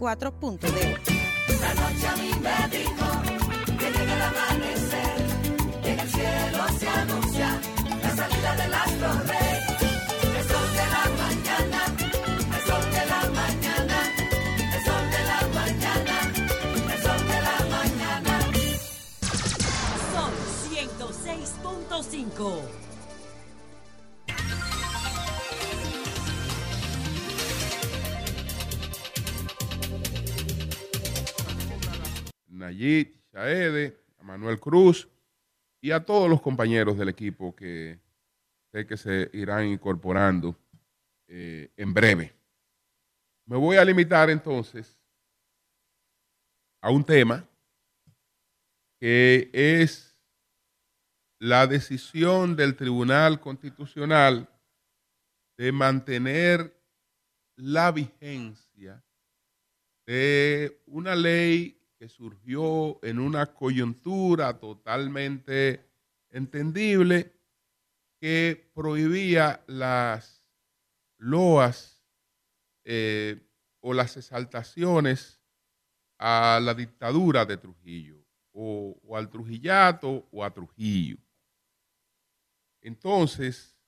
La noche a mí me dijo que llega el amanecer, que en el cielo se anuncia la salida del astro rey. El sol de la mañana, el sol de la mañana, el sol de la mañana, el sol de la mañana. Son 106.5. Shaede, a Manuel Cruz y a todos los compañeros del equipo que sé que se irán incorporando eh, en breve. Me voy a limitar entonces a un tema que es la decisión del Tribunal Constitucional de mantener la vigencia de una ley que surgió en una coyuntura totalmente entendible que prohibía las loas eh, o las exaltaciones a la dictadura de Trujillo, o, o al Trujillato o a Trujillo. Entonces,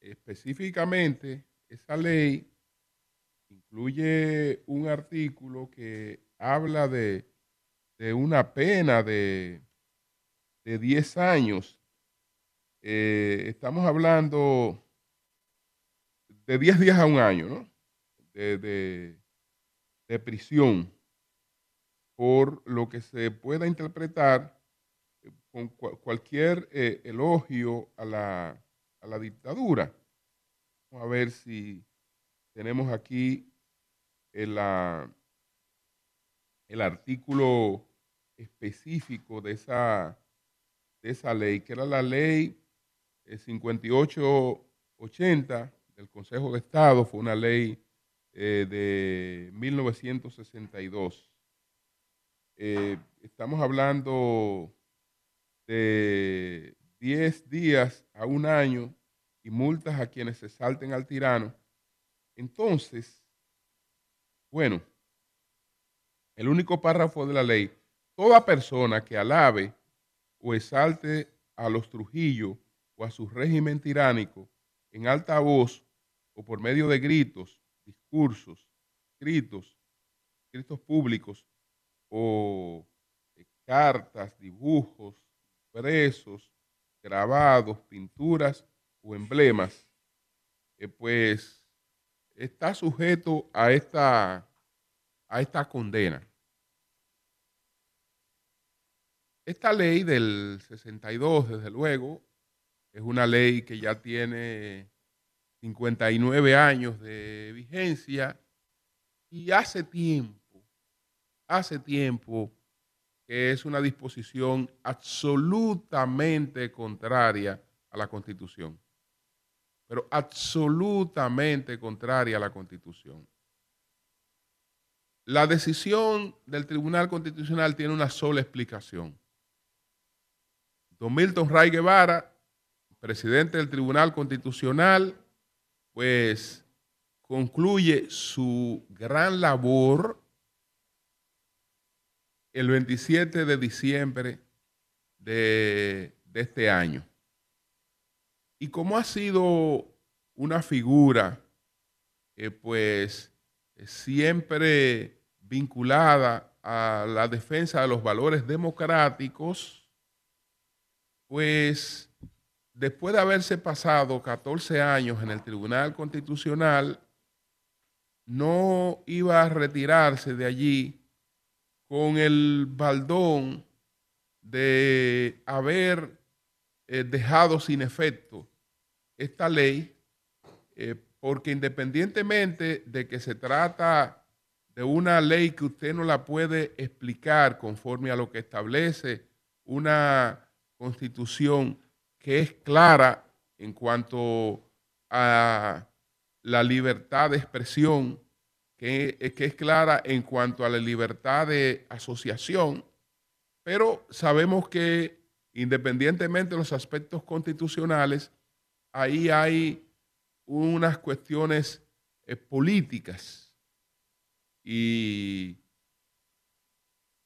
específicamente, esa ley incluye un artículo que habla de, de una pena de, de 10 años. Eh, estamos hablando de 10 días a un año, ¿no? De, de- prisión por lo que se pueda interpretar con cua- cualquier eh, elogio a la, a la dictadura. Vamos a ver si tenemos aquí el, ah, el artículo específico de esa, de esa ley, que era la ley eh, 5880 del Consejo de Estado, fue una ley eh, de 1962. Eh, estamos hablando de 10 días a un año y multas a quienes se salten al tirano. Entonces, bueno, el único párrafo de la ley, toda persona que alabe o exalte a los Trujillo o a su régimen tiránico en alta voz o por medio de gritos, discursos, escritos, escritos públicos o eh, cartas, dibujos, impresos, grabados, pinturas o emblemas, eh, pues está sujeto a esta, a esta condena. Esta ley del 62, desde luego, es una ley que ya tiene 59 años de vigencia y hace tiempo, hace tiempo que es una disposición absolutamente contraria a la Constitución, pero absolutamente contraria a la Constitución. La decisión del Tribunal Constitucional tiene una sola explicación. Don Milton Ray Guevara, presidente del Tribunal Constitucional, pues concluye su gran labor el 27 de diciembre de, este año. Y como ha sido una figura, eh, pues siempre vinculada a la defensa de los valores democráticos, pues después de haberse pasado 14 años en el Tribunal Constitucional, no iba a retirarse de allí con el baldón de haber eh, dejado sin efecto esta ley, eh, porque independientemente de que se trata de una ley que usted no la puede explicar conforme a lo que establece una constitución que es clara en cuanto a la libertad de expresión, que, eh, es clara en cuanto a la libertad de asociación, pero sabemos que independientemente de los aspectos constitucionales, ahí hay unas cuestiones eh, políticas y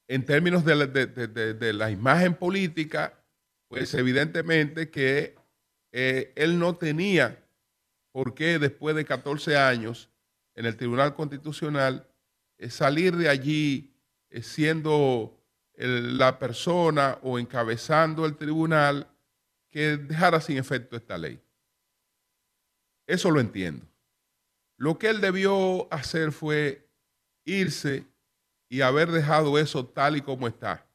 en términos de la, de- de- de- la imagen política, pues evidentemente que eh, él no tenía por qué después de 14 años en el Tribunal Constitucional eh, salir de allí eh, siendo la persona o encabezando el tribunal que dejara sin efecto esta ley. Eso lo entiendo. Lo que él debió hacer fue irse y haber dejado eso tal y como está.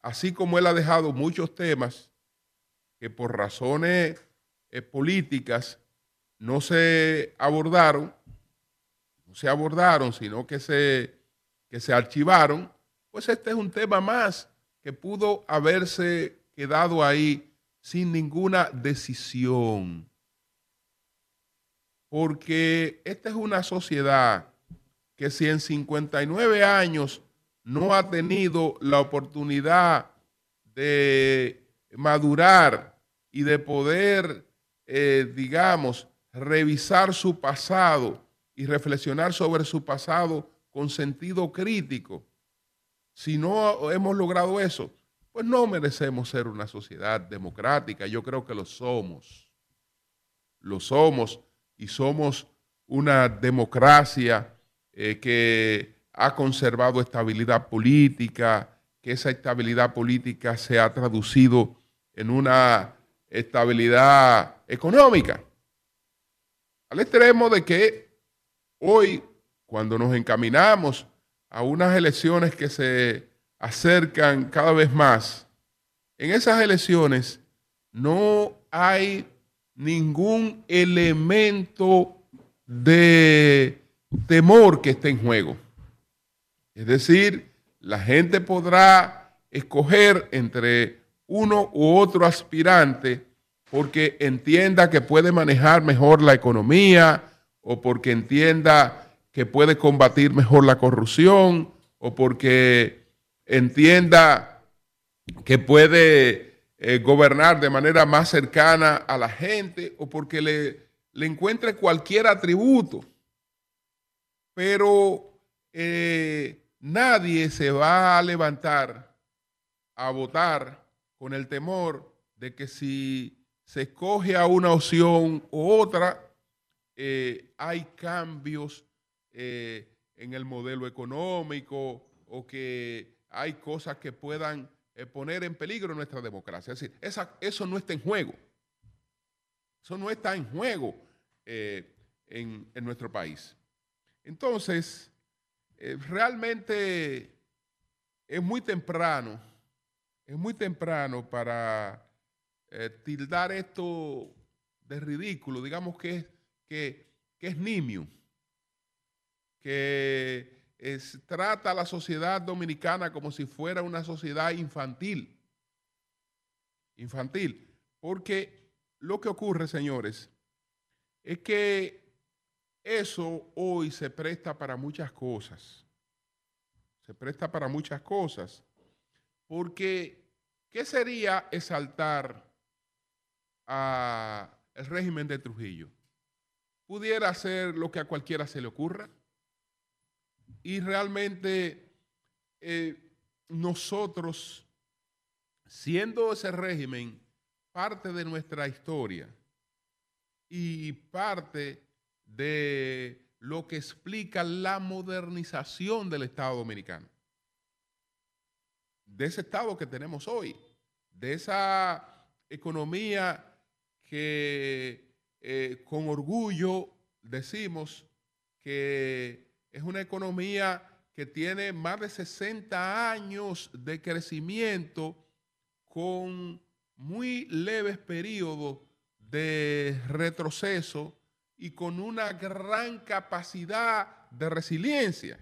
Así como él ha dejado muchos temas que por razones eh, políticas no se abordaron, no se abordaron, sino que se, que se archivaron, pues este es un tema más que pudo haberse quedado ahí sin ninguna decisión. Porque esta es una sociedad que si en 59 años no ha tenido la oportunidad de madurar y de poder, eh, digamos, revisar su pasado y reflexionar sobre su pasado con sentido crítico, si no hemos logrado eso, pues no merecemos ser una sociedad democrática. Yo creo que lo somos. Lo somos y somos una democracia eh, que ha conservado estabilidad política, que esa estabilidad política se ha traducido en una estabilidad económica. Al extremo de que hoy, cuando nos encaminamos a unas elecciones que se acercan cada vez más, en esas elecciones no hay ningún elemento de temor que esté en juego. Es decir, la gente podrá escoger entre uno u otro aspirante porque entienda que puede manejar mejor la economía o porque entienda que puede combatir mejor la corrupción o porque entienda que puede eh, gobernar de manera más cercana a la gente o porque le, le encuentre cualquier atributo. Pero eh, nadie se va a levantar a votar con el temor de que si se escoge a una opción u otra, eh, hay cambios eh, en el modelo económico o que hay cosas que puedan poner en peligro nuestra democracia. Es decir, esa- eso no está en juego. Eso no está en juego en, en nuestro país. Entonces, eh, realmente es muy temprano, es muy temprano para eh, tildar esto de ridículo, digamos que que, es nimio, que trata a la sociedad dominicana como si fuera una sociedad infantil. Infantil. Porque lo que ocurre, señores, es que eso hoy se presta para muchas cosas. Se presta para muchas cosas. Porque, ¿qué sería exaltar a el régimen de Trujillo? Pudiera ser lo que a cualquiera se le ocurra. Y realmente eh, nosotros, siendo ese régimen parte de nuestra historia y parte de lo que explica la modernización del Estado dominicano, de ese Estado que tenemos hoy, de esa economía que eh, con orgullo decimos que es una economía que tiene más de 60 años de crecimiento con muy leves periodos de retroceso y con una gran capacidad de resiliencia.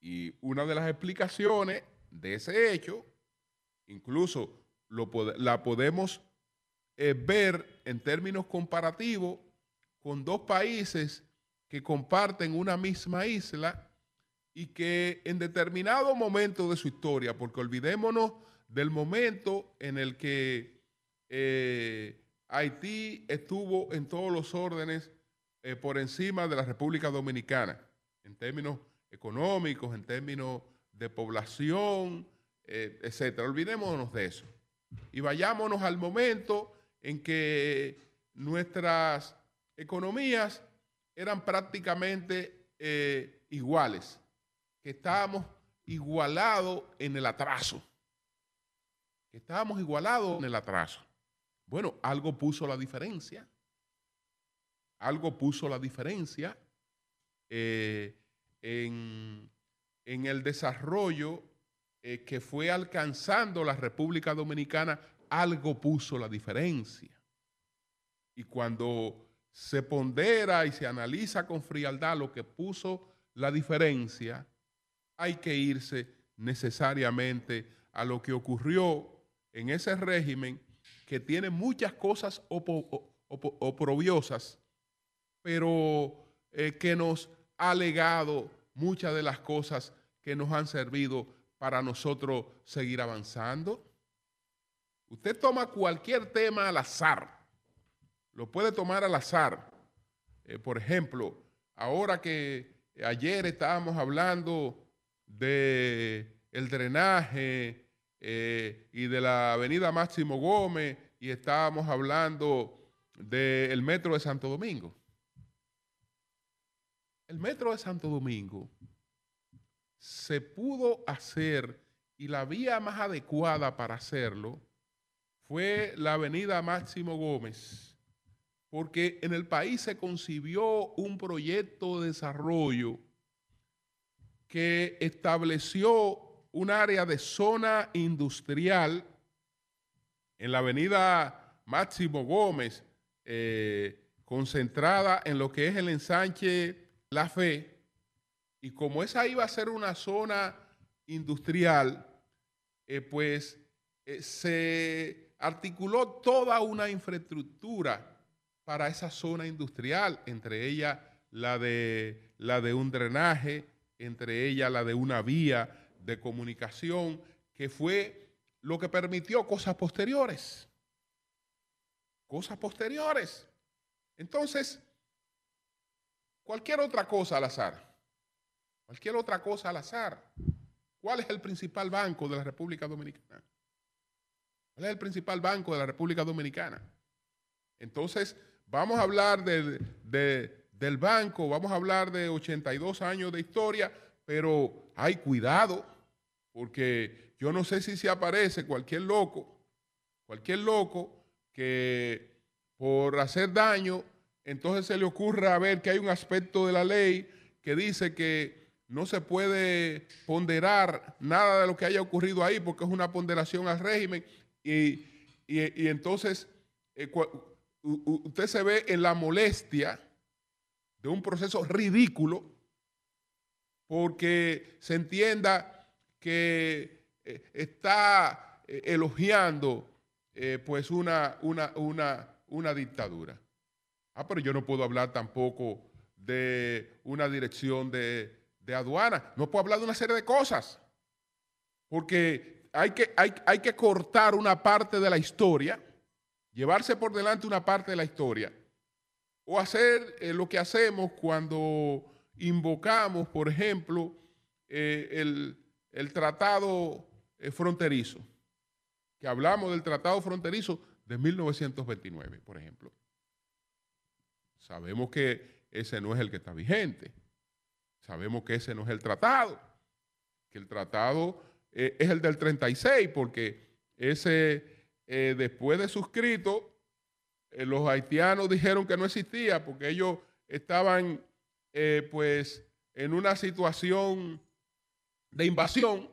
Y una de las explicaciones de ese hecho, incluso lo la podemos eh, ver en términos comparativos con dos países que comparten una misma isla y que en determinado momento de su historia, porque olvidémonos del momento en el que eh, Haití estuvo en todos los órdenes eh, por encima de la República Dominicana. en términos económicos, en términos de población, eh, etcétera. Olvidémonos de eso. Y vayámonos al momento en que nuestras economías eran prácticamente eh, iguales, que estábamos igualados en el atraso, estábamos igualados en el atraso. Bueno, algo puso la diferencia, algo puso la diferencia eh, en, el desarrollo eh, que fue alcanzando la República Dominicana, algo puso la diferencia. Y cuando se pondera y se analiza con frialdad lo que puso la diferencia, hay que irse necesariamente a lo que ocurrió en ese régimen que tiene muchas cosas oprobiosas, pero eh, que nos ha legado muchas de las cosas que nos han servido para nosotros seguir avanzando. Usted toma cualquier tema al azar, lo puede tomar al azar. Eh, por ejemplo, ahora que ayer estábamos hablando de el drenaje eh, y de la avenida Máximo Gómez y estábamos hablando del metro de Santo Domingo. El metro de Santo Domingo se pudo hacer y la vía más adecuada para hacerlo fue la avenida Máximo Gómez, porque en el país se concibió un proyecto de desarrollo que estableció un área de zona industrial en la avenida Máximo Gómez, eh, concentrada en lo que es el ensanche La Fe, y como esa iba a ser una zona industrial, eh, pues eh, se articuló toda una infraestructura para esa zona industrial, entre ellas la de, la de un drenaje, entre ellas la de una vía de comunicación, que fue lo que permitió cosas posteriores. Cosas posteriores. Entonces, cualquier otra cosa al azar. Cualquier otra cosa al azar. ¿Cuál es el principal banco de la República Dominicana? ¿Cuál es el principal banco de la República Dominicana? Entonces, vamos a hablar de, de del banco, vamos a hablar de 82 años de historia, pero hay cuidado, porque yo no sé si se aparece cualquier loco, cualquier loco que por hacer daño, entonces se le ocurra ver que hay un aspecto de la ley que dice que no se puede ponderar nada de lo que haya ocurrido ahí porque es una ponderación al régimen. Y, entonces eh, usted se ve en la molestia de un proceso ridículo porque se entienda que eh, está eh, elogiando eh, pues una, una, una, una dictadura. Ah, pero yo no puedo hablar tampoco de una dirección de, aduana. No puedo hablar de una serie de cosas. Porque hay que, hay, hay que cortar una parte de la historia, llevarse por delante una parte de la historia o hacer lo que hacemos cuando invocamos, por ejemplo, el, tratado eh, fronterizo, que hablamos del tratado fronterizo de 1929, por ejemplo. Sabemos que ese no es el que está vigente. Sabemos que ese no es el tratado, que el tratado es el del 36, porque ese, después de suscrito, eh, los haitianos dijeron que no existía porque ellos estaban eh, pues en una situación de invasión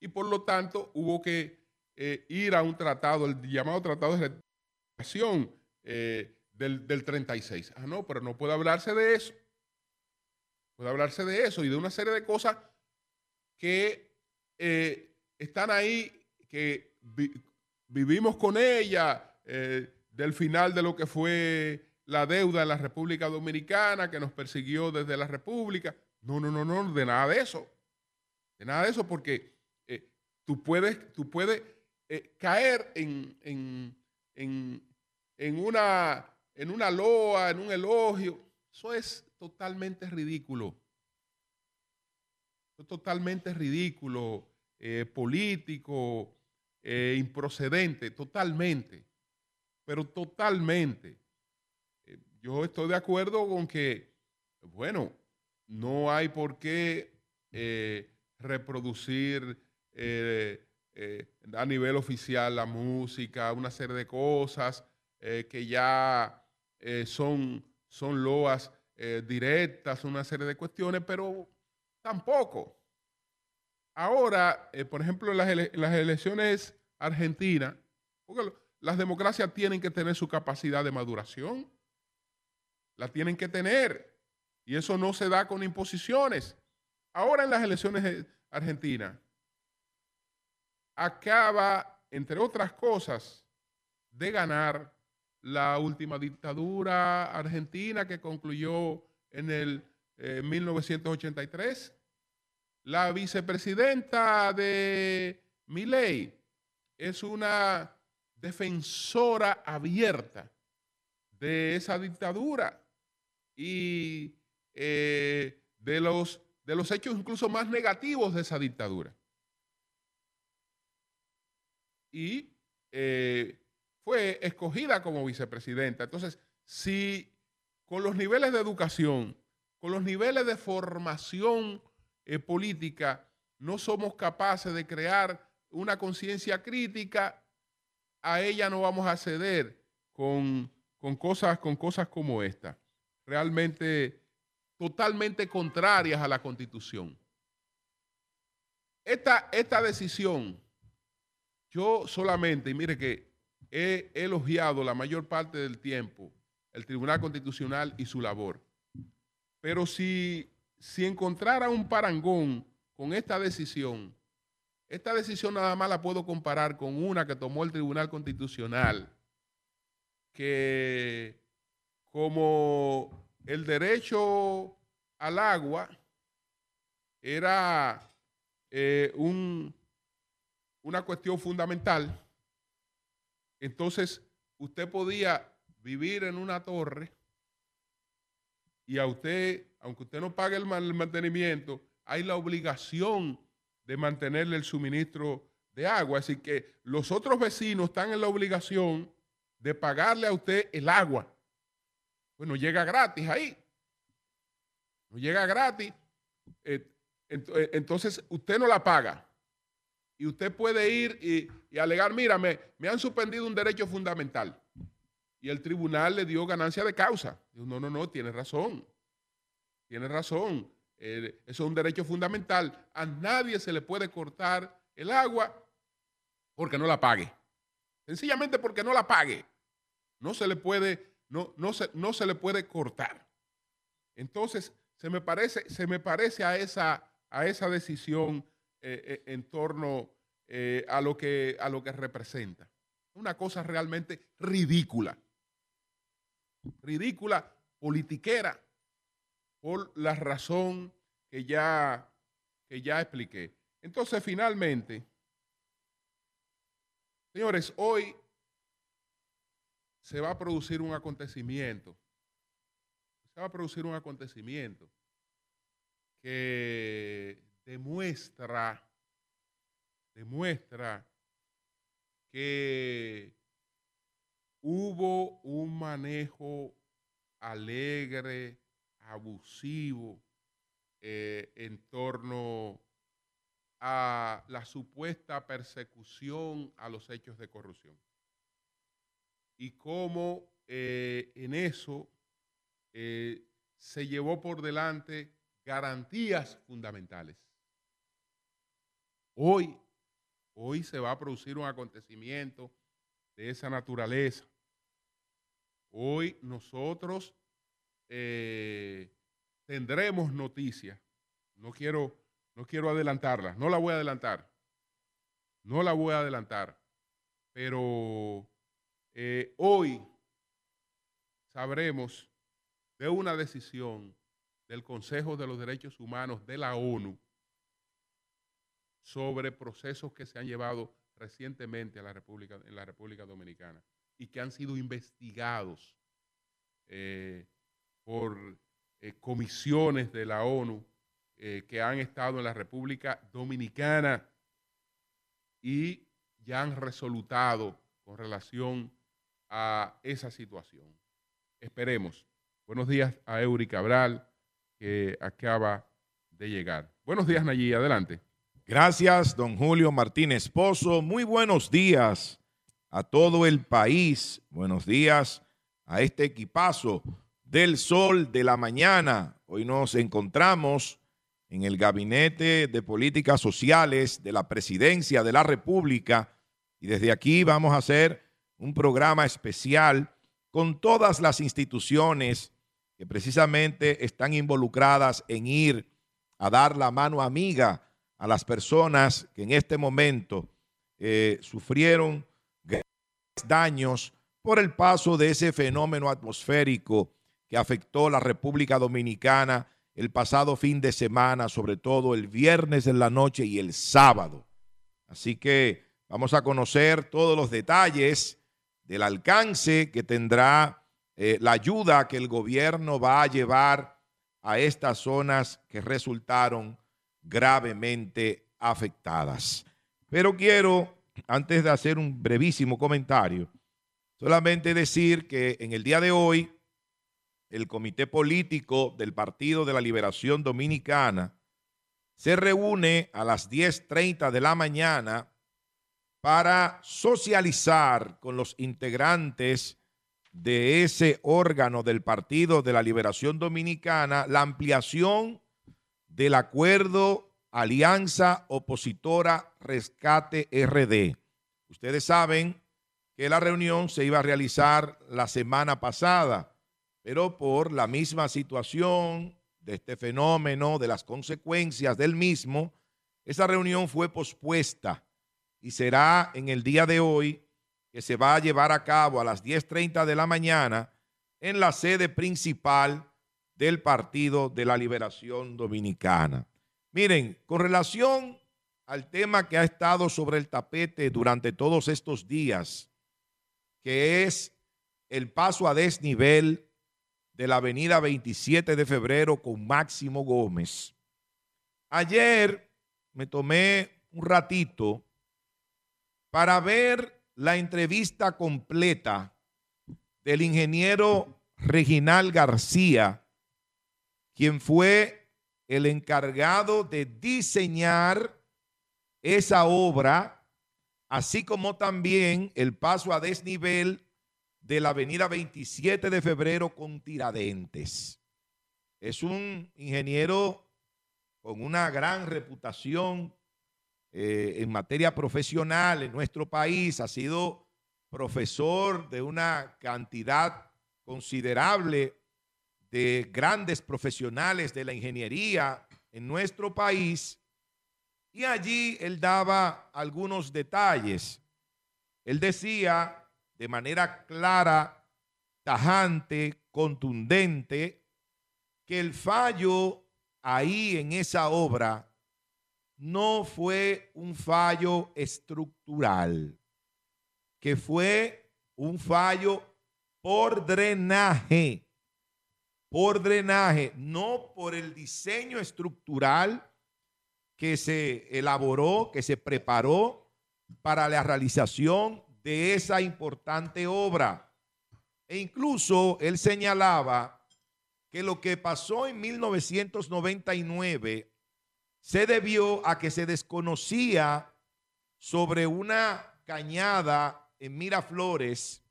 y por lo tanto hubo que eh, ir a un tratado, el llamado tratado de retención del, del 36. Ah, no, pero no puede hablarse de eso. Puede hablarse de eso y de una serie de cosas que están ahí, que vivimos con ella del final de lo que fue la deuda en la República Dominicana, que nos persiguió desde la República. No, no, no, no, de nada de eso. De nada de eso, porque eh, tú puedes, tú eh, caer en, en, una, en una loa, en un elogio. Eso es totalmente ridículo. es totalmente ridículo, eh, político, improcedente, totalmente, pero totalmente. Yo estoy de acuerdo con que, bueno, no hay por qué reproducir a nivel oficial la música, una serie de cosas que ya son, son loas directas, una serie de cuestiones, pero tampoco. Ahora, eh, por ejemplo, en las, elecciones argentinas, porque las democracias tienen que tener su capacidad de maduración, la tienen que tener, y eso no se da con imposiciones. Ahora en las elecciones argentinas, acaba, entre otras cosas, de ganar la última dictadura argentina que concluyó en el 1983 eh, la vicepresidenta de Miley es una defensora abierta de esa dictadura y eh, de, los, de los hechos incluso más negativos de esa dictadura. Y eh, fue escogida como vicepresidenta. Entonces, si con los niveles de educación, con los niveles de formación eh, política no somos capaces de crear una conciencia crítica, a ella no vamos a ceder con, cosas, con cosas como esta, realmente totalmente contrarias a la constitución. Esta, esta decisión, yo solamente, y mire que he elogiado la mayor parte del tiempo el Tribunal Constitucional y su labor, pero si si encontrara un parangón con esta decisión, esta decisión nada más la puedo comparar con una que tomó el Tribunal Constitucional, que como el derecho al agua era eh, un, una cuestión fundamental, entonces usted podía vivir en una torre y a usted, aunque usted no pague el mantenimiento, hay la obligación de mantenerle el suministro de agua. Así que los otros vecinos están en la obligación de pagarle a usted el agua. Pues no llega gratis ahí. No llega gratis. Eh, eh, entonces usted no la paga. Y usted puede ir y, alegar, mira, me, han suspendido un derecho fundamental. Y el tribunal le dio ganancia de causa. No, no, no, tiene razón. Tiene razón. eso es un derecho fundamental. A nadie se le puede cortar el agua porque no la pague. Sencillamente porque no la pague. No se le puede, no, no se, no se le puede cortar. Entonces, se me parece, se me parece a, esa, a esa decisión eh, eh, en torno eh, a, lo que, a lo que representa. Una cosa realmente ridícula ridícula, politiquera, por la razón que ya, que ya expliqué. Entonces, finalmente, señores, hoy se va a producir un acontecimiento. Se va a producir un acontecimiento que demuestra, demuestra que hubo un manejo alegre, abusivo eh, en torno a la supuesta persecución a los hechos de corrupción. Y cómo eh, en eso eh, se llevó por delante garantías fundamentales. Hoy, hoy se va a producir un acontecimiento de esa naturaleza. Hoy nosotros eh, tendremos noticias. No quiero, no quiero adelantarla, no la voy a adelantar. No la voy a adelantar. Pero eh, hoy sabremos de una decisión del Consejo de los Derechos Humanos de la ONU sobre procesos que se han llevado recientemente a la República, en la República Dominicana y que han sido investigados eh, por eh, comisiones de la ONU que han estado en la República Dominicana y ya han resolutado con relación a esa situación. Esperemos. Buenos días a Eury Cabral, que acaba de llegar. Buenos días, Nayí, adelante. Gracias, don Julio Martínez Pozo. Muy buenos días a todo el país. Buenos días a este equipazo del sol de la mañana. Hoy nos encontramos en el Gabinete de Políticas Sociales de la Presidencia de la República y desde aquí vamos a hacer un programa especial con todas las instituciones que precisamente están involucradas en ir a dar la mano amiga a las personas que en este momento eh, sufrieron daños por el paso de ese fenómeno atmosférico que afectó la República Dominicana el pasado fin de semana, sobre todo el viernes en la noche y el sábado. Así que vamos a conocer todos los detalles del alcance que tendrá eh, la ayuda que el gobierno va a llevar a estas zonas que resultaron gravemente afectadas. Pero quiero, antes de hacer un brevísimo comentario, solamente decir que en el día de hoy el Comité Político del Partido de la Liberación Dominicana se reúne a las 10.30 de la mañana para socializar con los integrantes de ese órgano del Partido de la Liberación Dominicana la ampliación del acuerdo Alianza Opositora Rescate RD. Ustedes saben que la reunión se iba a realizar la semana pasada, pero por la misma situación de este fenómeno, de las consecuencias del mismo, esa reunión fue pospuesta y será en el día de hoy que se va a llevar a cabo a las 10.30 de la mañana en la sede principal del Partido de la Liberación Dominicana. Miren, con relación al tema que ha estado sobre el tapete durante todos estos días, que es el paso a desnivel de la avenida 27 de febrero con Máximo Gómez. Ayer me tomé un ratito para ver la entrevista completa del ingeniero Reginal García, quien fue el encargado de diseñar esa obra, así como también el paso a desnivel de la avenida 27 de febrero con Tiradentes. Es un ingeniero con una gran reputación eh, en materia profesional en nuestro país, ha sido profesor de una cantidad considerable de grandes profesionales de la ingeniería en nuestro país y allí él daba algunos detalles. Él decía de manera clara, tajante, contundente, que el fallo ahí en esa obra no fue un fallo estructural, que fue un fallo por drenaje por drenaje, no por el diseño estructural que se elaboró, que se preparó para la realización de esa importante obra. E incluso él señalaba que lo que pasó en 1999 se debió a que se desconocía sobre una cañada en Miraflores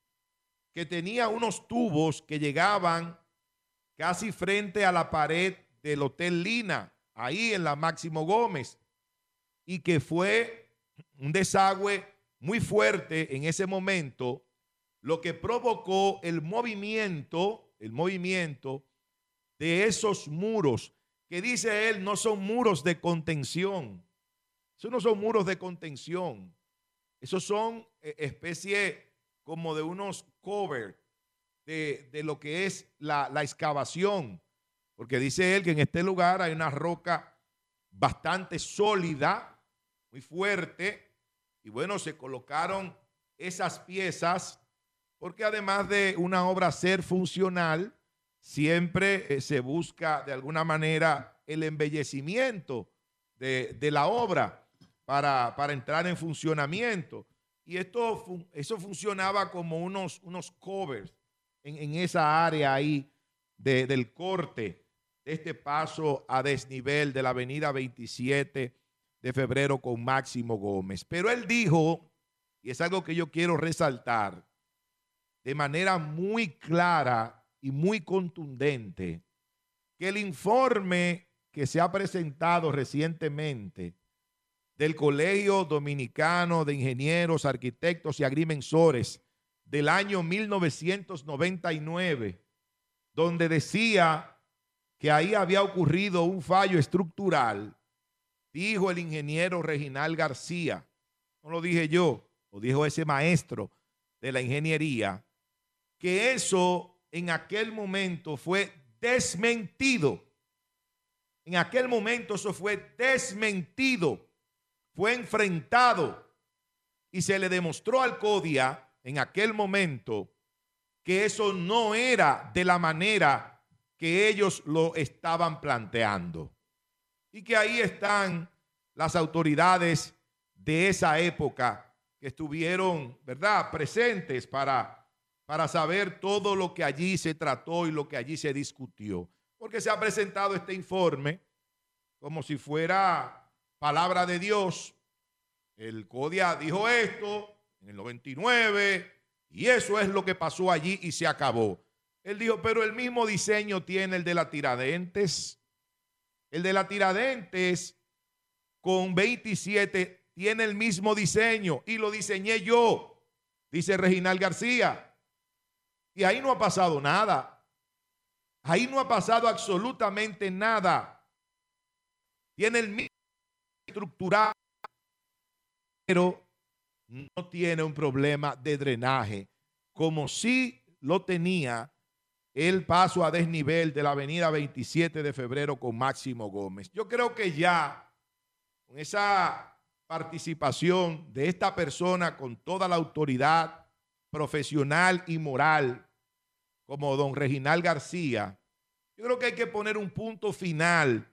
que tenía unos tubos que llegaban casi frente a la pared del Hotel Lina, ahí en la Máximo Gómez, y que fue un desagüe muy fuerte en ese momento, lo que provocó el movimiento, el movimiento de esos muros, que dice él, no son muros de contención. Esos no son muros de contención. Esos son eh, especie como de unos covers de, lo que es la, la excavación, porque dice él que en este lugar hay una roca bastante sólida, muy fuerte, y bueno, se colocaron esas piezas, porque además de una obra ser funcional, siempre eh, se busca de alguna manera el embellecimiento de, de la obra para, para, entrar en funcionamiento. Y esto, eso funcionaba como unos, unos covers en, en esa área ahí de, del corte de este paso a desnivel de la avenida 27 de febrero con Máximo Gómez. Pero él dijo, y es algo que yo quiero resaltar, de manera muy clara y muy contundente, que el informe que se ha presentado recientemente del Colegio Dominicano de Ingenieros, Arquitectos y Agrimensores del año 1999, donde decía que ahí había ocurrido un fallo estructural, dijo el ingeniero Reginal García, no lo dije yo, lo dijo ese maestro de la ingeniería, que eso en aquel momento fue desmentido. En aquel momento eso fue desmentido, fue enfrentado y se le demostró al CODIA en aquel momento que eso no era de la manera que ellos lo estaban planteando. Y que ahí están las autoridades de esa época que estuvieron, ¿verdad?, presentes para, para saber todo lo que allí se trató y lo que allí se discutió. Porque se ha presentado este informe como si fuera palabra de Dios. El CODIA dijo esto en el 99, y eso es lo que pasó allí y se acabó. Él dijo, pero el mismo diseño tiene el de la Tiradentes. El de la Tiradentes con 27 tiene el mismo diseño y lo diseñé yo, dice Reginal García. Y ahí no ha pasado nada. Ahí no ha pasado absolutamente nada. Tiene el mismo estructurado, pero no tiene un problema de drenaje, como si lo tenía el paso a desnivel de la avenida 27 de febrero con Máximo Gómez. Yo creo que ya con esa participación de esta persona con toda la autoridad profesional y moral, como don Reginal García, yo creo que hay que poner un punto final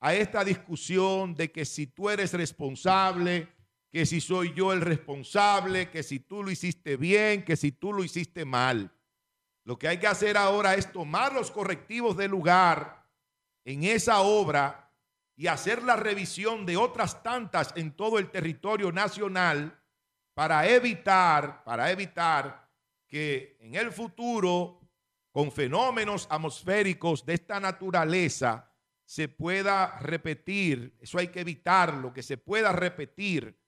a esta discusión de que si tú eres responsable, que si soy yo el responsable, que si tú lo hiciste bien, que si tú lo hiciste mal. Lo que hay que hacer ahora es tomar los correctivos del lugar en esa obra y hacer la revisión de otras tantas en todo el territorio nacional para evitar, para evitar que en el futuro, con fenómenos atmosféricos de esta naturaleza, se pueda repetir, eso hay que evitarlo, que se pueda repetir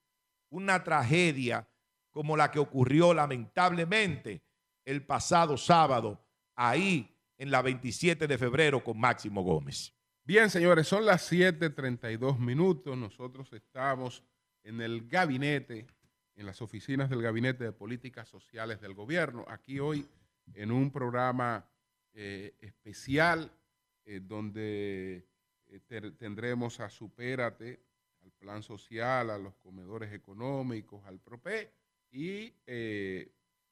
una tragedia como la que ocurrió lamentablemente el pasado sábado ahí en la 27 de febrero con Máximo Gómez. Bien, señores, son las 7:32 minutos. Nosotros estamos en el gabinete, en las oficinas del Gabinete de Políticas Sociales del Gobierno. Aquí hoy en un programa eh, especial eh, donde eh, tendremos a Supérate, al Plan Social, a los comedores económicos, al PROPE y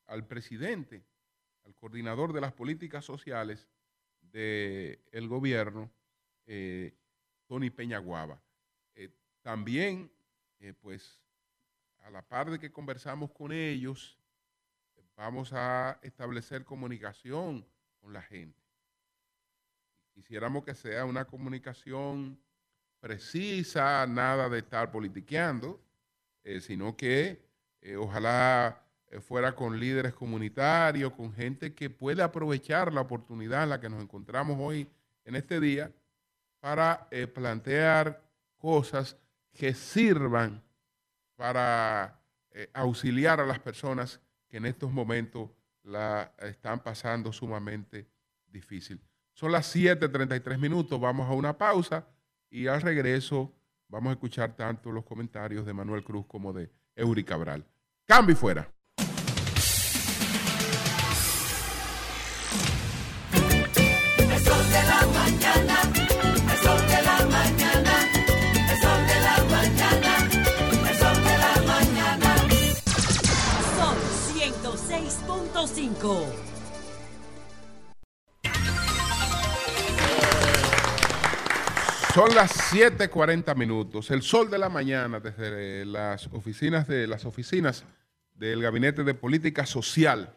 al presidente, al coordinador de las políticas sociales del gobierno, eh, Tony Peñaguaba. También, pues, a la par de que conversamos con ellos, vamos a establecer comunicación con la gente. Quisiéramos que sea una comunicación precisa, nada de estar politiqueando, eh, sino que eh, ojalá eh, fuera con líderes comunitarios, con gente que pueda aprovechar la oportunidad en la que nos encontramos hoy en este día para plantear cosas que sirvan para eh, auxiliar a las personas que en estos momentos la están pasando sumamente difícil. Son las 7:33 minutos, vamos a una pausa y al regreso vamos a escuchar tanto los comentarios de Manuel Cruz como de Eury Cabral. Cambio y fuera. 106.5. Son las 7:40 minutos. El sol de la mañana desde las oficinas de las oficinas del Gabinete de Política Social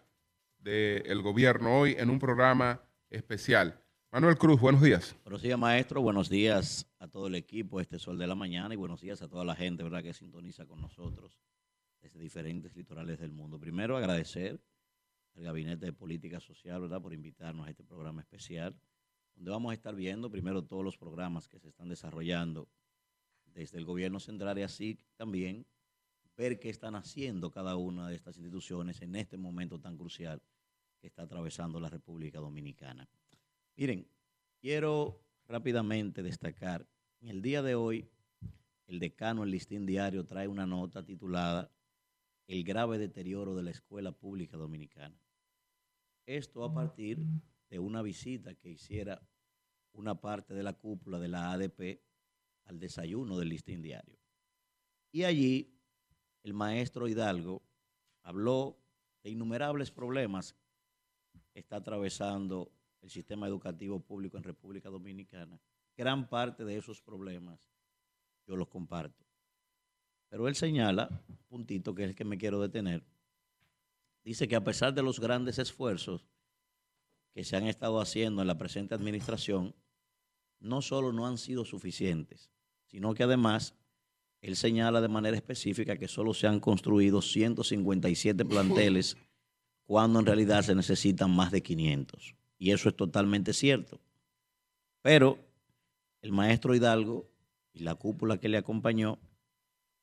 del gobierno hoy en un programa especial. Manuel Cruz, buenos días. Buenos días, maestro. Buenos días a todo el equipo, este Sol de la Mañana, y buenos días a toda la gente ¿verdad? que sintoniza con nosotros desde diferentes litorales del mundo. Primero, agradecer al Gabinete de Política Social ¿verdad? por invitarnos a este programa especial, donde vamos a estar viendo primero todos los programas que se están desarrollando desde el gobierno central y así también ver qué están haciendo cada una de estas instituciones en este momento tan crucial que está atravesando la República Dominicana. Miren, quiero rápidamente destacar, en el día de hoy, el decano, el listín diario, trae una nota titulada El grave deterioro de la escuela pública dominicana. Esto a partir de una visita que hiciera una parte de la cúpula de la ADP al desayuno del listín diario. Y allí el maestro Hidalgo habló de innumerables problemas que está atravesando el sistema educativo público en República Dominicana. Gran parte de esos problemas yo los comparto. Pero él señala, un puntito que es el que me quiero detener, dice que a pesar de los grandes esfuerzos que se han estado haciendo en la presente administración, no solo no han sido suficientes, sino que además él señala de manera específica que solo se han construido 157 planteles cuando en realidad se necesitan más de 500. Y eso es totalmente cierto. Pero el maestro Hidalgo y la cúpula que le acompañó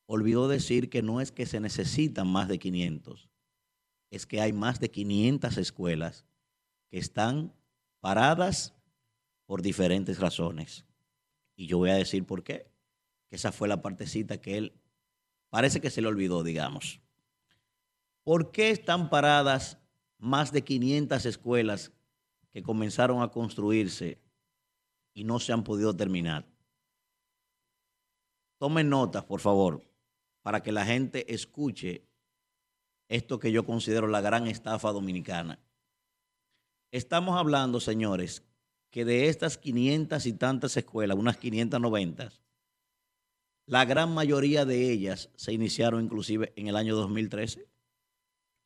olvidó decir que no es que se necesitan más de 500, es que hay más de 500 escuelas que están paradas por diferentes razones. Y yo voy a decir por qué. Que esa fue la partecita que él parece que se le olvidó, digamos. ¿Por qué están paradas más de 500 escuelas que comenzaron a construirse y no se han podido terminar? Tomen notas, por favor, para que la gente escuche esto que yo considero la gran estafa dominicana. Estamos hablando, señores, que de estas 500 y tantas escuelas, unas 590, la gran mayoría de ellas se iniciaron inclusive en el año 2013,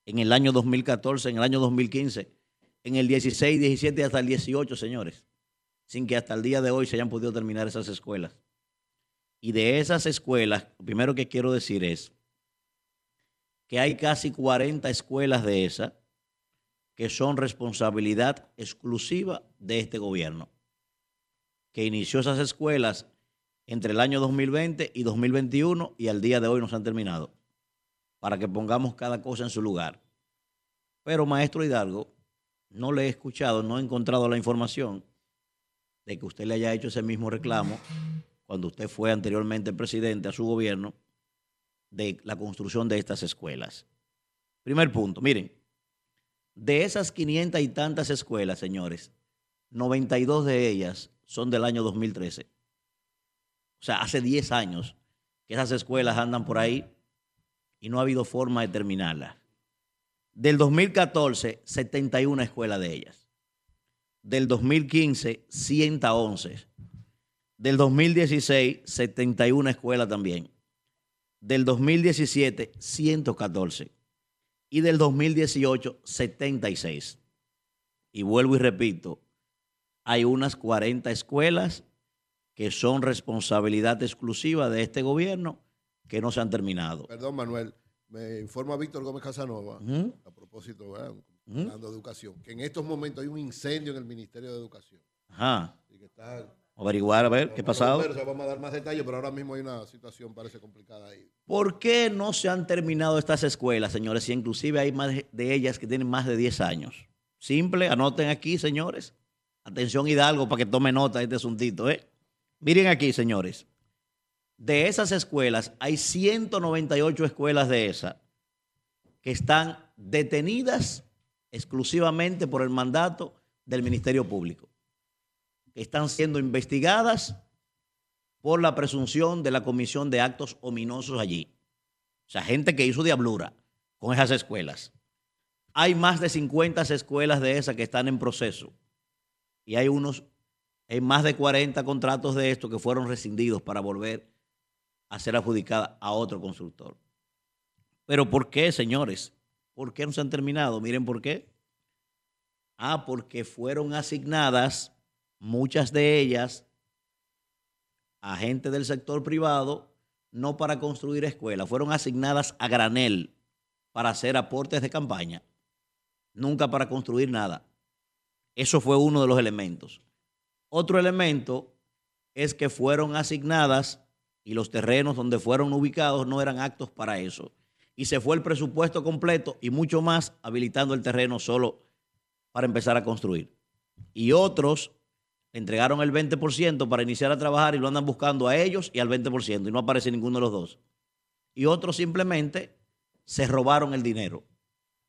en el año 2014, en el año 2015, en el 16, 17 hasta el 18, señores, sin que hasta el día de hoy se hayan podido terminar esas escuelas. Y de esas escuelas, lo primero que quiero decir es que hay casi 40 escuelas de esas que son responsabilidad exclusiva de este gobierno, que inició esas escuelas entre el año 2020 y 2021 y al día de hoy no se han terminado, para que pongamos cada cosa en su lugar. Pero, maestro Hidalgo, no le he escuchado, no he encontrado la información de que usted le haya hecho ese mismo reclamo cuando usted fue anteriormente presidente a su gobierno de la construcción de estas escuelas. Primer punto, miren, de esas 500 y tantas escuelas, señores, 92 de ellas son del año 2013. O sea, hace 10 años que esas escuelas andan por ahí y no ha habido forma de terminarlas. Del 2014, 71 escuelas de ellas. Del 2015, 111. Del 2016, 71 escuelas también. Del 2017, 114. Y del 2018, 76. Y vuelvo y repito, hay unas 40 escuelas que son responsabilidad exclusiva de este gobierno que no se han terminado. Perdón, Manuel. Me informa Víctor Gómez Casanova, a propósito, hablando de educación, que en estos momentos hay un incendio en el Ministerio de Educación. Ajá. Y que está Averiguar a ver qué. Pero, sea, vamos a dar más detalles, pero ahora mismo hay una situación, parece complicada ahí. ¿Por qué no se han terminado estas escuelas, señores? Y inclusive hay más de ellas que tienen más de 10 años. Simple, anoten aquí, señores. Atención Hidalgo para que tome nota de este asuntito, ¿eh? Miren aquí, señores. De esas escuelas, hay 198 escuelas de esas que están detenidas exclusivamente por el mandato del Ministerio Público, que están siendo investigadas por la presunción de la comisión de actos ominosos allí. O sea, gente que hizo diablura con esas escuelas. Hay más de 50 escuelas de esas que están en proceso y hay unos Hay más de 40 contratos de estos que fueron rescindidos para volver a ser adjudicada a otro constructor. Pero ¿por qué, señores? ¿Por qué no se han terminado? Miren por qué. Ah, porque fueron asignadas muchas de ellas a gente del sector privado, no para construir escuelas, fueron asignadas a granel para hacer aportes de campaña, nunca para construir nada. Eso fue uno de los elementos. Otro elemento es que fueron asignadas y los terrenos donde fueron ubicados no eran actos para eso. Y se fue el presupuesto completo y mucho más habilitando el terreno solo para empezar a construir. Y otros entregaron el 20% para iniciar a trabajar y lo andan buscando a ellos y al 20% y no aparece ninguno de los dos. Y otros simplemente se robaron el dinero.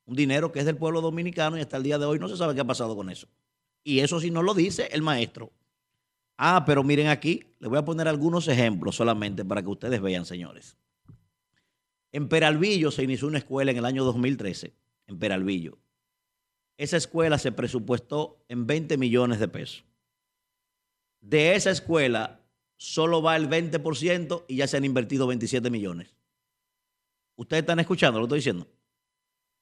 Un dinero que es del pueblo dominicano y hasta el día de hoy no se sabe qué ha pasado con eso. Y eso sí no lo dice el maestro. Ah, pero miren aquí, les voy a poner algunos ejemplos solamente para que ustedes vean, señores. En Peralvillo se inició una escuela en el año 2013, en Peralvillo. Esa escuela se presupuestó en 20 millones de pesos. De esa escuela solo va el 20% y ya se han invertido 27 millones. Ustedes están escuchando, lo estoy diciendo.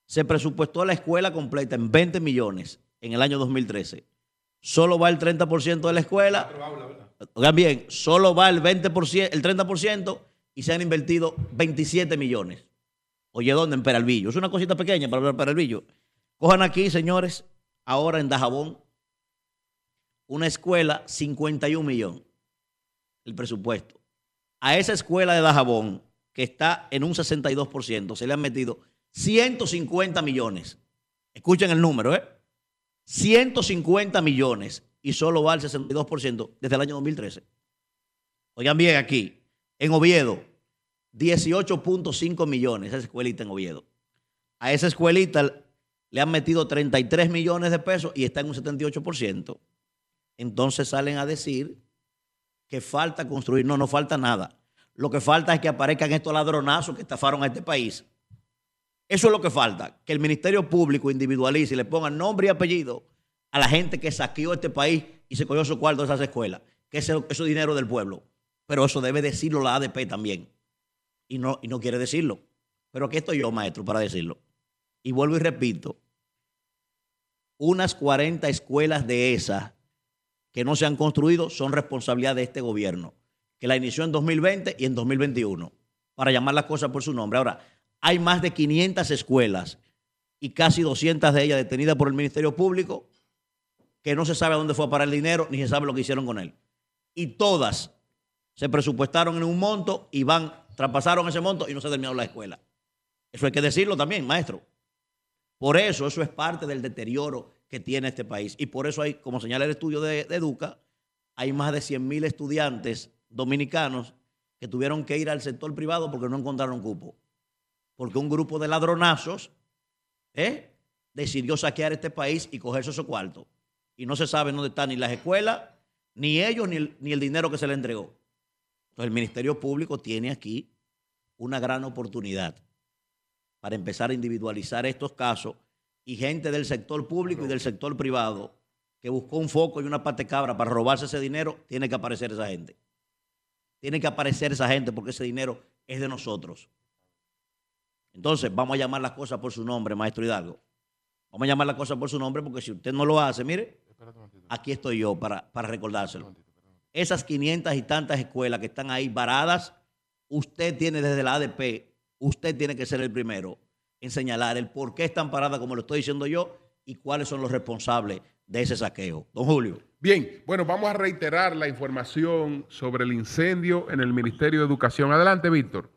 Se presupuestó la escuela completa en 20 millones en el año 2013. Solo va el 30% de la escuela. Oigan bien, solo va el 20%, el 30% y se han invertido 27 millones. Oye, ¿dónde? En Peralvillo. Es una cosita pequeña para Peralvillo. Cojan aquí, señores, ahora en Dajabón, una escuela, 51 millones, el presupuesto. A esa escuela de Dajabón, que está en un 62%, se le han metido 150 millones. Escuchen el número, ¿eh? 150 millones y solo va al 62% desde el año 2013. Oigan bien aquí, en Oviedo, 18.5 millones, esa escuelita en Oviedo. A esa escuelita le han metido 33 millones de pesos y está en un 78%. Entonces salen a decir que falta construir. No, no falta nada. Lo que falta es que aparezcan estos ladronazos que estafaron a este país. Eso es lo que falta, que el Ministerio Público individualice y le ponga nombre y apellido a la gente que saqueó este país y se cogió su cuarto de esas escuelas, que es eso dinero del pueblo. Pero eso debe decirlo la ADP también. Y no, y no quiere decirlo. Pero aquí estoy yo, maestro, para decirlo. Y vuelvo y repito, unas 40 escuelas de esas que no se han construido son responsabilidad de este gobierno, que la inició en 2020 y en 2021, para llamar las cosas por su nombre. Ahora, hay más de 500 escuelas y casi 200 de ellas detenidas por el Ministerio Público que no se sabe a dónde fue a parar el dinero ni se sabe lo que hicieron con él. Y todas se presupuestaron en un monto y van, traspasaron ese monto y no se terminó la escuela. Eso hay que decirlo también, maestro. Por eso, eso es parte del deterioro que tiene este país. Y por eso hay, como señala el estudio de, Educa, hay más de 100 mil estudiantes dominicanos que tuvieron que ir al sector privado porque no encontraron cupo. Porque un grupo de ladronazos ¿eh? decidió saquear este país y cogerse esos cuartos. Y no se sabe dónde están ni las escuelas, ni ellos, ni el, ni el dinero que se le entregó. Entonces el Ministerio Público tiene aquí una gran oportunidad para empezar a individualizar estos casos y gente del sector público y del sector privado que buscó un foco y una parte cabra para robarse ese dinero, tiene que aparecer esa gente. Tiene que aparecer esa gente porque ese dinero es de nosotros. Entonces, vamos a llamar las cosas por su nombre, maestro Hidalgo. Vamos a llamar las cosas por su nombre porque si usted no lo hace, mire, aquí estoy yo para, para recordárselo. Esas 500 y tantas escuelas que están ahí varadas, usted tiene desde la ADP, usted tiene que ser el primero en señalar el por qué están paradas, como lo estoy diciendo yo, y cuáles son los responsables de ese saqueo. Don Julio. Bien, bueno, vamos a reiterar la información sobre el incendio en el Ministerio de Educación. Adelante, Víctor.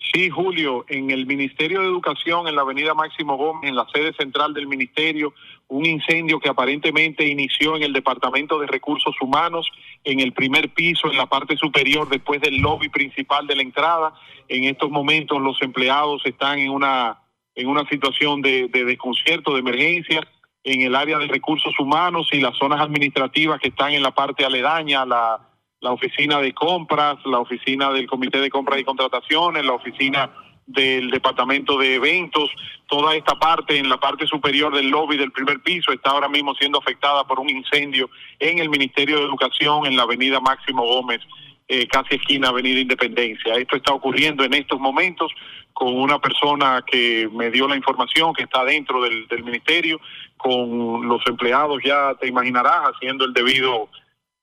Sí, Julio, en el Ministerio de Educación, en la avenida Máximo Gómez, en la sede central del Ministerio, un incendio que aparentemente inició en el Departamento de Recursos Humanos, en el primer piso, en la parte superior, después del lobby principal de la entrada. En estos momentos los empleados están en una, en una situación de, de desconcierto, de emergencia, en el área de recursos humanos y las zonas administrativas que están en la parte aledaña, la la oficina de compras, la oficina del Comité de Compras y Contrataciones, la oficina del departamento de eventos, toda esta parte en la parte superior del lobby del primer piso está ahora mismo siendo afectada por un incendio en el Ministerio de Educación en la avenida Máximo Gómez, eh, casi esquina Avenida Independencia. Esto está ocurriendo en estos momentos con una persona que me dio la información que está dentro del, del ministerio, con los empleados ya te imaginarás haciendo el debido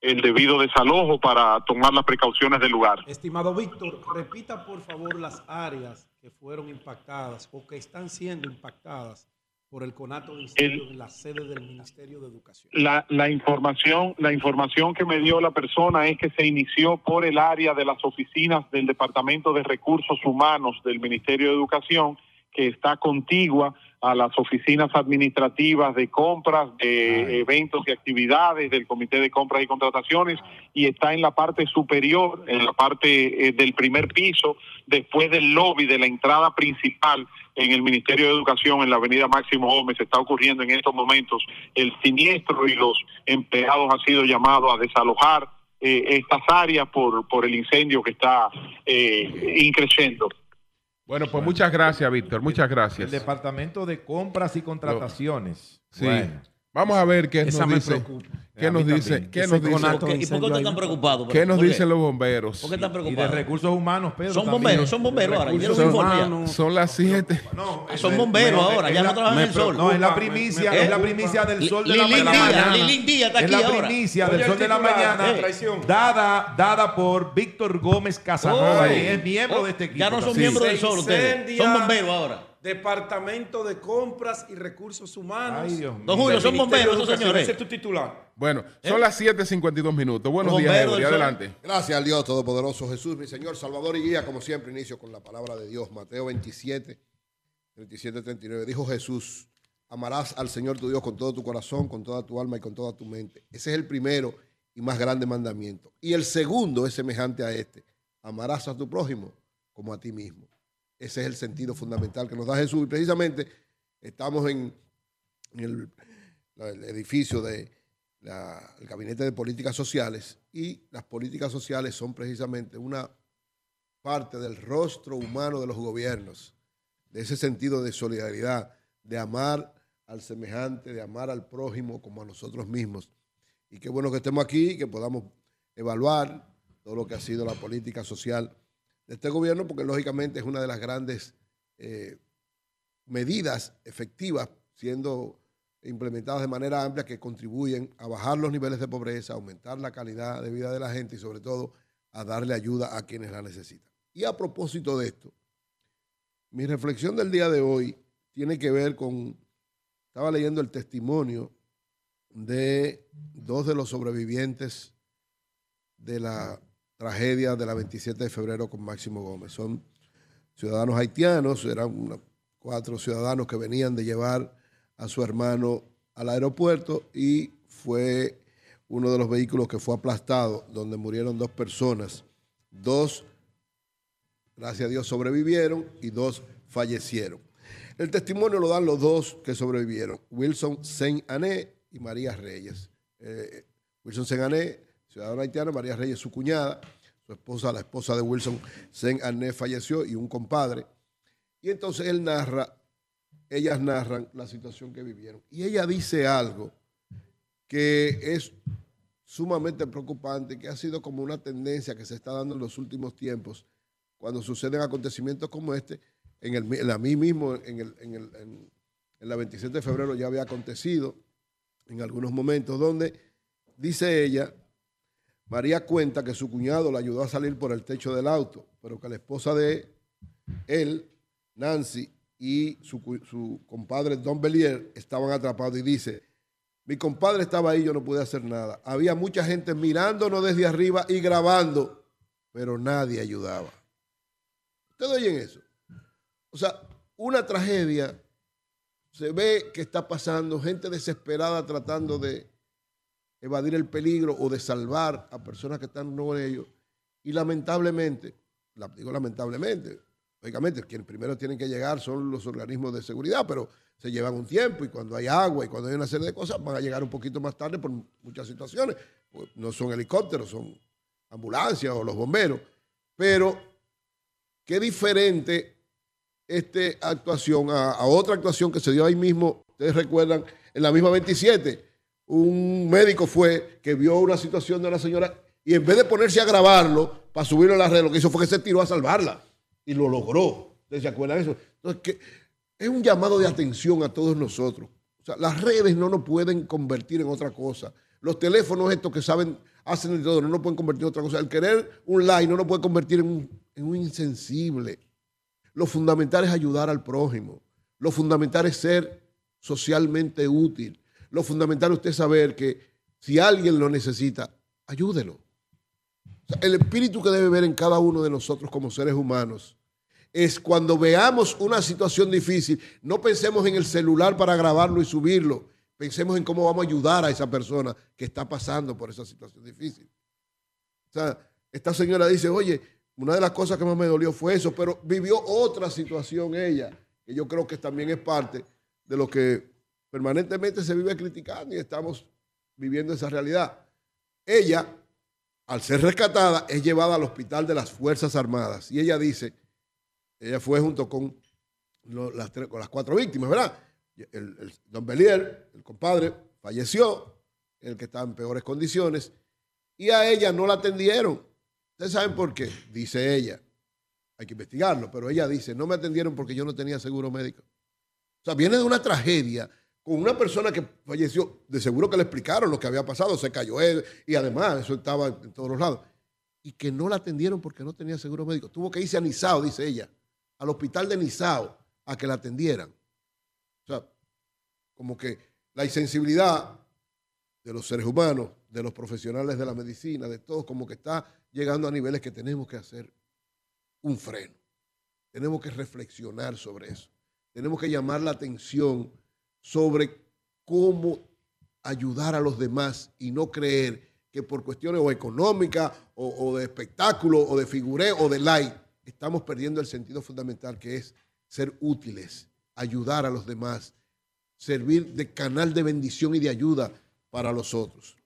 el debido desalojo para tomar las precauciones del lugar. Estimado Víctor, repita por favor las áreas que fueron impactadas o que están siendo impactadas por el conato de incendio en la sede del Ministerio de Educación. La, la información la información que me dio la persona es que se inició por el área de las oficinas del Departamento de Recursos Humanos del Ministerio de Educación, que está contigua a las oficinas administrativas de compras, de eventos y actividades del Comité de Compras y Contrataciones y está en la parte superior, en la parte eh, del primer piso, después del lobby de la entrada principal en el Ministerio de Educación en la Avenida Máximo Gómez. Está ocurriendo en estos momentos el siniestro y los empleados han sido llamados a desalojar eh, estas áreas por, por el incendio que está eh, increciendo. Bueno, pues muchas gracias, Víctor. Muchas El gracias. Departamento de Compras y Contrataciones. Sí. Bueno. Vamos a ver qué Esa nos me dice. preocupa. ¿Qué A nos mí dice? también. ¿Qué Ese nos dice? conato ¿Por qué- ¿Y por qué incendio ustedes ahí. están preocupados? ¿Qué nos dicen los bomberos? ¿Por qué están Y de preocupados? recursos humanos, Pedro. Son también. bomberos, son bomberos ahora. Recursos Hicieron un informe ya. humanos. Son las 7. No, Ah, son es- bomberos ahora, es ya la- no trabajan en el sol. No, es la primicia, me es la primicia del Li- sol de la Lilín mañana. Lilín Díaz está es aquí la ahora. primicia Oye, del el sol de la titular, mañana, eh. Traición. dada, dada por Víctor Gómez Casanova, Oh. es miembro Oh, de este equipo. Ya no son miembros del sol ustedes. incendia Son bomberos ahora. Departamento de Compras y Recursos Humanos. Ay, Dios mío. Don Julio, son bomberos esos señores. Ese es tu titular. Bueno, son las 7.52 minutos. Buenos Los días, Eury. Adelante. Gracias al Dios Todopoderoso Jesús, mi Señor, Salvador y Guía, como siempre, inicio con la palabra de Dios. Mateo 27, 37, 39. Dijo Jesús, amarás al Señor tu Dios con todo tu corazón, con toda tu alma y con toda tu mente. Ese es el primero y más grande mandamiento. Y el segundo es semejante a este. Amarás a tu prójimo como a ti mismo. Ese es el sentido fundamental que nos da Jesús. Y precisamente estamos en, el edificio del Gabinete de Políticas Sociales y las políticas sociales son precisamente una parte del rostro humano de los gobiernos, de ese sentido de solidaridad, de amar al semejante, de amar al prójimo como a nosotros mismos. Y qué bueno que estemos aquí y que podamos evaluar todo lo que ha sido la política social de este gobierno, porque lógicamente es una de las grandes eh, medidas efectivas siendo implementadas de manera amplia que contribuyen a bajar los niveles de pobreza, aumentar la calidad de vida de la gente y sobre todo a darle ayuda a quienes la necesitan. Y a propósito de esto, mi reflexión del día de hoy tiene que ver con, estaba leyendo el testimonio de dos de los sobrevivientes de la tragedia de la 27 de febrero con Máximo Gómez. Son ciudadanos haitianos, eran cuatro ciudadanos que venían de llevar a su hermano al aeropuerto y fue uno de los vehículos que fue aplastado, donde murieron dos personas. Dos, gracias a Dios, sobrevivieron y dos fallecieron. El testimonio lo dan los dos que sobrevivieron, Wilson Saint-Ané y María Reyes. Eh, Wilson Saint-Ané, ciudadano haitiano, María Reyes, su cuñada, su esposa, la esposa de Wilson Saint-Ané falleció y un compadre. Y entonces él narra, ellas narran la situación que vivieron. Y ella dice algo que es sumamente preocupante, que ha sido como una tendencia que se está dando en los últimos tiempos, cuando suceden acontecimientos como este, en, el, en la mí mismo, en, el, en, el- en la 27 de febrero ya había acontecido en algunos momentos, donde dice ella, María cuenta que su cuñado la ayudó a salir por el techo del auto, pero que la esposa de él, Nancy, y su, compadre Don Belier estaban atrapados y dice, mi compadre estaba ahí, yo no pude hacer nada. Había mucha gente mirándonos desde arriba y grabando, pero nadie ayudaba. ¿Ustedes oyen eso? O sea, una tragedia, se ve que está pasando, gente desesperada tratando de evadir el peligro o de salvar a personas que están en ellos. Y lamentablemente, la- digo lamentablemente, lógicamente, quienes primero tienen que llegar son los organismos de seguridad, pero se llevan un tiempo y cuando hay agua y cuando hay una serie de cosas van a llegar un poquito más tarde por muchas situaciones. Pues no son helicópteros, son ambulancias o los bomberos. Pero qué diferente esta actuación a, a otra actuación que se dio ahí mismo, ustedes recuerdan, en la misma 27, un médico fue que vio una situación de una señora y en vez de ponerse a grabarlo para subirlo a la red, lo que hizo fue que se tiró a salvarla y lo logró. ¿Ustedes se acuerdan de eso? Entonces, que es un llamado de atención a todos nosotros. O sea, las redes no nos pueden convertir en otra cosa. Los teléfonos estos que saben, hacen de todo, no nos pueden convertir en otra cosa. El querer un like no nos puede convertir en un insensible. Lo fundamental es ayudar al prójimo. Lo fundamental es ser socialmente útil. Lo fundamental es usted saber que si alguien lo necesita, ayúdelo. El espíritu que debe ver en cada uno de nosotros como seres humanos es cuando veamos una situación difícil, no pensemos en el celular para grabarlo y subirlo, pensemos en cómo vamos a ayudar a esa persona que está pasando por esa situación difícil. O sea, esta señora dice, oye, una de las cosas que más me dolió fue eso, pero vivió otra situación ella, que yo creo que también es parte de lo que permanentemente se vive criticando y estamos viviendo esa realidad. Ella, al ser rescatada, es llevada al hospital de las Fuerzas Armadas y ella dice, ella fue junto con, las, cuatro víctimas, ¿verdad? El, el- don Belier, el compadre, falleció, el que estaba en peores condiciones, y a ella no la atendieron. ¿Ustedes saben por qué? Dice ella. Hay que investigarlo, pero ella dice, no me atendieron porque yo no tenía seguro médico. O sea, viene de una tragedia con una persona que falleció, de seguro que le explicaron lo que había pasado, se cayó él, y además eso estaba en todos los lados. Y que no la atendieron porque no tenía seguro médico. Tuvo que irse a Nizao, dice ella, al hospital de Nizao, a que la atendieran. O sea, como que la insensibilidad de los seres humanos, de los profesionales de la medicina, de todos, como que está llegando a niveles que tenemos que hacer un freno. Tenemos que reflexionar sobre eso. Tenemos que llamar la atención sobre cómo ayudar a los demás y no creer que por cuestiones o económicas o, de espectáculo o de figureo o de like estamos perdiendo el sentido fundamental que es ser útiles, ayudar a los demás, servir de canal de bendición y de ayuda para los otros.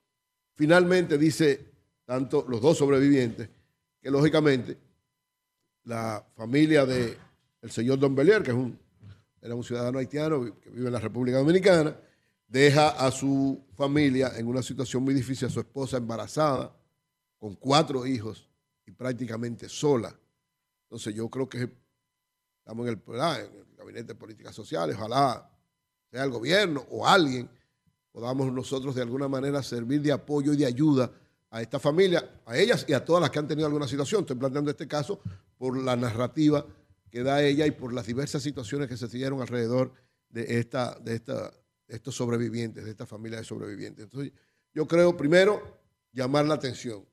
Finalmente dice tanto los dos sobrevivientes que lógicamente la familia de el señor Don Belier, que es un, era un ciudadano haitiano que vive en la República Dominicana, deja a su familia en una situación muy difícil, a su esposa embarazada, con cuatro hijos y prácticamente sola. Entonces yo creo que estamos en el, en el gabinete de políticas sociales, ojalá sea el gobierno o alguien, podamos nosotros de alguna manera servir de apoyo y de ayuda a esta familia, a ellas y a todas las que han tenido alguna situación. Estoy planteando este caso por la narrativa que da ella y por las diversas situaciones que se dieron alrededor de, esta, de, esta, estos sobrevivientes, de esta familia de sobrevivientes. Entonces, yo creo, primero, llamar la atención.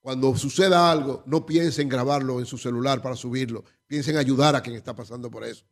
Cuando suceda algo, no piensen en grabarlo en su celular para subirlo, piensen en ayudar a quien está pasando por eso.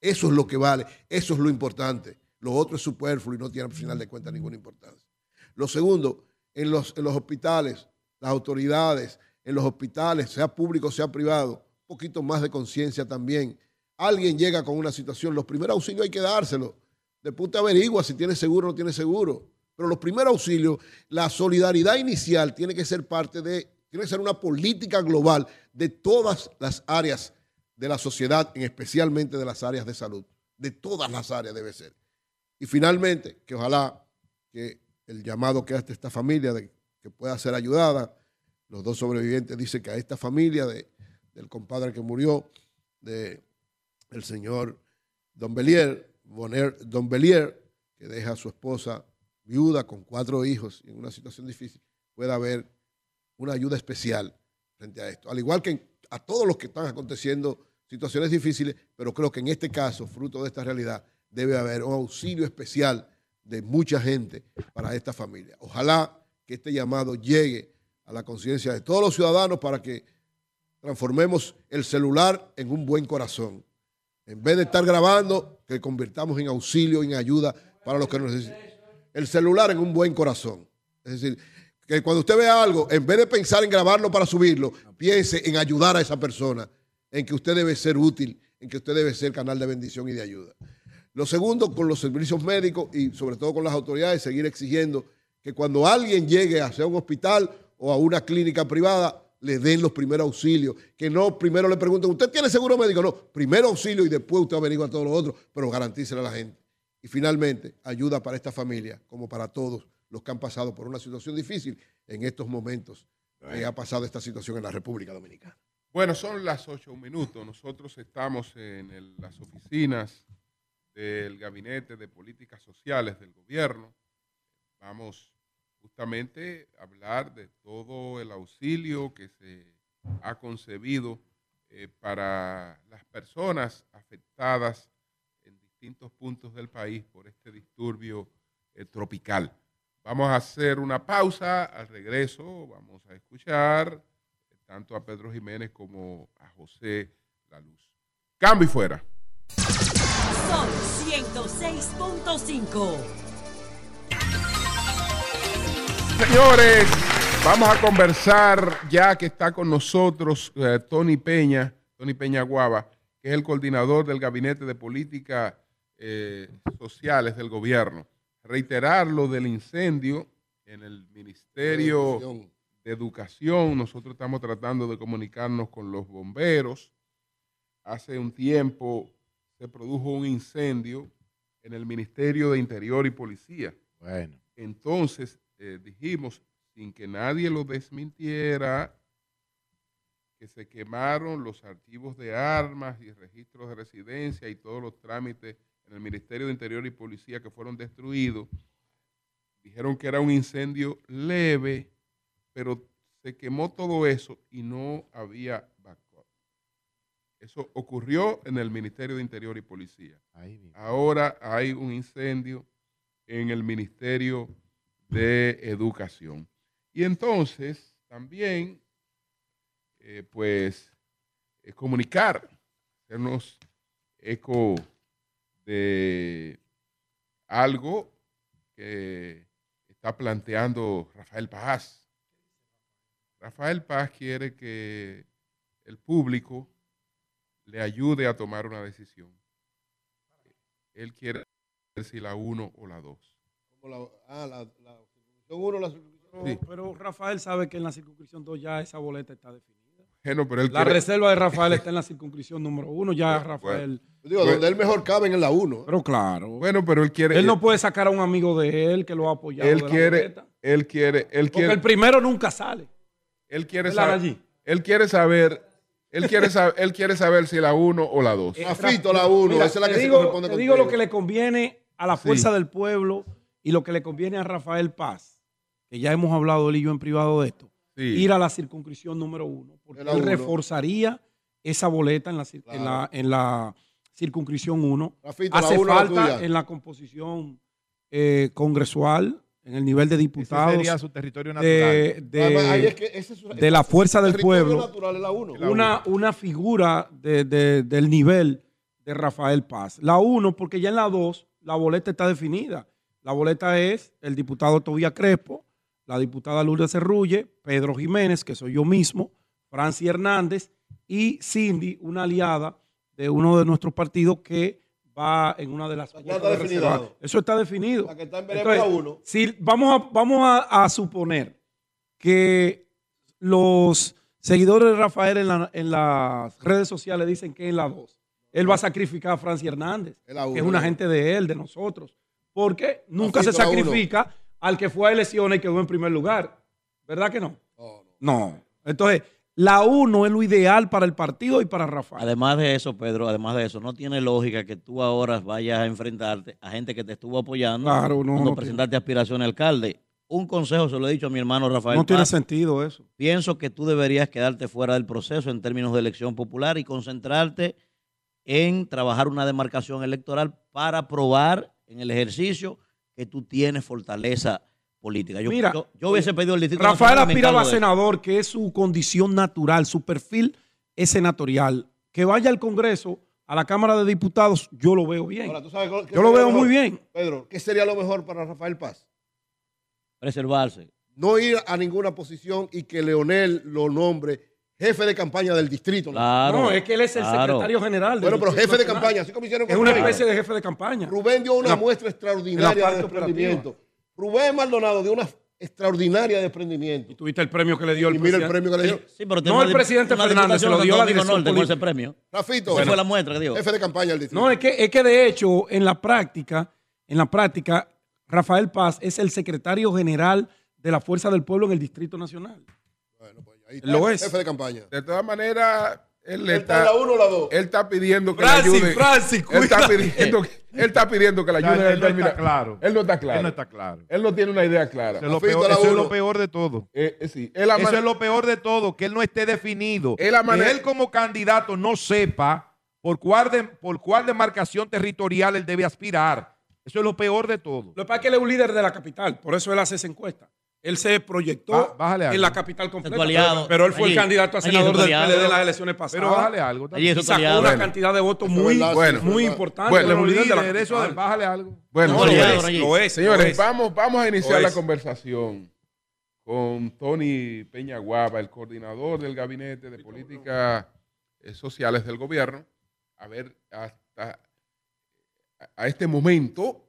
Eso es lo que vale, eso es lo importante. Lo otro es superfluo y no tiene al final de cuentas ninguna importancia. Lo segundo, en los, en los hospitales, las autoridades, en los hospitales, sea público, sea privado, poquito más de conciencia también. Alguien llega con una situación, los primeros auxilios hay que dárselo. Después usted averigua si tiene seguro o no tiene seguro. Pero los primeros auxilios, la solidaridad inicial tiene que ser parte de, tiene que ser una política global de todas las áreas de la sociedad, en especialmente de las áreas de salud. De todas las áreas debe ser. Y finalmente, que ojalá que el llamado que hace esta familia de que pueda ser ayudada, los dos sobrevivientes dicen que a esta familia de, del compadre que murió, de el señor Don Belier, Don Belier, que deja a su esposa viuda con cuatro hijos en una situación difícil, pueda haber una ayuda especial frente a esto. Al igual que a todos los que están aconteciendo situaciones difíciles, pero creo que en este caso, fruto de esta realidad, debe haber un auxilio especial de mucha gente para esta familia. Ojalá que este llamado llegue a la conciencia de todos los ciudadanos para que transformemos el celular en un buen corazón. En vez de estar grabando, que convirtamos en auxilio, en ayuda para los que nos necesitan. El celular en un buen corazón. Es decir, que cuando usted vea algo, en vez de pensar en grabarlo para subirlo, piense en ayudar a esa persona, en que usted debe ser útil, en que usted debe ser canal de bendición y de ayuda. Lo segundo, con los servicios médicos y sobre todo con las autoridades, seguir exigiendo que cuando alguien llegue hacia un hospital o a una clínica privada, le den los primeros auxilios, que no primero le pregunten, ¿usted tiene seguro médico? No, primero auxilio y después usted averigua todo lo otro, pero garantícele a la gente. Y finalmente, ayuda para esta familia, como para todos los que han pasado por una situación difícil en estos momentos que ha pasado esta situación en la República Dominicana. Bueno, son las ocho minutos. Nosotros estamos en el- las oficinas del Gabinete de Políticas Sociales del Gobierno. Vamos justamente hablar de todo el auxilio que se ha concebido eh, para las personas afectadas en distintos puntos del país por este disturbio eh, tropical. Vamos a hacer una pausa. Al regreso vamos a escuchar tanto a Pedro Jiménez como a José La Luz. Cambio y fuera. Sol 106.5. Señores, vamos a conversar ya que está con nosotros eh, Tony Peña, Tony Peña Guava, que es el coordinador del Gabinete de Políticas eh, Sociales del Gobierno. Reiterar lo del incendio en el Ministerio de Educación. Nosotros estamos tratando de comunicarnos con los bomberos. Hace un tiempo se produjo un incendio en el Ministerio de Interior y Policía. Bueno. Entonces eh, dijimos, sin que nadie lo desmintiera, que se quemaron los archivos de armas y registros de residencia y todos los trámites en el Ministerio de Interior y Policía que fueron destruidos. Dijeron que era un incendio leve, pero se quemó todo eso y no había backup. Eso ocurrió en el Ministerio de Interior y Policía. Ahora hay un incendio en el Ministerio de Educación. Y entonces también, eh, pues, eh, comunicar, hacernos eco de algo que está planteando Rafael Paz. Rafael Paz quiere que el público le ayude a tomar una decisión. Él quiere ver si la 1 o la 2. La- ah, la, la circunscripción uno, la circunscripción Sí. Pero Rafael sabe que en la circunscripción 2 ya esa boleta está definida. Bueno, pero él La quiere- reserva de Rafael está en la circunscripción número 1. Ya Bueno, Rafael. Digo, donde él mejor cabe en la 1. Pero claro. Bueno, pero él quiere. él no puede sacar a un amigo de él que lo ha apoyado. él de la quiere, boleta. él quiere, él Porque quiere, el primero nunca sale. él quiere ¿verdad, saber, Nayib? él quiere saber, él quiere saber, él quiere saber si la 1 o la 2. Eh, Rafito, la 1, Mira, esa es la te que se digo, corresponde te contigo. digo lo que le conviene a la Sí. fuerza del pueblo y lo que le conviene a Rafael Paz, que ya hemos hablado él y yo en privado de esto, Sí. ir a la circunscripción número uno, porque él uno. reforzaría esa boleta en la, cir- en la, en la circunscripción 1. Hace la falta en la composición eh, congresual, en el nivel de Ese diputados, sería su territorio natural. de, de- Además, ahí es que ese es- de la fuerza del pueblo. natural es la 1. una, una figura de- de- del nivel de Rafael Paz. La uno, porque ya en la dos, la boleta está definida. La boleta es el diputado Tobía Crespo, la diputada Lourdes Cerrulle, Pedro Jiménez, que soy yo mismo, Franci Hernández y Cindy, una aliada de uno de nuestros partidos que va en una de las Ya está de. Eso está definido. La que está en Entonces, 1. si vamos a, vamos a, a suponer que los seguidores de Rafael en, la- en las redes sociales dicen que es la 2. Él va a sacrificar a Franci Hernández, uno, que es una la gente de él, de nosotros. Porque nunca se uno. sacrifica al que fue a elecciones y quedó en primer lugar. ¿Verdad que no? No. Entonces, la 1 es lo ideal para el partido y para Rafael. Además de eso, Pedro, además de eso, no tiene lógica que tú ahora vayas a enfrentarte a gente que te estuvo apoyando Claro, no, cuando no presentaste aspiración a alcalde. Un consejo se lo he dicho a mi hermano Rafael. No tiene sentido eso. Pienso que tú deberías quedarte fuera del proceso en términos de elección popular y concentrarte en trabajar una demarcación electoral para probar en el ejercicio que tú tienes fortaleza política. Yo, Mira, yo, yo hubiese pedido el distrito Rafael aspiraba a senador, que es su condición natural, su perfil es senatorial. Que vaya al Congreso, a la Cámara de Diputados, yo lo veo bien. Ahora, ¿tú sabes qué Yo lo veo mejor? muy bien. Pedro, ¿qué sería lo mejor para Rafael Paz? Preservarse. No ir a ninguna posición y que Leonel lo nombre jefe de campaña del distrito. Claro. no, es que él es el claro. secretario general. del Bueno, pero jefe de campaña, así como hicieron Es una especie de jefe de campaña. Rubén dio una La- muestra extraordinaria de desprendimiento. Rubén Maldonado dio una extraordinaria de desprendimiento. Y tuviste el premio que le dio el Y mira el premio que le dio. Sí, pero No, el presidente Fernández se lo dio a la dirección Norte con ese premio. Rafito, Esa fue la muestra que dio. jefe de campaña del distrito. No, es que, es que de hecho, en la práctica, en la práctica, Rafael Paz es el secretario general de la Fuerza del Pueblo en el Distrito Nacional. Lo es. Jefe de campaña. De todas maneras, él, le Él está en la uno o la dos. Él está pidiendo que Francis, le ayude. Francis, él, está pidiendo, que- él está pidiendo que le ayude él no está claro. Él no está claro. Él no está claro. Él no tiene una idea clara. Eso es lo peor, eso es lo peor de todo. Eh, eh, sí, él Eso es lo peor de todo, que él no esté definido. La Que él como candidato no sepa por cuál, de- por cuál demarcación territorial él debe aspirar. Eso es lo peor de todo. Lo que pasa es que él es un líder de la capital, por eso él hace esa encuesta. Él se proyectó Ba- bájale algo. en la capital completa. pero, pero él fue Allí- el candidato a senador del. PLD en las elecciones pasadas. Pero bájale algo. Allí y sacó aliado. una Bueno. cantidad de votos muy, bueno. muy importante. Bueno, líder de la eso bájale algo. Bueno, No, lo, aliado, es, allí. lo es, lo Señores, es. vamos, vamos a iniciar la conversación con Tony Peñaguaba, el coordinador del Gabinete de Políticas eh, Sociales del Gobierno, a ver hasta a este momento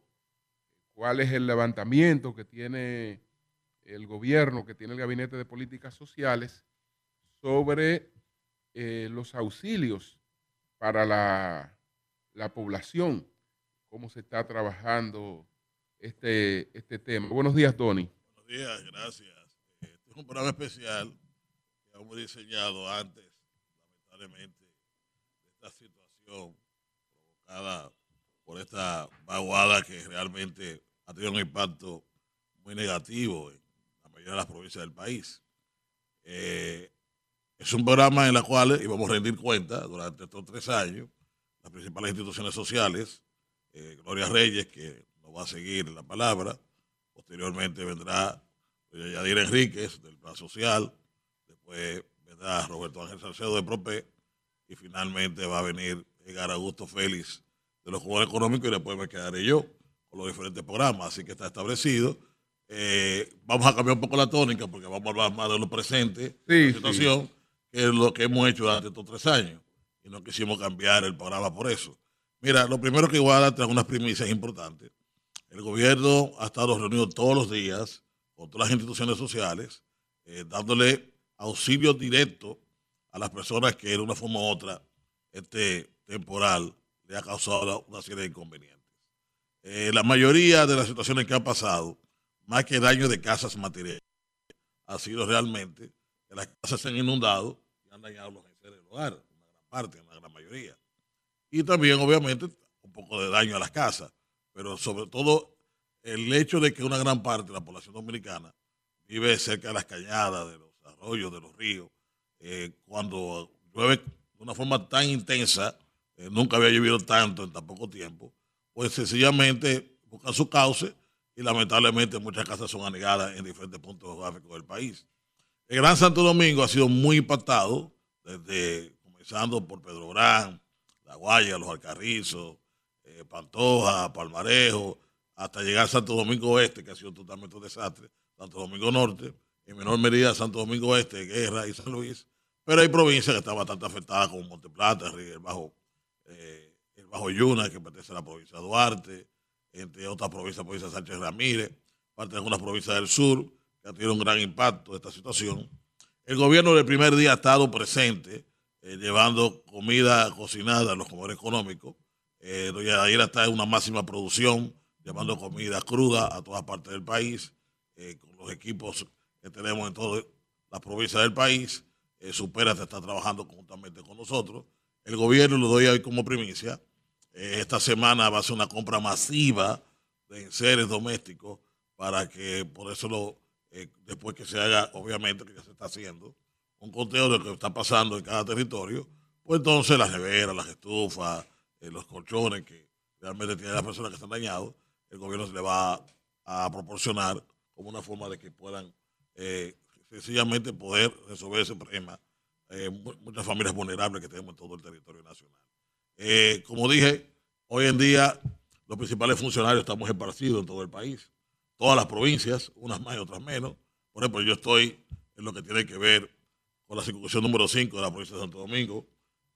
cuál es el levantamiento que tiene el gobierno, que tiene el Gabinete de Políticas Sociales sobre eh, los auxilios para la, la población, cómo se está trabajando este, este tema. Buenos días, Tony. Buenos días, gracias. Este es un programa especial que hemos diseñado antes, lamentablemente, de esta situación provocada por esta vaguada que realmente ha tenido un impacto muy negativo de las provincias del país. Eh, es un programa en el cual íbamos a rendir cuenta durante estos tres años las principales instituciones sociales, eh, Gloria Reyes, que nos va a seguir la palabra, Posteriormente vendrá doña Yadira Enríquez del Plan Social, después vendrá Roberto Ángel Salcedo de Prope y finalmente va a venir Edgar Augusto Félix de los Juegos Económicos y después me quedaré yo con los diferentes programas, así que está establecido. Eh, vamos a cambiar un poco la tónica porque vamos a hablar más de lo presente, Sí, la sí. situación, que es lo que hemos hecho durante estos tres años y no quisimos cambiar el programa por eso. Mira, lo primero que igual a traer unas primicias importantes. El gobierno ha estado reunido todos los días con todas las instituciones sociales, eh, dándole auxilio directo a las personas que de una forma u otra este temporal le ha causado una serie de inconvenientes. Eh, la mayoría de las situaciones que han pasado, más que daño de casas materiales, ha sido realmente que las casas se han inundado y han dañado los enseres del hogar, una gran parte, una gran mayoría. Y también, obviamente, un poco de daño a las casas pero sobre todo el hecho de que una gran parte de la población dominicana vive cerca de las cañadas, de los arroyos, de los ríos, eh, cuando llueve de una forma tan intensa, eh, nunca había llovido tanto en tan poco tiempo, pues sencillamente buscan su cauce y lamentablemente muchas casas son anegadas en diferentes puntos geográficos del país. El Gran Santo Domingo ha sido muy impactado, desde comenzando por Pedro Brán, La Guaya, Los Alcarrizos, eh, Pantoja, Palmarejo, hasta llegar a Santo Domingo Oeste, que ha sido totalmente un desastre, Santo Domingo Norte, en menor medida Santo Domingo Oeste, Guerra y San Luis, pero hay provincias que están bastante afectadas como Monteplata, el Bajo, eh, el Bajo Yuna, que pertenece a la provincia de Duarte, entre otras provincias, provincia de Sánchez Ramírez, parte de algunas provincias del sur, que ha tenido un gran impacto de esta situación. El gobierno del primer día ha estado presente, eh, llevando comida cocinada a los comedores económicos, eh, doña Daira está en una máxima producción, llevando comida cruda a todas partes del país, eh, con los equipos que tenemos en todas las provincias del país. Eh, Supérate está trabajando conjuntamente con nosotros. El gobierno, lo doy hoy como primicia, eh, esta semana va a ser una compra masiva de enseres domésticos para que, por eso, lo, eh, después que se haga, obviamente, que se está haciendo, un conteo de lo que está pasando en cada territorio, pues entonces las neveras, las estufas, eh, los colchones que realmente tienen las personas que están dañados, el gobierno se le va a, proporcionar como una forma de que puedan sencillamente poder resolver ese problema. mu- muchas familias vulnerables que tenemos en todo el territorio nacional. Eh, como dije, hoy en día los principales funcionarios estamos esparcidos en todo el país, todas las provincias, unas más y otras menos. Por ejemplo, yo estoy en lo que tiene que ver con la circunscripción número 5 de la provincia de Santo Domingo,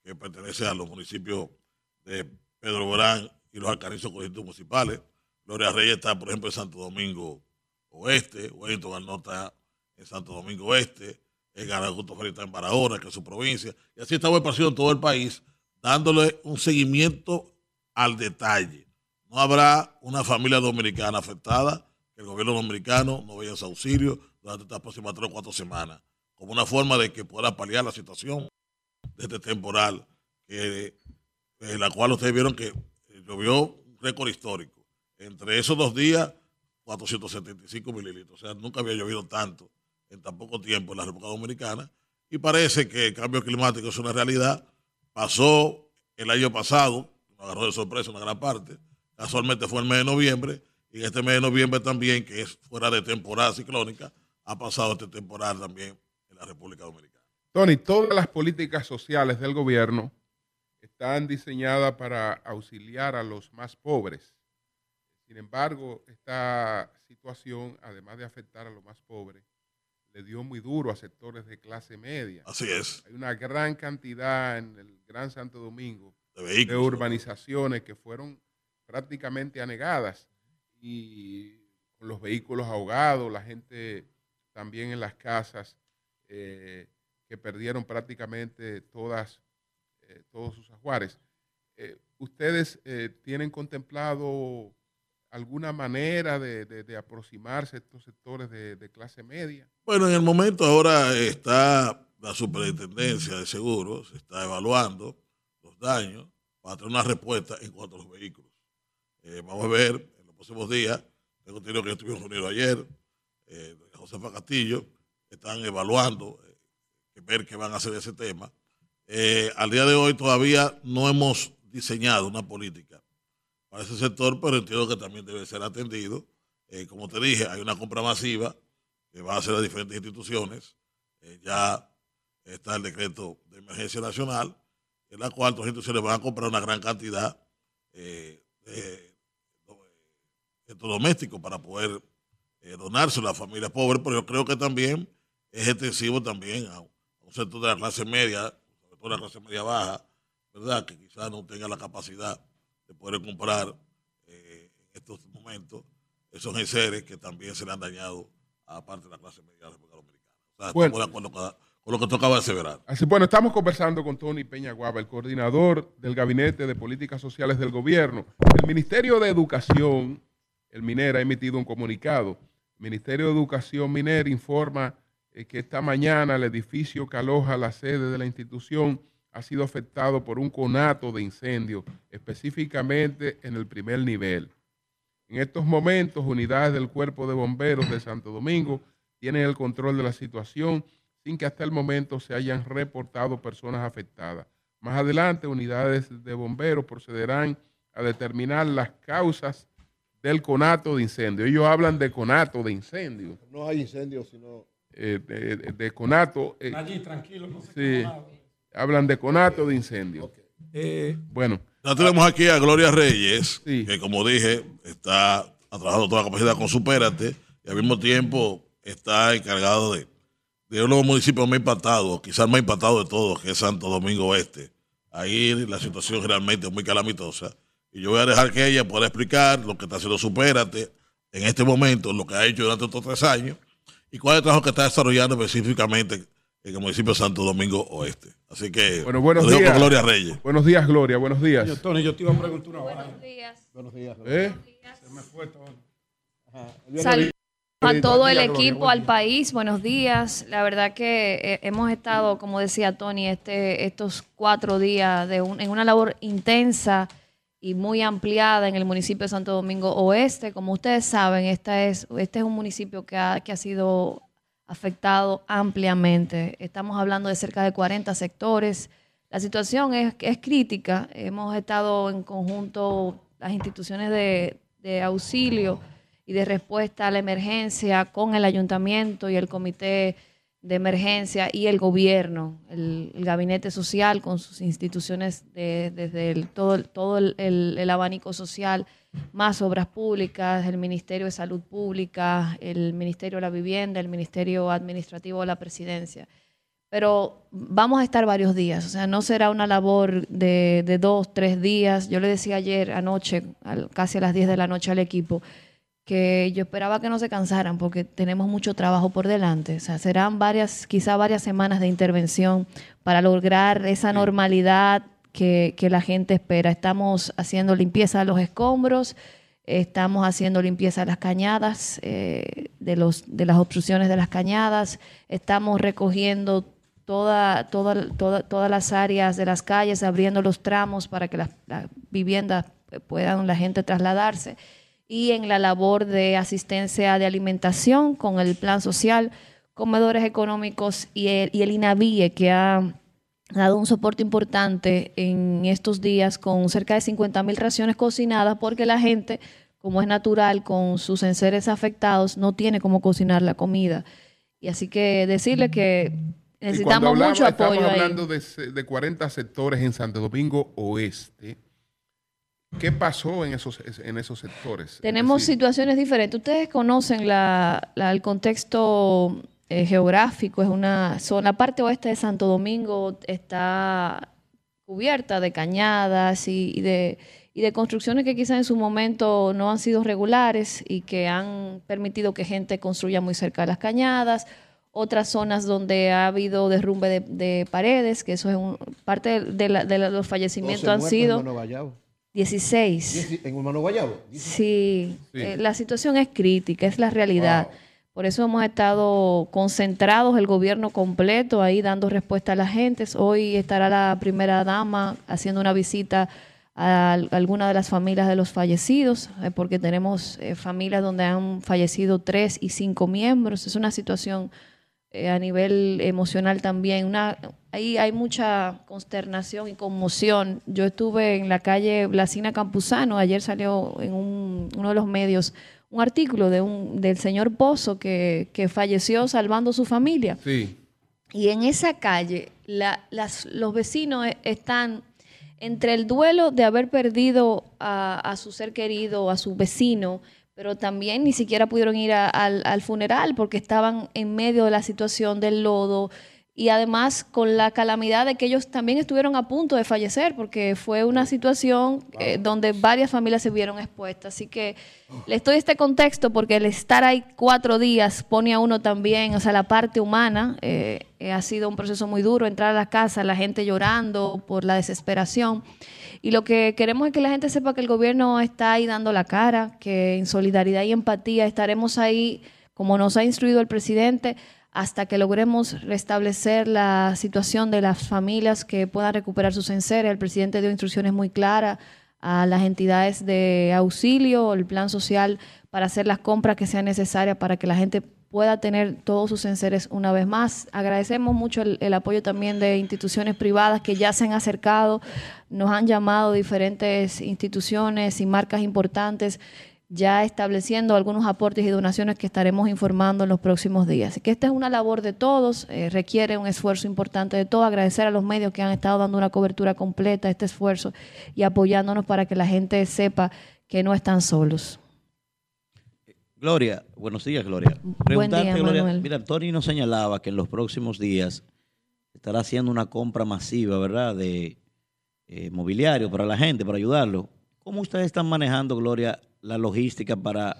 que pertenece a los municipios de Pedro Borán y los alcanizos corrientes municipales. Gloria Reyes está, por ejemplo, en Santo Domingo Oeste, Wellington Arnott está en Santo Domingo Oeste, Edgar Augusto Félix está en Barahona, que es su provincia, y así estamos esparcidos en todo el país, dándole un seguimiento al detalle. No habrá una familia dominicana afectada, que el gobierno dominicano no vaya a ese auxilio durante estas próximas tres o cuatro semanas, como una forma de que pueda paliar la situación de este temporal, que, en la cual ustedes vieron que eh, llovió un récord histórico. Entre esos dos días, 475 mililitros. O sea, nunca había llovido tanto en tan poco tiempo en la República Dominicana. Y parece que el cambio climático es una realidad. Pasó el año pasado, nos agarró de sorpresa una gran parte. Casualmente fue el mes de noviembre. Y en este mes de noviembre también, que es fuera de temporada ciclónica, ha pasado este temporal también en la República Dominicana. Tony, todas las políticas sociales del gobierno están diseñadas para auxiliar a los más pobres. Sin embargo, esta situación, además de afectar a los más pobres, le dio muy duro a sectores de clase media. Así es. Hay una gran cantidad en el Gran Santo Domingo De urbanizaciones que fueron prácticamente anegadas y con los vehículos ahogados, la gente también en las casas eh, que perdieron prácticamente todas, eh, todos sus ajuares. Eh, ¿Ustedes tienen contemplado alguna manera de, de- aproximarse a estos sectores de, clase media? Bueno, en el momento ahora está la superintendencia de seguros, se está evaluando los daños para tener una respuesta en cuanto a los vehículos. Eh, vamos a ver en los próximos días, tengo entendido que estuvieron reunidos ayer, eh, Josefa Castillo, están evaluando, eh, ver qué van a hacer ese tema. Eh, al día de hoy todavía no hemos diseñado una política para ese sector, pero entiendo que también debe ser atendido. Eh, como te dije, hay una compra masiva que va a hacer a diferentes instituciones. Eh, ya está el decreto de emergencia nacional, en la cual las instituciones van a comprar una gran cantidad eh, de electrodomésticos para poder eh, donárselo a las familias pobres, pero yo creo que también es extensivo también a, un sector de la clase media, sobre todo la clase media baja, ¿verdad? Que quizás no tenga la capacidad de poder comprar eh, en estos momentos esos enseres que también se le han dañado a parte de la clase media de la República Dominicana. O sea, Bueno. estamos de acuerdo con, lo que de aseverar. Así, bueno, estamos conversando con Tony Peña Guava, el coordinador del Gabinete de Políticas Sociales del Gobierno. El Ministerio de Educación, el MINER, ha emitido un comunicado. El Ministerio de Educación MINER informa eh, que esta mañana el edificio que aloja la sede de la institución ha sido afectado por un conato de incendio, específicamente en el primer nivel. En estos momentos, unidades del Cuerpo de Bomberos de Santo Domingo tienen el control de la situación sin que hasta el momento se hayan reportado personas afectadas. Más adelante, unidades de bomberos procederán a determinar las causas del conato de incendio. Ellos hablan de conato de incendio, No hay incendios, sino. eh, de, conato. eh, Allí, tranquilo, no se sí. Hablan de conato de incendio. Eh, Bueno, Ya tenemos aquí a Gloria Reyes, Sí. que como dije, está trabajando toda la capacidad con Supérate y al mismo tiempo está encargado de, de uno de los municipios más impactados, quizás más impactado de todos, que es Santo Domingo Oeste. Ahí la situación realmente es muy calamitosa. Y yo voy a dejar que ella pueda explicar lo que está haciendo Supérate en este momento, lo que ha hecho durante estos tres años y cuál es el trabajo que está desarrollando específicamente en el municipio de Santo Domingo Oeste. Así que bueno buenos días. Gloria Reyes. Buenos días, Gloria. Buenos días. yo, Tony, yo te iba a preguntar una. Buenos días. ¿Eh? Se me fue, Tony. Saludos a todo el equipo, al país, buenos días. La verdad que eh, hemos estado, como decía Tony, este, estos cuatro días de un- en una labor intensa y muy ampliada en el municipio de Santo Domingo Oeste. Como ustedes saben, esta es, este es un municipio que ha, que ha sido afectado ampliamente. Estamos hablando de cerca de 40 sectores. La situación es, crítica. Hemos estado en conjunto las instituciones de, auxilio y de respuesta a la emergencia con el ayuntamiento y el comité de emergencia y el gobierno, el, gabinete social con sus instituciones de- desde todo, el abanico social, más obras públicas, el Ministerio de Salud Pública, el Ministerio de la Vivienda, el Ministerio Administrativo de la Presidencia. Pero vamos a estar varios días, o sea, no será una labor de, de dos, tres días. Yo le decía ayer, anoche, al- casi a las 10 de la noche al equipo, que yo esperaba que no se cansaran porque tenemos mucho trabajo por delante. O sea, serán varias, quizá varias semanas de intervención para lograr esa normalidad que, la gente espera. Estamos haciendo limpieza de los escombros, estamos haciendo limpieza de las cañadas, eh, de, los, de las obstrucciones de las cañadas, estamos recogiendo toda, toda, toda- todas las áreas de las calles, abriendo los tramos para que las, las viviendas puedan la gente trasladarse. Y en la labor de asistencia de alimentación con el plan social, comedores económicos y el, y el INAVIE, que ha dado un soporte importante en estos días con cerca de 50 mil raciones cocinadas porque la gente, como es natural, con sus enseres afectados, no tiene cómo cocinar la comida. Y así que decirle que necesitamos hablamos, mucho estamos apoyo ahí. hablando de, de 40 sectores en Santo Domingo Oeste. ¿Qué pasó en esos, en esos sectores? Es Tenemos decir, situaciones diferentes. Ustedes conocen la, la- el contexto eh, geográfico. Es una zona, la parte oeste de Santo Domingo está cubierta de cañadas y, y de, y de construcciones que quizás en su momento no han sido regulares y que han permitido que gente construya muy cerca de las cañadas. Otras zonas donde ha habido derrumbe de, de paredes, que eso es un- parte de, la- de la- los fallecimientos 12 han sido En Humano Guayabo. 16. Dieci- En Humano Guayabo. Sí, Sí. eh, la situación es crítica, es la realidad. Por eso hemos estado concentrados, el gobierno completo, ahí dando respuesta a la gente. Hoy estará la primera dama haciendo una visita a al- alguna de las familias de los fallecidos, eh, porque tenemos eh, familias donde han fallecido tres y cinco miembros. Es una situación eh, a nivel emocional también. Una, ahí hay mucha consternación y conmoción. Yo estuve en la calle Blasina Campuzano, ayer salió en un- uno de los medios un artículo de un, del señor Pozo que, que falleció salvando su familia. Sí. Y en esa calle la- las- los vecinos e- están entre el duelo de haber perdido a, a su ser querido, a su vecino, pero también ni siquiera pudieron ir a- al, al funeral porque estaban en medio de la situación del lodo y además con la calamidad de que ellos también estuvieron a punto de fallecer porque fue una situación eh, donde varias familias se vieron expuestas. Así que les doy este contexto porque el estar ahí cuatro días pone a uno también, o sea, la parte humana, eh, eh, ha sido un proceso muy duro, entrar a la casa, la gente llorando por la desesperación. Y lo que queremos es que la gente sepa que el gobierno está ahí dando la cara, que en solidaridad y empatía estaremos ahí, como nos ha instruido el presidente, hasta que logremos restablecer la situación de las familias que puedan recuperar sus enseres. El presidente dio instrucciones muy claras a las entidades de auxilio, el plan social, para hacer las compras que sean necesarias para que la gente pueda tener todos sus enseres una vez más. Agradecemos mucho el, el apoyo también de instituciones privadas que ya se han acercado, nos han llamado diferentes instituciones y marcas importantes ya estableciendo algunos aportes y donaciones que estaremos informando en los próximos días. Así que esta es una labor de todos, eh, requiere un esfuerzo importante de todos. Agradecer a los medios que han estado dando una cobertura completa a este esfuerzo y apoyándonos para que la gente sepa que no están solos. Gloria, buenos días, Gloria. Preguntarte, día, Gloria, Manuel. mira, Tony nos señalaba que en los próximos días estará haciendo una compra masiva, ¿verdad?, de eh, mobiliario para la gente, para ayudarlo. ¿Cómo ustedes están manejando, Gloria, la logística para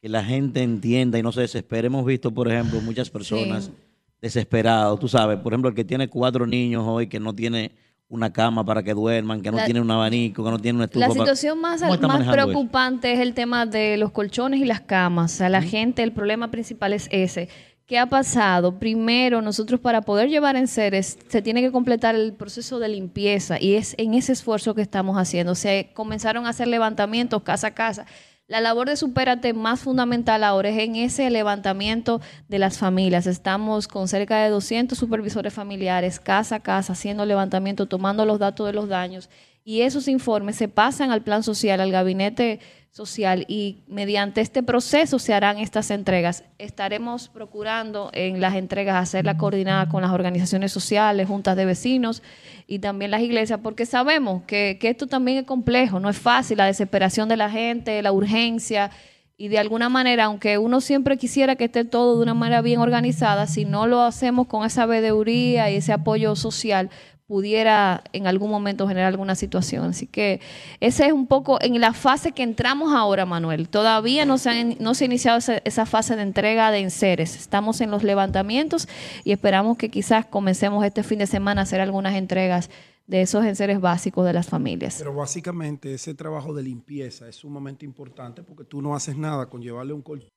que la gente entienda y no se desespere? Hemos visto, por ejemplo, muchas personas Sí. desesperados, tú sabes, por ejemplo, el que tiene cuatro niños hoy, que no tiene una cama para que duerman, que no La- tiene un abanico, que no tiene una estufa. La situación más, preocupante es el tema de los colchones y las camas. O sea, la gente, el problema principal es ese. ¿Qué ha pasado? Primero, nosotros para poder llevar en seres, se tiene que completar el proceso de limpieza y es en ese esfuerzo que estamos haciendo. Se comenzaron a hacer levantamientos casa a casa. La labor de Supérate más fundamental ahora es en ese levantamiento de las familias. Estamos con cerca de 200 supervisores familiares, casa a casa, haciendo levantamiento, tomando los datos de los daños. Y esos informes se pasan al plan social, al gabinete social y mediante este proceso se harán estas entregas. Estaremos procurando en las entregas hacerla coordinada con las organizaciones sociales, juntas de vecinos y también las iglesias, porque sabemos que, que esto también es complejo, no es fácil, la desesperación de la gente, la urgencia y de alguna manera, aunque uno siempre quisiera que esté todo de una manera bien organizada, si no lo hacemos con esa veeduría y ese apoyo social, pudiera en algún momento generar alguna situación. Así que esa es un poco en la fase que entramos ahora, Manuel. Todavía no se, han- no se ha iniciado esa, esa fase de entrega de enseres. Estamos en los levantamientos y esperamos que quizás comencemos este fin de semana a hacer algunas entregas de esos enseres básicos de las familias. Pero básicamente ese trabajo de limpieza es sumamente importante porque tú no haces nada con llevarle un colchón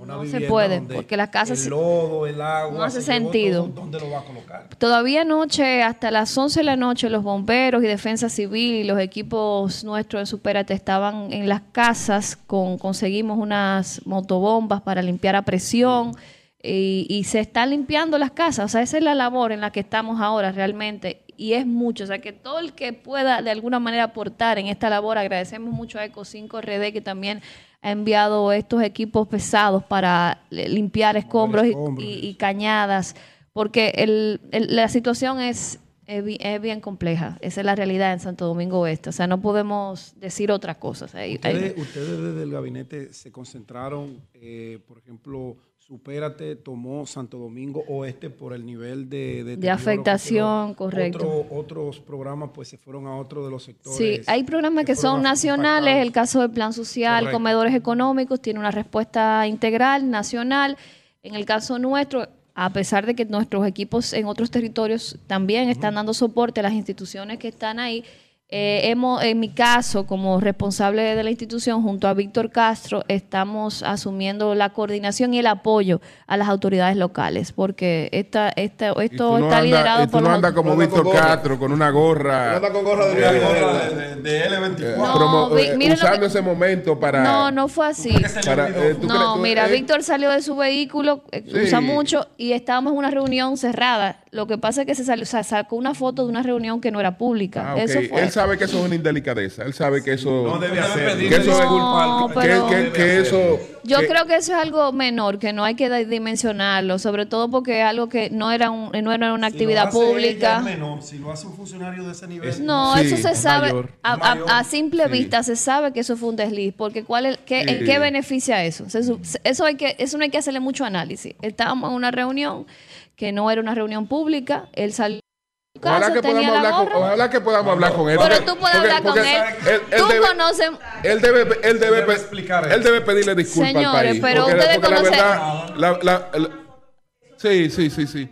una No se puede, porque las casas el lodo, el agua, no hace se sentido. todo, ¿Dónde lo va a colocar? Todavía anoche, hasta las 11 de la noche, los bomberos y defensa civil y los equipos nuestros de Superate estaban en las casas, con, conseguimos unas motobombas para limpiar a presión y, y se están limpiando las casas. O sea, esa es la labor en la que estamos ahora realmente y es mucho. O sea, que todo el que pueda de alguna manera aportar en esta labor, agradecemos mucho a Eco 5 RD que también ha enviado estos equipos pesados para limpiar escombros y- escombros. y- y cañadas, porque el- el- la situación es, es es bien compleja. Esa es la realidad en Santo Domingo Oeste. O sea, no podemos decir otra cosa. O sea, hay- hay- Ustedes, ustedes desde el gabinete se concentraron, eh, por ejemplo, Supérate tomó Santo Domingo Oeste por el nivel de, que afectación, correcto. Otro- otros programas pues se fueron a otro de los sectores. Sí, hay programas que son nacionales, impactados. el caso del Plan Social, Correcto. Comedores Económicos, tiene una respuesta integral, nacional. En el caso nuestro, a pesar de que nuestros equipos en otros territorios también están dando soporte a las instituciones que están ahí, eh, hemos, en mi caso, como responsable de la institución, junto a Víctor Castro, estamos asumiendo la coordinación y el apoyo a las autoridades locales, porque esta, esta, Y tú esto no está andas- liderado y tú por no como No anda con Víctor. Castro con una gorra. Anda con gorra de Una Miguel. gorra de, de L24. No, promo- Vi- eh, mira usando que- ese momento para. No, no fue así. para, eh, ¿tú No, crees- tú- mira, eh, Víctor salió de su vehículo, eh, Sí. usa mucho, y estábamos en una reunión cerrada. Lo que pasa es que se salió, o sea, sacó una foto de una reunión que no era pública. Ah, ok. Eso fue. Él sabe que eso es una indelicadeza. Él sabe que eso. No debe hacer. que eso es- No, pero- que, que eso. Yo que- creo que eso es algo menor, que no hay que dimensionarlo, sobre todo porque es algo que no era, un- no era una Si lo actividad pública. es menor. Si lo hace un funcionario de ese nivel. No, Sí, eso se sabe, mayor. a, a- Mayor. a simple Sí. vista se sabe que eso fue un desliz, porque ¿cuál es, qué, ¿en qué beneficia eso? Se eso, hay que, eso no hay que hacerle mucho análisis. Estábamos en una reunión que no era una reunión pública, él salió su Ojalá que, podamos la hablar con, ojalá que podamos hablar con él. pero porque- tú puedes porque- hablar con porque él. él tú debe- conoces... Él debe, él debe, Debe explicar él debe pedirle disculpas Señores, al país. pero porque, ustedes porque la conocen- verdad, la- la- la- sí, sí, sí, sí.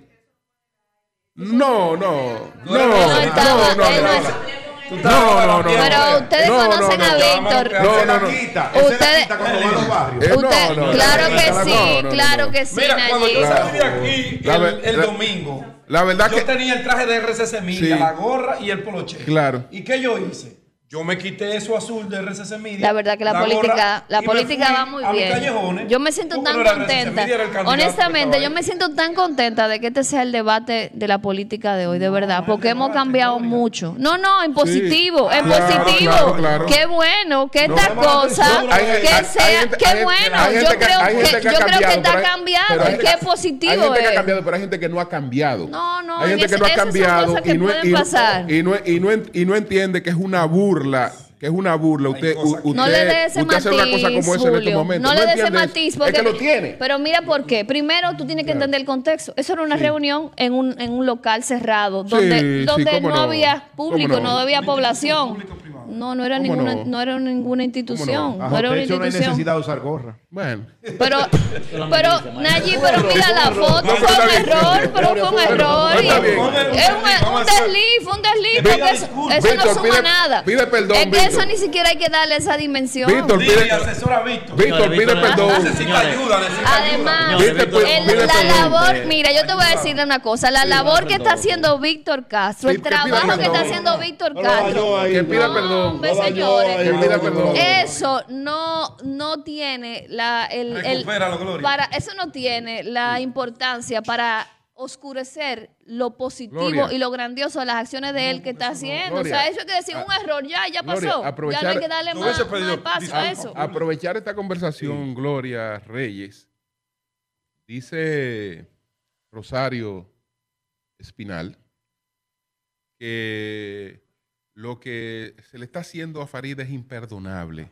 No, no, no, no, Él no estaba- no, no, él no no. No, no, no. Pero ustedes No, no, conocen no, a no. Víctor. No, no, no. Ustedes- cuando va a los barrios. No, Usted- no, claro no, que sí, no, no, claro no. que sí, Mira, cuando yo salí de aquí La el, el la- domingo, La verdad yo que tenía el traje de RCC Media, Sí. la gorra y el poloche. Claro. ¿Y qué yo hice? Yo me quité eso azul de RCC Media. La verdad que la, política, la política va muy bien. Yo me siento tan no contenta. Honestamente, yo me siento tan contenta de que este sea el debate de la política de hoy, de verdad, no, porque hemos debate, cambiado mucho. No, no, en positivo, en claro, positivo. claro, claro. Qué bueno que No, esta vamos a cosa, ver, hay- hay- que hay sea, qué bueno. hay Yo creo que, yo creo que cambiado, está que gente- positivo Hay gente que ha cambiado, pero hay gente que no ha cambiado. No, no, hay gente que no ha cambiado cosas que y no, pueden y no- pasar. y no- y no en- y no entiende que es una burla, la que es una burla. Usted, usted, No le dé ese usted hace matiz, una cosa como esa en este Julio. momento. No le dé ese matiz porque es que lo tiene. Pero mira por qué. Primero, tú tienes que entender el contexto. Eso era una reunión en un, en un local cerrado donde, sí, donde no, no. había público, ¿Cómo no, no? había población. No, no era ¿Cómo ninguna, no? no? era ninguna institución. no? No, era una Techo no hay institución. necesidad de usar gorra. Bueno, Pero, pero, Nayi, pero mira la foto, No, fue un error, pero fue un error. Es un, desliz, fue un desliz, porque eso, no suma nada. pide perdón, es que Víctor. Eso ni siquiera hay que darle esa dimensión. Víctor, pide, asesora Víctor. Víctor, pide Víctor, perdón. Necesita ayuda, necesita Además, ayuda. Viste, pues, el- pide la perdón. labor, mira, yo te voy a decir una cosa, la labor que está haciendo Víctor Castro, el trabajo que está haciendo Víctor Castro, Que pida no, perdón. hombre, señores, Que pida perdón. eso no, no tiene la, el, el- para, eso no tiene la importancia para oscurecer lo positivo Gloria. y lo grandioso de las acciones de él que está haciendo. Gloria. o sea, eso hay que decir un error, ya, ya Gloria, pasó. ya no hay que darle Tú más, más espacio a eso. aprovechar esta conversación, Gloria Reyes, dice Rosario Espinal que lo que se le está haciendo a Farid es imperdonable,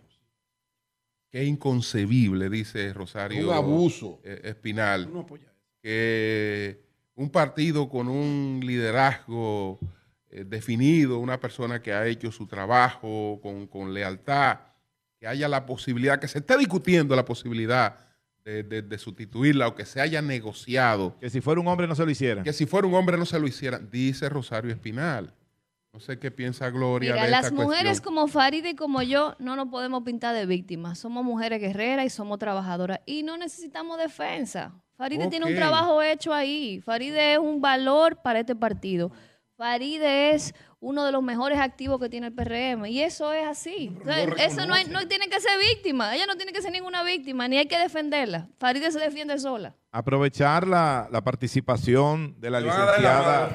que es inconcebible, dice Rosario Un abuso. eh, Espinal, No apoya eso. que un partido con un liderazgo eh, definido, una persona que ha hecho su trabajo con, con lealtad, que haya la posibilidad, que se esté discutiendo la posibilidad de, de- de sustituirla o que se haya negociado. Que si fuera un hombre no se lo hiciera. Que si fuera un hombre no se lo hiciera, dice Rosario Espinal. No sé qué piensa Gloria Mira, de las esta mujeres cuestión. como Faride y como yo no nos podemos pintar de víctimas. Somos mujeres guerreras y somos trabajadoras. Y no necesitamos defensa. Faride tiene un trabajo hecho ahí. Faride es un valor para este partido. Faride es uno de los mejores activos que tiene el PRM. Y eso es así. O sea, eso no, hay- no tiene que ser víctima. Ella no tiene que ser ninguna víctima, ni hay que defenderla. Faride se defiende sola. Aprovechar la, la participación de la licenciada.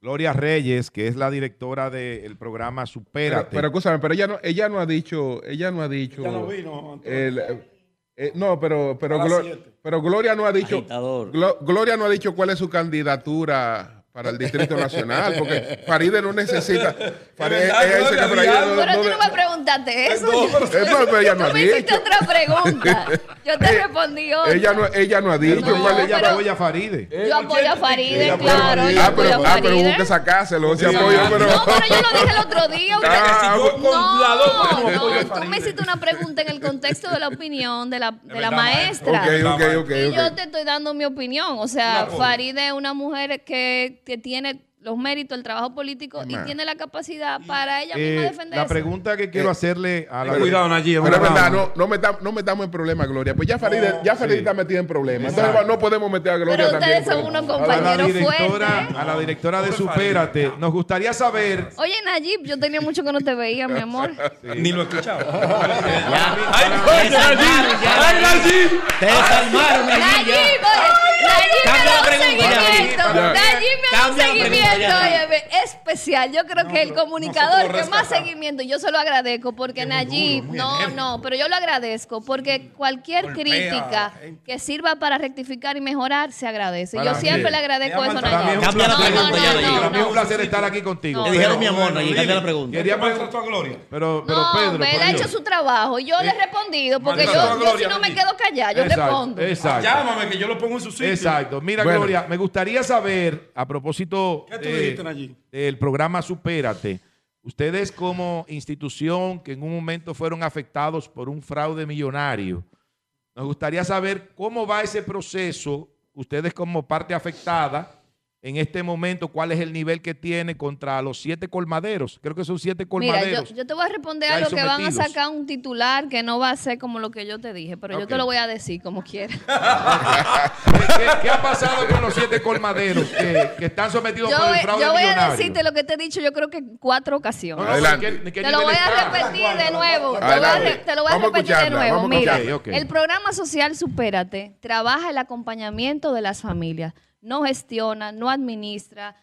Gloria Reyes, que es la directora del programa Supérate. pero escúchame, pero ella no, ella no ha dicho, ella no ha dicho. Ya no vino, el, eh, no, pero, pero, Glo- pero Gloria no ha dicho. Glo- Gloria no ha dicho cuál es su candidatura para el Distrito Nacional, porque Faride no necesita. Faride, que no- Pero no tú no me preguntaste eso. No, pero- Eh, pero ella no Tú ha me hiciste dicho. otra pregunta. Yo te Eh, respondí otra. Ella no, ella no ha dicho No, cuál ella apoya a Faride. Yo apoyo a Faride, Ella claro. ah, pero, ah, pero hubo que sacárselo, Sí, apoyo, pero. No, pero yo lo dije el otro día. usted- Ah, manos No, no, tú me hiciste una pregunta en el contexto de la opinión de la, de la maestra. Ok, ok, ok, Y yo te estoy dando mi opinión. O sea. Faride es una mujer que, que tiene los méritos, el trabajo político y Mamá. tiene la capacidad para ella misma Eh, defenderse. la pregunta que quiero hacerle a la cuidado, Nayib. Pero es verdad, no, no, metamos, no metamos en problemas, Gloria. Pues ya Faride, No, ya Faride sí. está metida en problemas. Exacto. Entonces no podemos meter a Gloria Pero también. ustedes son unos problemas. a la compañeros directora, fuertes. a la directora de Supérate. Nos gustaría saber Oye, Nayib, yo tenía mucho que no te veía, mi amor. Ni lo he escuchado. Ya, ¡Ay, te coño, desarmaron Nayib! ya, ¡Ay, Nayib! Te desarmaron, Nayib, Nayib, ya. me Cambia da la un pregunta, ya, seguimiento. ya. Nayib me da un Cambia la pregunta, seguimiento ya. óyeme, especial. Yo creo que el comunicador que más seguimiento, yo se lo agradezco porque Nayib, no, no, pero yo lo agradezco porque cualquier Golpea, crítica gente. que sirva para rectificar y mejorar se agradece. Para Yo siempre mí. le agradezco eso a es Nayib. Cambia la pregunta ya, Nayib. para mí es un no. placer estar aquí contigo. No. Pero- dijeron mi amor, Nayib, cambia la pregunta. Quería ¿Qué preguntar, a Gloria? pero, pero No, Pedro, él ha hecho su trabajo y yo le he respondido porque yo, si no me quedo callada, yo respondo. Exacto. Llámame que yo lo pongo en su sitio. Exacto. Mira, Bueno. Gloria, me gustaría saber, a propósito ¿Qué tú de- Nayib? del programa Supérate, ustedes como institución que en un momento fueron afectados por un fraude millonario, nos gustaría saber cómo va ese proceso, ustedes como parte afectada, en este momento, cuál es el nivel que tiene contra los siete colmaderos. Creo que son siete Mira, colmaderos. yo, yo te voy a responder a lo que van a sacar un titular que no va a ser como lo que yo te dije, pero yo te lo voy a decir como quiera. ¿Qué, qué ha pasado con los siete colmaderos que, que están sometidos Yo, por el fraude yo voy a decirte lo que te he dicho, yo creo que en cuatro ocasiones. No, no, Adelante. ¿de qué- de qué Te lo voy a repetir de nuevo. Te, voy a Adelante. re- te lo voy a Vamos a repetir de nuevo. Mira, escucharla. Ok, ok. el programa social Supérate trabaja el acompañamiento de las familias. No gestiona, no administra,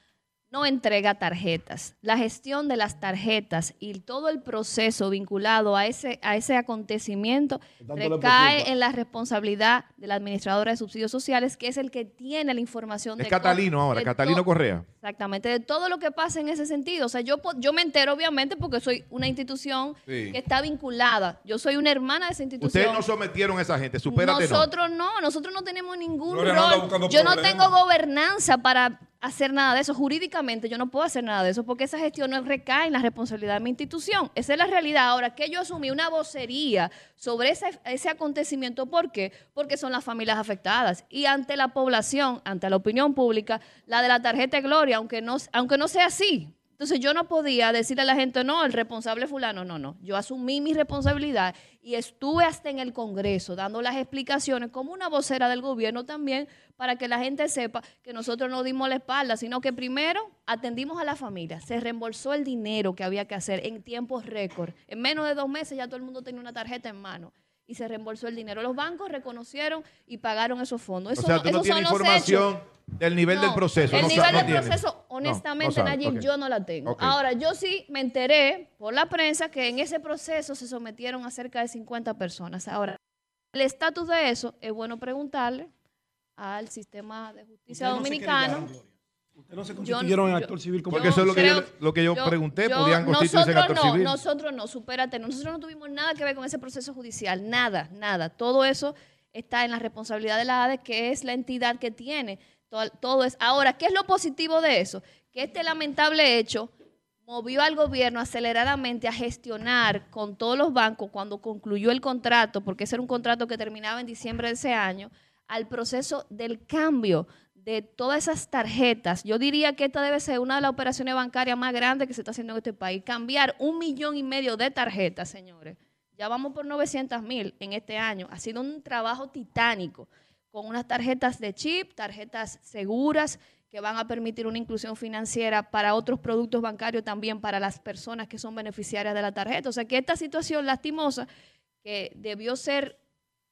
no entrega tarjetas. La gestión de las tarjetas y todo el proceso vinculado a ese, a ese acontecimiento recae en la responsabilidad de la administradora de subsidios sociales, que es el que tiene la información Es de Catalino cómo- ahora, de Catalino Correa. Exactamente, de todo lo que pasa en ese sentido. O sea, yo, yo me entero obviamente porque soy una institución Sí. que está vinculada. Yo soy una hermana de esa institución. Ustedes no sometieron a esa gente, supérate no. nosotros no. nosotros no tenemos ningún Gloria rol. yo no tengo gobernanza para hacer nada de eso. Jurídicamente yo no puedo hacer nada de eso porque esa gestión no recae en la responsabilidad de mi institución. Esa es la realidad. Ahora, que yo asumí una vocería sobre ese, ese acontecimiento, ¿por qué? Porque son las familias afectadas. Y ante la población, ante la opinión pública, la de la tarjeta de Gloria, aunque no, aunque no sea así, entonces yo no podía decirle a la gente, no, el responsable es fulano, no, no. Yo asumí mi responsabilidad y estuve hasta en el Congreso dando las explicaciones como una vocera del gobierno también para que la gente sepa que nosotros no dimos la espalda, sino que primero atendimos a la familia, se reembolsó el dinero que había que hacer en tiempos récord. En menos de dos meses ya todo el mundo tenía una tarjeta en mano y se reembolsó el dinero. Los bancos reconocieron y pagaron esos fondos. Eso o sea, tú no esos tienes son los información hechos. Del nivel del proceso. El no nivel no del proceso, No, no honestamente, sabes, Nayib, ok. yo no la tengo. Ahora, yo sí me enteré por la prensa que en ese proceso se sometieron a cerca de 50 personas. Ahora, el estatus de eso es bueno preguntarle al sistema de justicia dominicano. Ustedes no se Yo- constituyeron en yo- actor civil como Porque eso es lo que yo, lo que yo, Yo- pregunté, yo- podían constituirse en nosotros actor no, civil. Nosotros no, supérate, nosotros no tuvimos nada que ver con ese proceso judicial, nada, nada. Todo eso está en la responsabilidad de la ADE, que es la entidad que tiene. Todo, es. Ahora, ¿qué es lo positivo de eso? que este lamentable hecho movió al gobierno aceleradamente a gestionar con todos los bancos cuando concluyó el contrato, porque ese era un contrato que terminaba en diciembre de ese año, al proceso del cambio de todas esas tarjetas. Yo diría que esta debe ser una de las operaciones bancarias más grandes que se está haciendo en este país. Cambiar un millón y medio de tarjetas, señores. Ya vamos por 900 mil en este año. Ha sido un trabajo titánico con unas tarjetas de chip, tarjetas seguras que van a permitir una inclusión financiera para otros productos bancarios también para las personas que son beneficiarias de la tarjeta. O sea que esta situación lastimosa que debió ser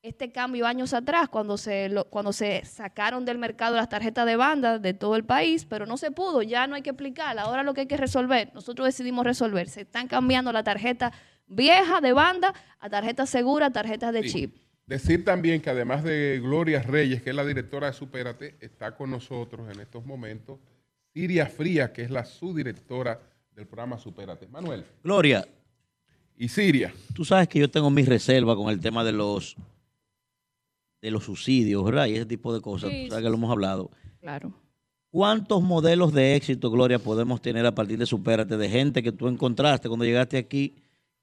este cambio años atrás cuando se lo- cuando se sacaron del mercado las tarjetas de banda de todo el país, pero no se pudo, ya no hay que explicar, ahora lo que hay que resolver, nosotros decidimos resolver, se están cambiando la tarjeta vieja de banda a tarjetas seguras, tarjetas de Sí. chip. Decir también que además de Gloria Reyes, que es la directora de Supérate, está con nosotros en estos momentos Siria Fría, que es la subdirectora del programa Supérate. Manuel. Gloria. Y Siria. Tú sabes que yo tengo mis reservas con el tema de los de los subsidios, ¿verdad? Y ese tipo de cosas. Sí, Tú sabes que lo hemos hablado. Claro. ¿Cuántos modelos de éxito, Gloria, podemos tener a partir de Supérate? De gente que tú encontraste cuando llegaste aquí,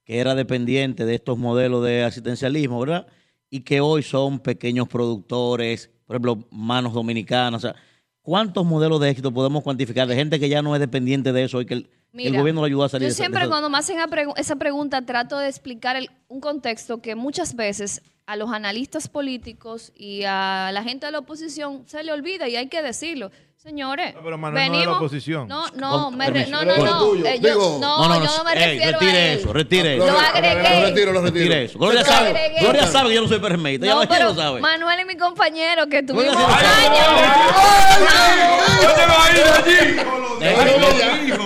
que era dependiente de estos modelos de asistencialismo, ¿verdad? Y que hoy son pequeños productores, por ejemplo, manos dominicanas. O sea, ¿cuántos modelos de éxito podemos cuantificar de gente que ya no es dependiente de eso y que el, gobierno lo ayuda a salir Yo de esa- de siempre cuando me hacen pregu- esa pregunta trato de explicar el- un contexto que muchas veces a los analistas políticos y a la gente de la oposición se le olvida y hay que decirlo. Señores, pero Manuel no es de la venimos- oposición. No, no, me re- no, no, no. es eh, yo- Digo- no, No, no, no, yo no me ey, refiero retire a él. eso, retire Lo, eso. Lo re- agregué. lo retiro, lo retiro. Retire eso. Gloria Lo sabe, agregué. Gloria sabe que yo no soy PRMista. Ya No, pero lo sabe. Manuel y mi compañero que tuvimos Gloria sabe. años.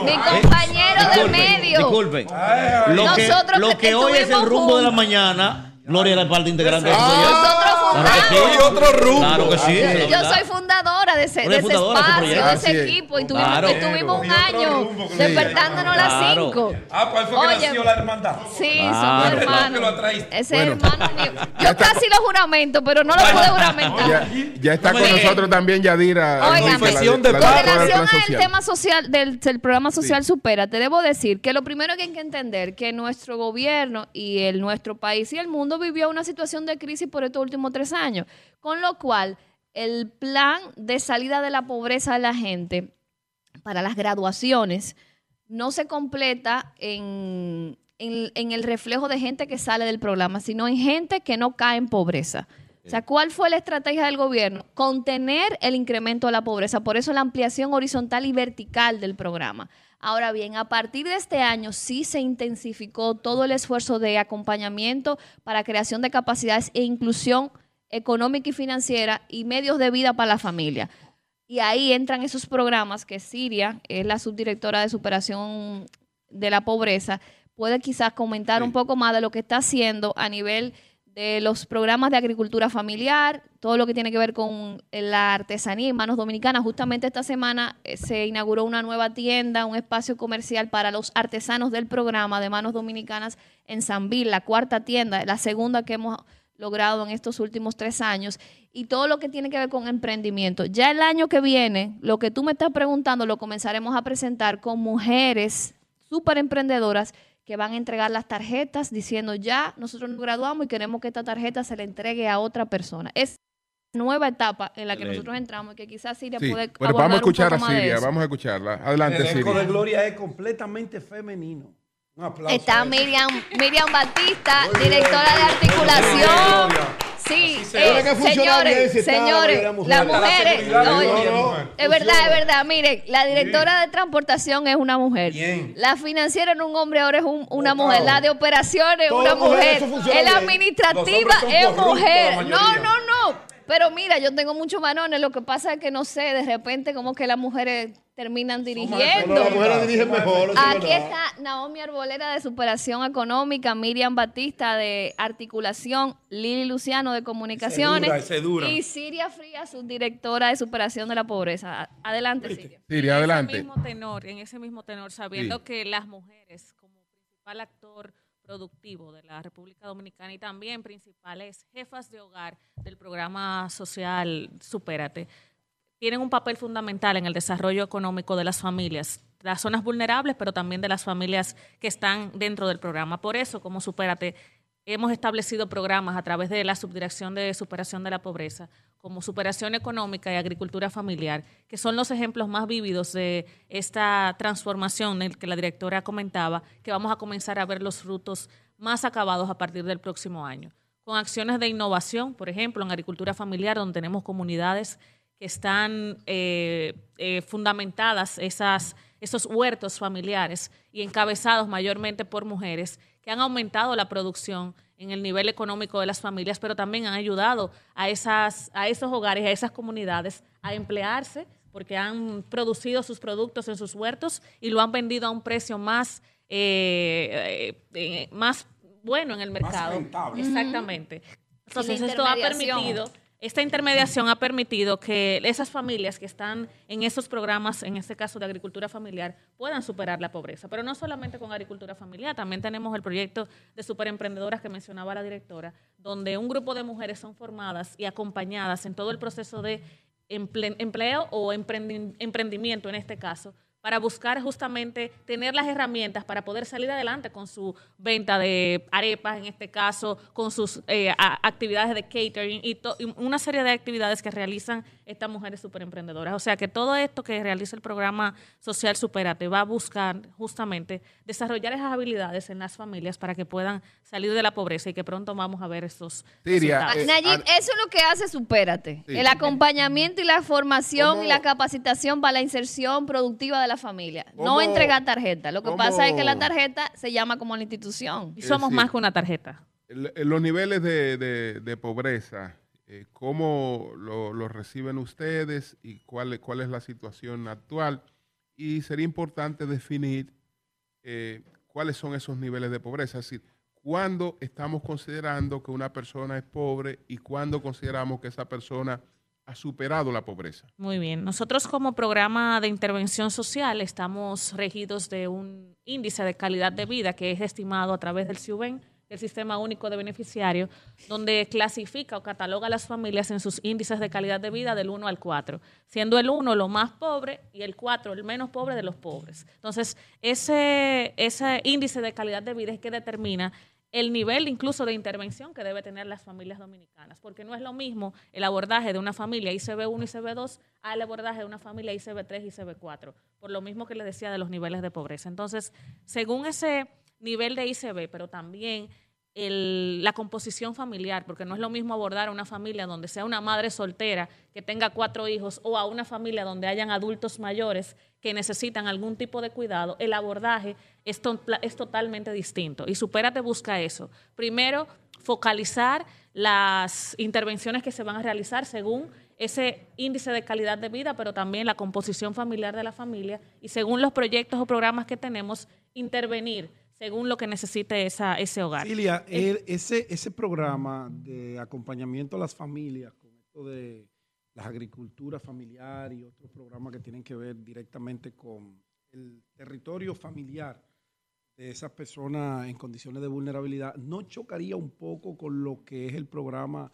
Mi compañero de medio. Disculpen. Lo que, Nosotros lo que hoy es el rumbo de la mañana, Gloria era parte integrante de eso. Nosotros Claro que sí. fundamos. otro rumbo. Claro que sí. esa es la Yo soy fundadora de ese, Tú de eres ese fundadora de ese espacio, de proyecto. ese Así es. equipo. Y tuvimos, Claro. y tuvimos un Y otro año rumbo despertándonos a las Claro. 5. Ah, pues fue que Oye, nació la hermandad. Sí, Claro. somos Que lo hermanos. atraíste. Ese Bueno. hermano mío. Yo casi lo juramento, pero no lo pude juramentar. Ya, ya está No me con digas. nosotros también Yadira. Óigame, Confesión de Con paz. directora del relación Plan al Social. tema social del, del programa social Supera, te debo decir que lo primero que hay que entender que nuestro gobierno y el nuestro país y el mundo vivió una situación de crisis por estos últimos tres años, con lo cual el plan de salida de la pobreza de la gente para las graduaciones no se completa en, en- en el reflejo de gente que sale del programa, sino en gente que no cae en pobreza. O sea, ¿cuál fue la estrategia del gobierno? Contener el incremento de la pobreza. Por eso la ampliación horizontal y vertical del programa. Ahora bien, a partir de este año sí se intensificó todo el esfuerzo de acompañamiento para creación de capacidades e inclusión económica y financiera y medios de vida para la familia. Y ahí entran esos programas que Siria, es la subdirectora de superación de la pobreza, puede quizás comentar un poco más de lo que está haciendo a nivel de los programas de agricultura familiar, todo lo que tiene que ver con la artesanía y manos dominicanas. Justamente esta semana eh, se inauguró una nueva tienda, un espacio comercial para los artesanos del programa de manos dominicanas en Sanville, la cuarta tienda, la segunda que hemos logrado en estos últimos tres años y todo lo que tiene que ver con emprendimiento. Ya el año que viene, lo que tú me estás preguntando, lo comenzaremos a presentar con mujeres súper emprendedoras que van a entregar las tarjetas diciendo ya nosotros nos graduamos y queremos que esta tarjeta se le entregue a otra persona. Es nueva etapa en la que nosotros entramos y que quizás Siria Sí. puede Bueno, abordar vamos a escuchar a de Siria, vamos a escucharla. Adelante, El elenco de Siria. Gloria es completamente femenino. Un aplauso. Está. Miriam, Miriam Batista, directora de articulación. Sí, eh, bien señores, señores, las la mujeres, es verdad, es verdad. Miren, la directora de transportación es una mujer. La financiera en un hombre ahora es un- una mujer. La de operaciones es una mujer, bien. administrativa es mujer. No, no, no. Pero mira, yo tengo muchos varones. Lo que pasa es que no sé, de repente como que las mujeres terminan dirigiendo. No, las mujeres dirigen mejor. Aquí está Naomi Arbolera de Superación Económica, Miriam Batista de Articulación, Lili Luciano de Comunicaciones dura, dura. y Siria Fría, subdirectora de Superación de la Pobreza. Adelante, Siria. Siria, en adelante. Ese mismo tenor, en ese mismo tenor, sabiendo Sí. que las mujeres, como principal actor productivo de la República Dominicana y también principales jefas de hogar del programa social Supérate, tienen un papel fundamental en el desarrollo económico de las familias, las zonas vulnerables, pero también de las familias que están dentro del programa. Por eso, como Supérate, hemos establecido programas a través de la Subdirección de Superación de la Pobreza, como Superación Económica y Agricultura Familiar, que son los ejemplos más vívidos de esta transformación en que la directora comentaba, que vamos a comenzar a ver los frutos más acabados a partir del próximo año. Con acciones de innovación, por ejemplo, en agricultura familiar, donde tenemos comunidades que están eh, eh, fundamentadas, esas, esos huertos familiares y encabezados mayormente por mujeres, que han aumentado la producción en el nivel económico de las familias, pero también han ayudado a, esas, a esos hogares, a esas comunidades a emplearse porque han producido sus productos en sus huertos y lo han vendido a un precio más, eh, eh, eh, más bueno en el mercado. rentable. Exactamente. Entonces esto ha permitido, esta intermediación ha permitido que esas familias que están en esos programas, en este caso de agricultura familiar, puedan superar la pobreza. Pero no solamente con agricultura familiar, también tenemos el proyecto de superemprendedoras que mencionaba la directora, donde un grupo de mujeres son formadas y acompañadas en todo el proceso de emple- empleo o emprendi- emprendimiento en este caso, para buscar justamente tener las herramientas para poder salir adelante con su venta de arepas, en este caso, con sus eh, actividades de catering y, y una serie de actividades que realizan estas mujeres superemprendedoras. O sea que todo esto que realiza el programa social Superate va a buscar justamente desarrollar esas habilidades en las familias para que puedan salir de la pobreza y que pronto vamos a ver esos Siria, resultados. eh, Nayib, eso es lo que hace Supérate. Sí. El acompañamiento y la formación ¿Cómo? y la capacitación para la inserción productiva de la familia. No ¿Cómo? entregar tarjeta. Lo que ¿Cómo? pasa es que la tarjeta se llama como la institución. Y somos decir, más que una tarjeta. el- el- los niveles de, de- de pobreza, eh, ¿cómo lo, lo reciben ustedes y cuál, es- cuál es la situación actual? Y sería importante definir eh, cuáles son esos niveles de pobreza, es decir, cuándo estamos considerando que una persona es pobre y cuándo consideramos que esa persona superado la pobreza. Muy bien. Nosotros como programa de intervención social estamos regidos de un índice de calidad de vida que es estimado a través del CIUBEN, el Sistema Único de Beneficiarios, donde clasifica o cataloga a las familias en sus índices de calidad de vida del 1 al 4, siendo el 1 lo más pobre y el 4 el menos pobre de los pobres. Entonces, ese, ese índice de calidad de vida es que determina el nivel incluso de intervención que debe tener las familias dominicanas, porque no es lo mismo el abordaje de una familia ICB1 y ICB2 al abordaje de una familia ICB3 y ICB4, por lo mismo que les decía de los niveles de pobreza. Entonces, según ese nivel de ICB, pero también el- la composición familiar, porque no es lo mismo abordar a una familia donde sea una madre soltera que tenga cuatro hijos o a una familia donde hayan adultos mayores que necesitan algún tipo de cuidado, el abordaje es, es totalmente distinto. Y Supérate busca eso. Primero, focalizar las intervenciones que se van a realizar según ese índice de calidad de vida, pero también la composición familiar de la familia y según los proyectos o programas que tenemos, intervenir según lo que necesite esa, ese hogar. Cilia, el- ese, ese programa de acompañamiento a las familias, con esto de las agriculturas familiares y otros programas que tienen que ver directamente con el territorio familiar de esas personas en condiciones de vulnerabilidad, ¿no chocaría un poco con lo que es el programa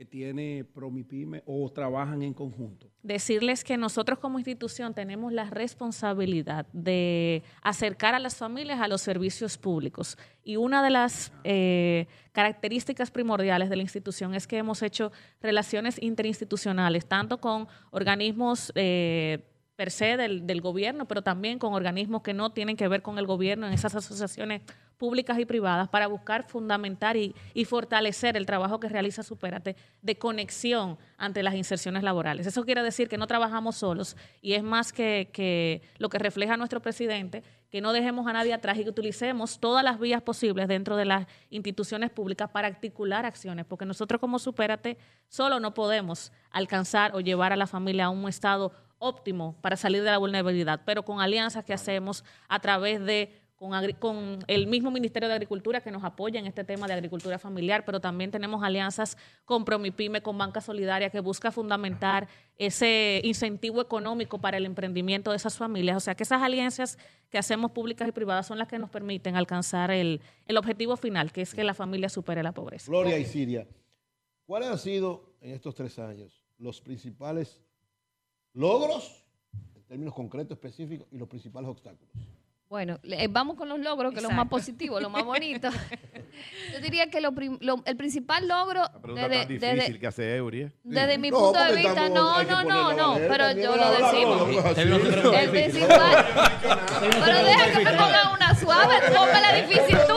que tiene Promipyme o trabajan en conjunto? decirles que nosotros como institución tenemos la responsabilidad de acercar a las familias a los servicios públicos. Y una de las eh, características primordiales de la institución es que hemos hecho relaciones interinstitucionales, tanto con organismos eh, per se del, gobierno, pero también con organismos que no tienen que ver con el gobierno en esas asociaciones públicas y privadas para buscar fundamentar y, fortalecer el trabajo que realiza Supérate de conexión ante las inserciones laborales. Eso quiere decir que no trabajamos solos y es más que, que lo que refleja nuestro presidente, que no dejemos a nadie atrás y que utilicemos todas las vías posibles dentro de las instituciones públicas para articular acciones, porque nosotros como Supérate solo no podemos alcanzar o llevar a la familia a un estado óptimo para salir de la vulnerabilidad, pero con alianzas que hacemos a través de con, el mismo Ministerio de Agricultura que nos apoya en este tema de agricultura familiar, pero también tenemos alianzas con Promipyme, con Banca Solidaria, que busca fundamentar ese incentivo económico para el emprendimiento de esas familias. O sea, que esas alianzas que hacemos públicas y privadas son las que nos permiten alcanzar el, el objetivo final, que es que la familia supere la pobreza. Gloria y Siria, ¿cuáles han sido en estos tres años los principales logros en términos concretos, específicos y los principales obstáculos. Bueno, eh, vamos con los logros, que es lo más positivo, lo más bonito. Yo diría que lo prim- lo- el principal logro La pregunta desde, tan difícil desde- que hace Eury. ¿eh? desde mi No, punto de vista, estamos- no, no, no, la no, pero yo lo decimos. El principal. Pero deja que me ponga una suave, póngala difícil tú.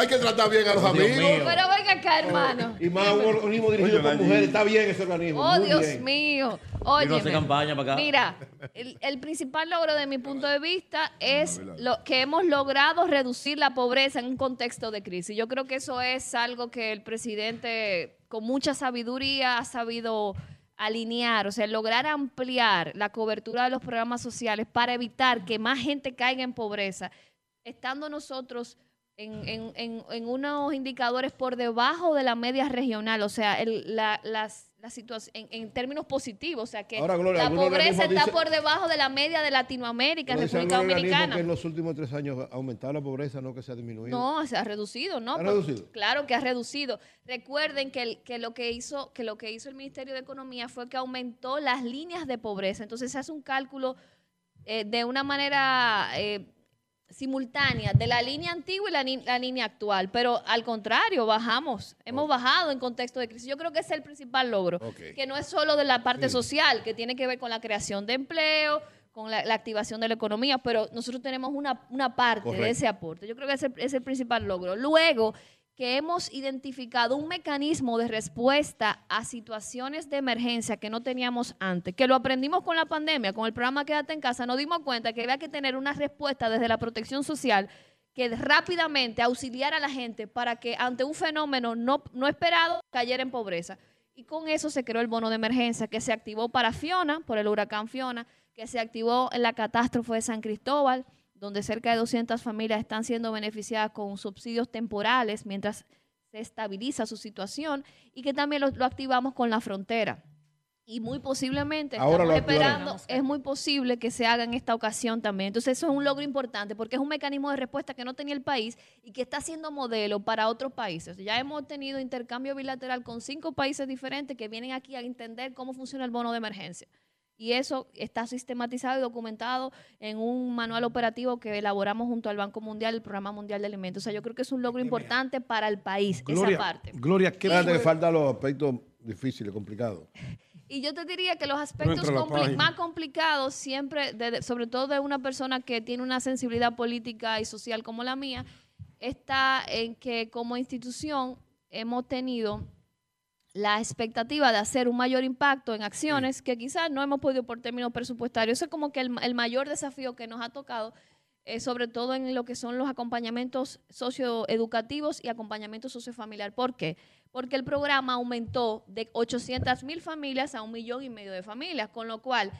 Hay que tratar bien a los amigos. Pero venga hermano. Y más un organismo dirigido por mujeres. Está bien ese organismo. Oh, muy Dios bien. mío. Oye, campaña para acá. mira, el, el principal logro de mi punto de vista es lo que hemos logrado reducir la pobreza en un contexto de crisis. Yo creo que eso es algo que el presidente con mucha sabiduría ha sabido alinear, o sea, lograr ampliar la cobertura de los programas sociales para evitar que más gente caiga en pobreza, estando nosotros en, en- en- en unos indicadores por debajo de la media regional, o sea, el- la, las, la situación en, términos positivos, o sea, que Ahora, Gloria, la pobreza está por debajo de la media de Latinoamérica, República Dominicana. que en los últimos tres años ha aumentado la pobreza, no que se ha disminuido. No, se ha reducido, ¿no? ¿Ha reducido? Claro que ha reducido. Recuerden que, el- que lo que hizo que lo que hizo el Ministerio de Economía fue que aumentó las líneas de pobreza. Entonces se hace un cálculo eh, de una manera eh, simultánea de la línea antigua y la, la línea actual. Pero al contrario, bajamos. Hemos bajado en contexto de crisis. Yo creo que ese es el principal logro. Que no es solo de la parte social, que tiene que ver con la creación de empleo, con la, la activación de la economía, pero nosotros tenemos una, una parte de ese aporte. Yo creo que ese es el principal logro. Luego, que hemos identificado un mecanismo de respuesta a situaciones de emergencia que no teníamos antes, que lo aprendimos con la pandemia, con el programa Quédate en casa, nos dimos cuenta que había que tener una respuesta desde la protección social que rápidamente auxiliara a la gente para que ante un fenómeno no, no esperado cayera en pobreza. Y con eso se creó el bono de emergencia que se activó para Fiona, por el huracán Fiona, que se activó en la catástrofe de San Cristóbal, donde cerca de 200 familias están siendo beneficiadas con subsidios temporales mientras se estabiliza su situación y que también lo, lo activamos con la frontera. Y muy posiblemente Ahora estamos esperando, es muy posible que se haga en esta ocasión también. Entonces eso es un logro importante porque es un mecanismo de respuesta que no tenía el país y que está siendo modelo para otros países. Ya hemos tenido intercambio bilateral con cinco países diferentes que vienen aquí a entender cómo funciona el bono de emergencia. Y eso está sistematizado y documentado en un manual operativo que elaboramos junto al Banco Mundial, el Programa Mundial de Alimentos. O sea, yo creo que es un logro importante para el país, Gloria, esa parte. Gloria, ¿qué Espérate que faltan los aspectos difíciles, complicados. Y yo te diría que los aspectos compli- más complicados siempre, de- de- sobre todo de una persona que tiene una sensibilidad política y social como la mía, está en que como institución hemos tenido la expectativa de hacer un mayor impacto en acciones que quizás no hemos podido por términos presupuestarios. Eso es como que el, el mayor desafío que nos ha tocado, eh, sobre todo en lo que son los acompañamientos socioeducativos y acompañamiento sociofamiliar. ¿Por qué? Porque el programa aumentó de 800 mil familias a un millón y medio de familias, con lo cual,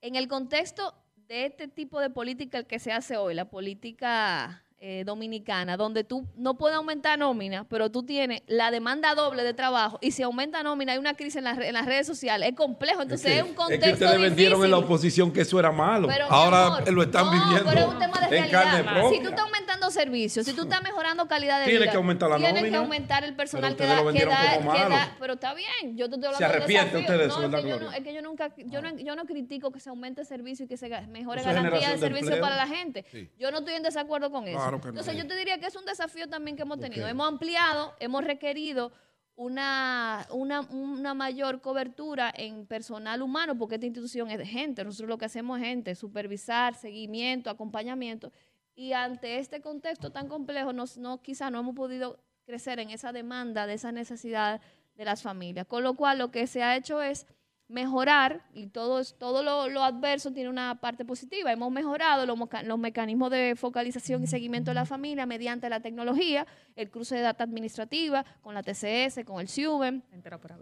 en el contexto de este tipo de política el que se hace hoy, la política eh, dominicana, donde tú no puedes aumentar nómina, pero tú tienes la demanda doble de trabajo y si aumenta nómina hay una crisis en, las re- en las redes sociales, es complejo, entonces es, que- un es contexto que ustedes vendieron en la oposición que eso era malo. Pero, Ahora amor, lo están no, viviendo pero es un tema de en carne realidad. propia. Si tú estás aumentando servicios, si tú estás mejorando calidad de Tienes vida, que aumentar la tienes que aumentar el personal Pero que da, lo que da- como que malo. da- pero está bien, yo te estoy hablando Se de arrepiente usted de no, eso, es ¿verdad, que yo no, es que yo nunca, yo no, yo no critico que se aumente el servicio y que se mejore Eso es garantía de servicio para la gente. Sí. Yo no estoy en desacuerdo con eso. Claro que no. Entonces yo te diría que es un desafío también que hemos tenido. Hemos ampliado, hemos requerido una, una, una mayor cobertura en personal humano, porque esta institución es de gente. Nosotros lo que hacemos es gente, supervisar, seguimiento, acompañamiento. Y ante este contexto tan complejo, nos, no, quizá no hemos podido crecer en esa demanda, de esa necesidad de las familias. Con lo cual, lo que se ha hecho es mejorar, y todo, es- todo lo, lo adverso tiene una parte positiva. Hemos mejorado los, moca- los mecanismos de focalización y seguimiento de la familia mediante la tecnología, el cruce de data administrativa con la TCS, con el SIUBEM,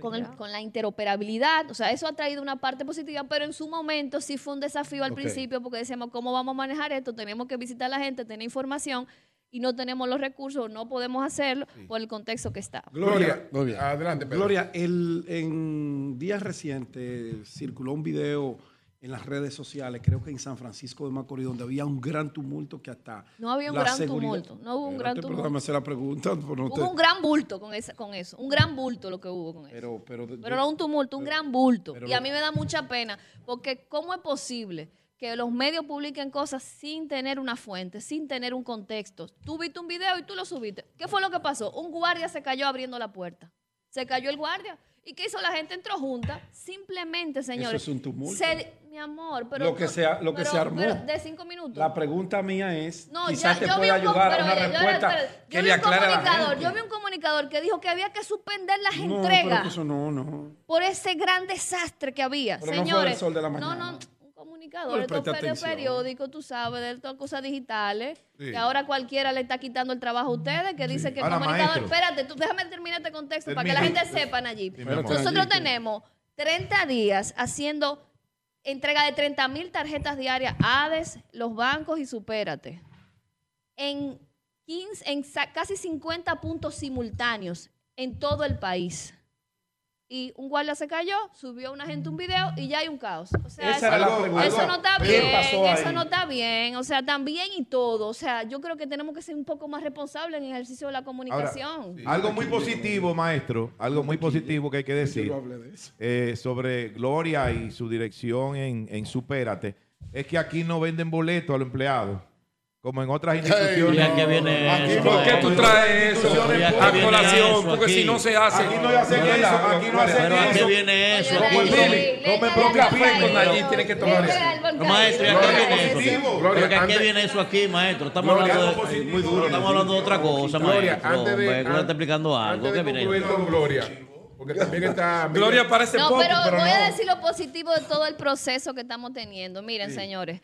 con, el- con la interoperabilidad. O sea, eso ha traído una parte positiva, pero en su momento sí fue un desafío al principio porque decíamos, ¿cómo vamos a manejar esto? Tenemos que visitar a la gente, tener información y no tenemos los recursos, no podemos hacerlo por el contexto que está. Gloria, bien. Adelante, Pedro. Gloria, el, en días recientes circuló un video en las redes sociales, creo que en San Francisco de Macorís, donde había un gran tumulto que hasta... No había un la gran seguridad- tumulto, no hubo un gran tumulto. hacer la pregunta. por no te- Hubo un gran bulto con, esa, con eso, un gran bulto lo que hubo con eso. Pero, pero, Pero no un tumulto, un gran bulto. pero y a mí me da mucha pena, porque ¿cómo es posible que los medios publiquen cosas sin tener una fuente, sin tener un contexto? Tú viste un video y tú lo subiste. ¿Qué fue lo que pasó? Un guardia se cayó abriendo la puerta. Se cayó el guardia. ¿Y qué hizo la gente? Entró junta. Simplemente, señores. es un tumulto. se- mi amor, pero. Lo que se lo que pero- se armó. pero de cinco minutos. La pregunta mía es, No, quizás ya- te yo vi pueda ayudar a pero una oye, yo- respuesta que yo vi le un aclare a la comunicador, gente. Yo vi un comunicador que dijo que había que suspender las No, pero entregas que eso no, no. por ese gran desastre que había. Pero no fue Señores, del Sol de la no, mañana. no, un comunicador, Pero estos periódicos, tú sabes, de estas cosas digitales, Sí. que ahora cualquiera le está quitando el trabajo a ustedes, que dice que el comunicador, maestro. espérate, tú déjame terminar este contexto para que la Termina. gente sepa, Nayib. mi amor. Nosotros tenemos 30 días haciendo entrega de 30 mil tarjetas diarias, ADES, los bancos y Supérate. En, 15, en casi 50 puntos simultáneos en todo el país. Y un guardia se cayó, subió una gente un video y ya hay un caos. O sea, eso, eso no está ¿Qué bien, eso ahí? no está bien. O sea, también y todo. O sea, yo creo que tenemos que ser un poco más responsables en el ejercicio de la comunicación. Algo muy positivo, maestro, algo muy positivo que hay que decir eh, sobre Gloria y su dirección en, en Supérate es que aquí no venden boletos a los empleados, como en otras ¿Y instituciones. a qué viene Aquí eso? ¿Por qué tú traes eso ¿Y a colación? eso Porque aquí? si no se hace... Aquí no hacen eso, aquí no hacen ¿Pero a qué eso. viene eso? Comen Lili, propio Lili, café con allí, tiene que tomar eso. No, maestro, ¿y a qué viene eso? ¿Pero a qué viene eso aquí, maestro? Estamos Gloria, hablando de, muy duro. estamos hablando de otra cosa, Gloria, maestro. Gloria está explicando algo. ¿Qué viene eso? Gloria, porque también está... Gloria parece No, poco, pero, pero, voy no. a decir lo positivo de todo el proceso que estamos teniendo. Miren, señores,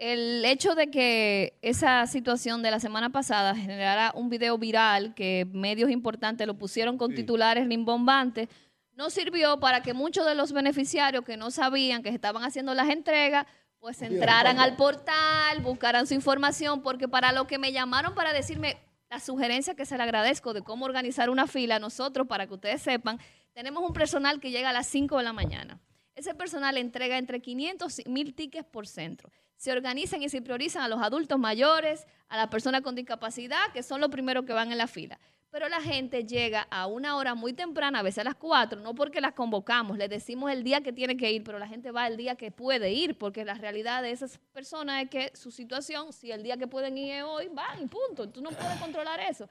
el hecho de que esa situación de la semana pasada generara un video viral que medios importantes lo pusieron con titulares rimbombantes, no sirvió para que muchos de los beneficiarios que no sabían que estaban haciendo las entregas, pues entraran al portal, buscaran su información, porque para lo que me llamaron para decirme la sugerencia que se le agradezco de cómo organizar una fila, nosotros, para que ustedes sepan, tenemos un personal que llega a las 5 de la mañana. Ese personal entrega entre 500 y 1000 tickets por centro. Se organizan y se priorizan a los adultos mayores, a las personas con discapacidad, que son los primeros que van en la fila. Pero la gente llega a una hora muy temprana, a veces a las 4, no porque las convocamos, les decimos el día que tiene que ir, pero la gente va el día que puede ir, porque la realidad de esas personas es que su situación, si el día que pueden ir es hoy, van y punto. Tú no puedes controlar eso.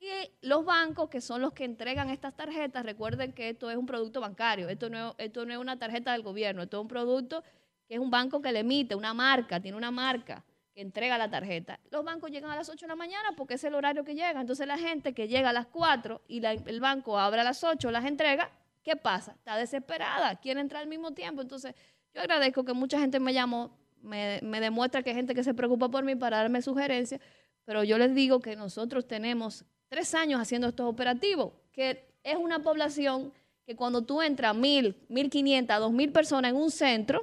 Y los bancos, que son los que entregan estas tarjetas, recuerden que esto es un producto bancario, esto no, es- esto no es una tarjeta del gobierno, esto es un producto que es un banco que le emite, una marca, tiene una marca que entrega la tarjeta. Los bancos llegan a las 8 de la mañana porque es el horario que llega. Entonces la gente que llega a las 4 y el banco abre a las 8, las entrega, ¿qué pasa? Está desesperada, quiere entrar al mismo tiempo. Entonces yo agradezco que mucha gente me llamó, me, me demuestra que hay gente que se preocupa por mí para darme sugerencias, pero yo les digo que nosotros tenemos tres años haciendo estos operativos, que es una población que cuando tú entras mil, mil quinientas, dos mil personas en un centro,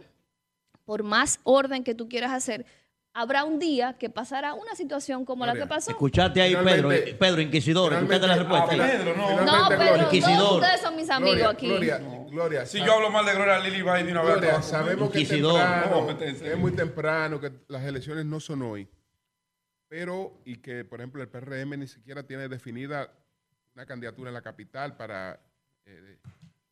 por más orden que tú quieras hacer, habrá un día que pasará una situación como la que pasó. Escuchaste ahí, Pedro, Finalmente- Pedro, Inquisidor, escuchaste la finalmente- respuesta. Pedro, no. No. Inquisidor. todos ustedes son mis amigos Gloria, aquí. Gloria, Gloria, Si yo hablo mal de Gloria Lili va de una vez. Gloria, a- sabemos que temprano, No, es muy temprano, que las elecciones no son hoy, pero y que, por ejemplo, el PRM ni siquiera tiene definida una candidatura en la capital para eh,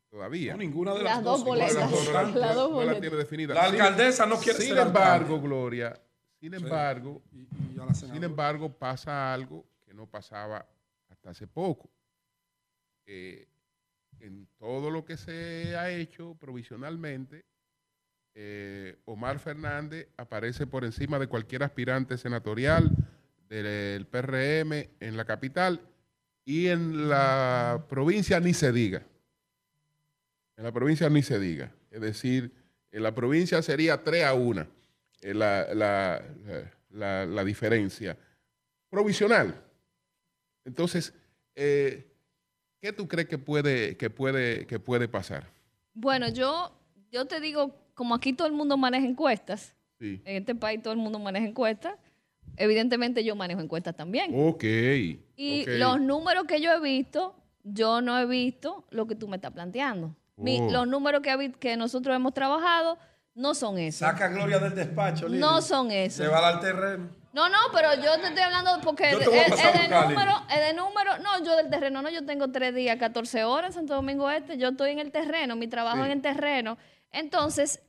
todavía. No, ninguna de Las las, dos boletas. no, la- Las no- dos no la boletas. tiene definida. La alcaldesa no quiere Sin ser embargo, alcalde. Gloria, sin embargo, Y- y a la sin embargo, pasa algo que no pasaba hasta hace poco. Eh, en todo lo que se ha hecho provisionalmente, eh, Omar Fernández aparece por encima de cualquier aspirante senatorial del PRM en la capital y en la provincia ni se diga. En la provincia ni se diga. Es decir, en la provincia sería 3 a 1 eh, la, la- la- la diferencia provisional. Entonces, eh, ¿qué tú crees que puede, que puede, que puede pasar? Bueno, yo, yo te digo, como aquí todo el mundo maneja encuestas, Sí. en este país todo el mundo maneja encuestas, evidentemente yo manejo encuestas también. Ok. Y los números que yo he visto, yo no he visto lo que tú me estás planteando. Mi- Oh. los números que, que nosotros hemos trabajado No son esos. Saca Gloria del despacho, Lili. No son esos. Llévala al terreno. No, no, pero yo te estoy hablando porque es de número, es de número. No, yo del terreno, no, yo tengo tres días, 14 horas en Santo Domingo Este. Yo estoy en el terreno, mi trabajo es en el terreno. Entonces,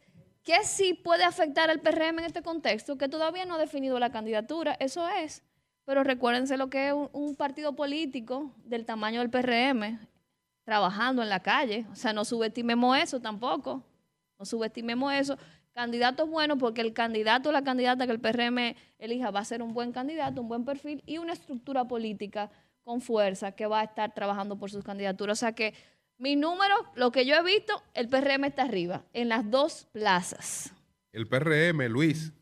¿qué sí puede afectar al PRM en este contexto? Que todavía no ha definido la candidatura, eso es. Pero recuérdense lo que es un, un partido político del tamaño del PRM trabajando en la calle. O sea, no subestimemos eso tampoco. No subestimemos eso. Candidatos buenos porque el candidato o la candidata que el PRM elija va a ser un buen candidato, un buen perfil y una estructura política con fuerza que va a estar trabajando por sus candidaturas. O sea que mi número, lo que yo he visto, el PRM está arriba, en las dos plazas. El PRM, Luis.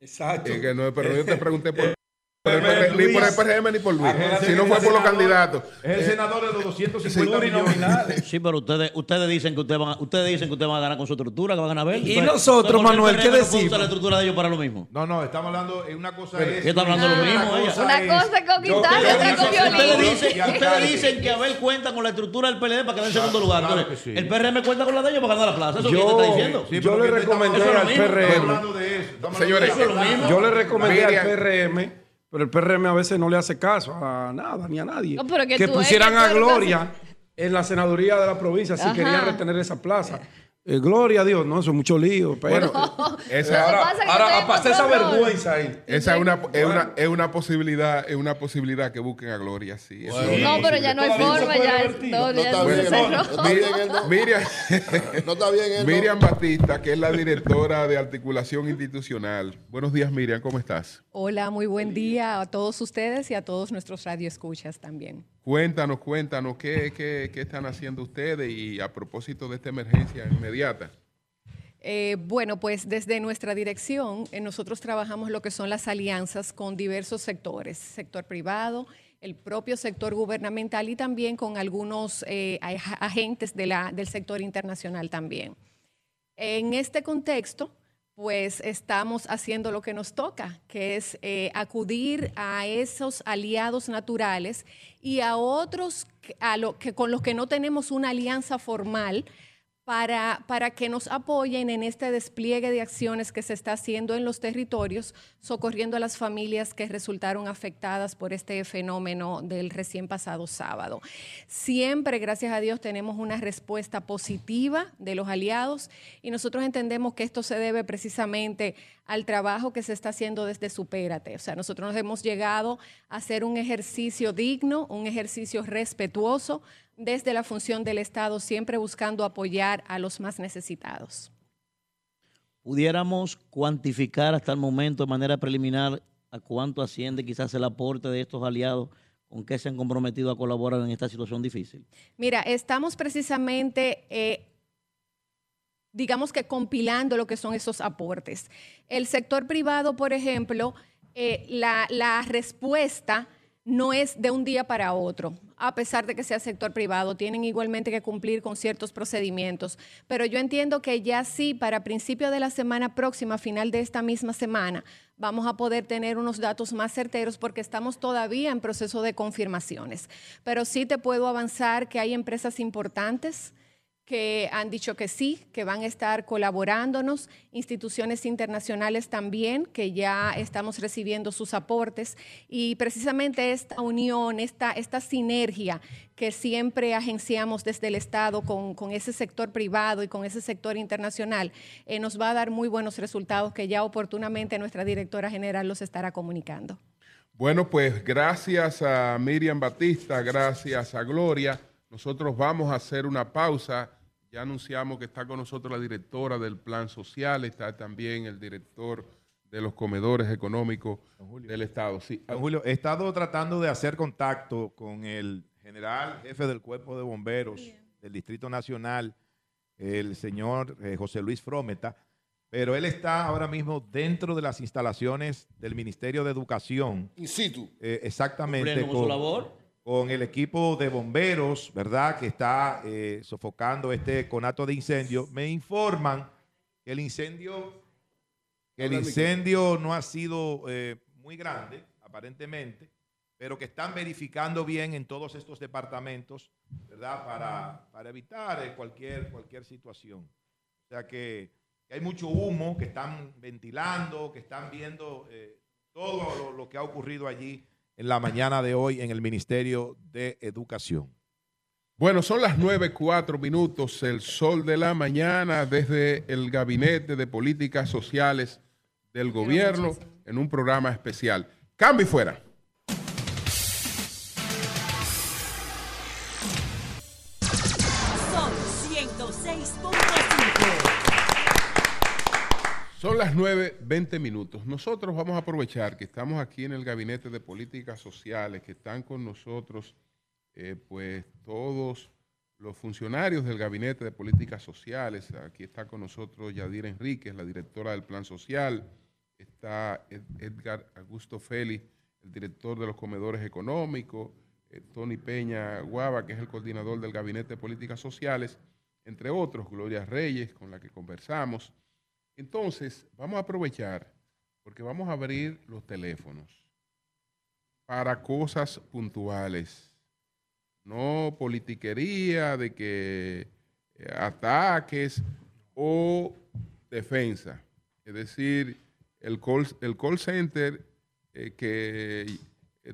Exacto. Eh, que no, pero yo te pregunté por, por el PRM, PRM, ni por el. PRM ni por Luis. Si no fue por los candidatos. Es el Eh, senador de los 250 millones. Plurinominales. Sí, pero ustedes, ustedes dicen que ustedes van, a, ustedes dicen que ustedes van a ganar con su estructura, que van a ganar ver. Y nosotros, Manuel, ¿qué decimos? la estructura de ellos para lo mismo. No, no, estamos hablando, eh, una cosa Pero, es... ¿qué está hablando lo Una mismo, ella? cosa Una cosa es con guitarra y yo- otra con violín. Ustedes dicen, Y ustedes alcalde. dicen que Abel cuenta con la estructura del PLD para quedar en segundo lugar. Entonces, sí. el PRM cuenta con la de ellos para ganar la plaza. Eso es lo que está diciendo. Sí, yo le recomendé lo al PRM. de Señores, de lo. Yo le recomendé al PRM, pero el PRM a veces no le hace caso a nada ni a nadie. No, pero que es pusieran a Gloria en la senaduría de la provincia si Ajá. querían retener esa plaza. Eh, gloria a Dios, no, eso es mucho lío. Pero esa, ahora, pasa es ahora estoy a en pasar esa vergüenza ahí. esa es una, es, una, es una posibilidad, es una posibilidad que busquen a Gloria, sí. Es No, pero ya no hay forma, ya, revertir. no, No ya está bien, no. Miriam, No está bien él, no. Miriam Batista, que es la directora de articulación institucional. Buenos días, Miriam, ¿cómo estás? Hola, muy buen día a todos ustedes y a todos nuestros radioescuchas también. Cuéntanos, cuéntanos, ¿qué, qué, qué están haciendo ustedes y a propósito de esta emergencia inmediata? Eh, bueno, pues desde nuestra dirección eh, nosotros trabajamos lo que son las alianzas con diversos sectores, sector privado, el propio sector gubernamental y también con algunos eh, agentes del sector internacional también. En este contexto, pues estamos haciendo lo que nos toca, que es eh, acudir a esos aliados naturales y a otros a lo que, con los que no tenemos una alianza formal para, para que nos apoyen en este despliegue de acciones que se está haciendo en los territorios, socorriendo a las familias que resultaron afectadas por este fenómeno del recién pasado sábado. Siempre, gracias a Dios, tenemos una respuesta positiva de los aliados y nosotros entendemos que esto se debe precisamente al trabajo que se está haciendo desde Supérate. O sea, nosotros nos hemos llegado a hacer un ejercicio digno, un ejercicio respetuoso desde la función del Estado, siempre buscando apoyar a los más necesitados. pudiéramos cuantificar hasta el momento de manera preliminar a cuánto asciende quizás el aporte de estos aliados con que se han comprometido a colaborar en esta situación difícil. Mira, estamos precisamente, eh, digamos que compilando lo que son esos aportes. El sector privado, por ejemplo, eh, la, la respuesta no es de un día para otro, a pesar de que sea sector privado, tienen igualmente que cumplir con ciertos procedimientos. Pero yo entiendo que ya sí, para principio de la semana próxima, final de esta misma semana, vamos a poder tener unos datos más certeros porque estamos todavía en proceso de confirmaciones. Pero sí te puedo avanzar que hay empresas importantes que han dicho que sí, que van a estar colaborándonos, instituciones internacionales también, que ya estamos recibiendo sus aportes, y precisamente esta unión, esta, esta sinergia que siempre agenciamos desde el Estado con, con ese sector privado y con ese sector internacional, eh, nos va a dar muy buenos resultados que ya oportunamente nuestra directora general los estará comunicando. Bueno, pues gracias a Miriam Batista, gracias a Gloria. Nosotros vamos a hacer una pausa. Ya anunciamos que está con nosotros la directora del Plan Social, está también el director de los comedores económicos del Estado. Sí, Don Julio, he estado tratando de hacer contacto con el general jefe del Cuerpo de Bomberos del Distrito Nacional, el señor eh, José Luis Frometa, pero él está ahora mismo dentro de las instalaciones del Ministerio de Educación. In situ. Eh, exactamente. Cumpliendo con su labor. Con el equipo de bomberos, ¿verdad? Que está eh, sofocando este conato de incendio. Me informan que el incendio, que el incendio no ha sido eh, muy grande, aparentemente, pero que están verificando bien en todos estos departamentos, ¿verdad? Para, para evitar eh, cualquier, cualquier situación. O sea que que hay mucho humo, que están ventilando, que están viendo todo lo, lo que ha ocurrido allí en la mañana de hoy en el Ministerio de Educación. Bueno, son las 9, 4 minutos, el sol de la mañana desde el Gabinete de Políticas Sociales del Gobierno en un programa especial. Cambio y fuera. Son las 9, 20 minutos. Nosotros vamos a aprovechar que estamos aquí en el Gabinete de Políticas Sociales, que están con nosotros, eh, pues todos los funcionarios del Gabinete de Políticas Sociales. Aquí está con nosotros Yadira Enríquez, la directora del Plan Social. Está Ed- Edgar Augusto Félix, el director de los comedores económicos. eh, Tony Peña Guava, que es el coordinador del Gabinete de Políticas Sociales. Entre otros, Gloria Reyes, con la que conversamos. Entonces, vamos a aprovechar porque vamos a abrir los teléfonos para cosas puntuales. No politiquería de que eh, ataques o defensa. Es decir, el call, el call center eh, que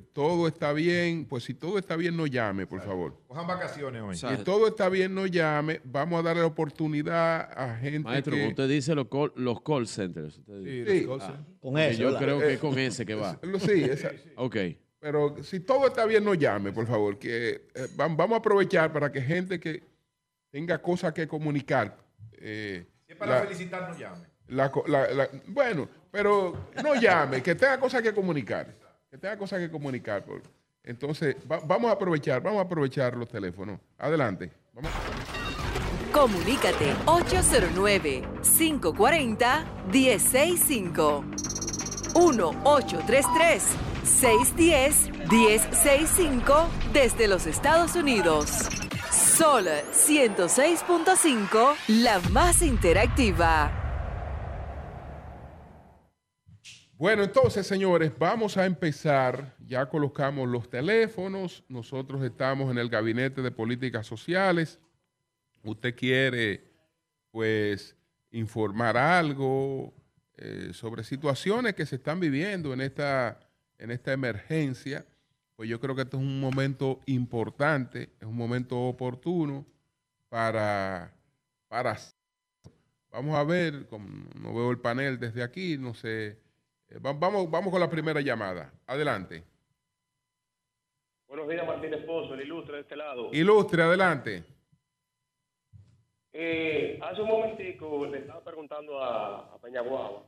todo está bien, pues si todo está bien no llame, por favor. Cojan vacaciones hoy. Si todo está bien no llame, vamos a darle oportunidad a gente Maestro, que... usted dice los call, los call centers. usted dice. Sí, los call Ah. Con eso, Yo creo que Eh, es con ese que va. Sí, esa- Ok. pero si todo está bien, no llame, por favor. Que eh, vam- vamos a aprovechar para que gente que tenga cosas que comunicar. eh, Si es para la- felicitar, no llame. la co- la- la- bueno, pero no llame, que tenga cosas que comunicar. Que tenga cosas que comunicar. por- entonces, va- vamos a aprovechar, vamos a aprovechar los teléfonos. Adelante. Comunícate 809-540-1065. 1-833-610-1065 desde los Estados Unidos. Sol 106.5, la más interactiva. Bueno, entonces, señores, vamos a empezar. Ya colocamos los teléfonos. Nosotros estamos en el Gabinete de Políticas Sociales. Usted quiere, pues, informar algo eh, sobre situaciones que se están viviendo en esta, en esta emergencia. Pues yo creo que este es un momento importante, es un momento oportuno para, para Vamos a ver, como no veo el panel desde aquí, no sé. Eh, va- Vamos, vamos con la primera llamada. Adelante. Buenos días, Martín Esposo, el ilustre de este lado. Ilustre, adelante. Eh, hace un momentico le estaba preguntando a, a Peñaguaba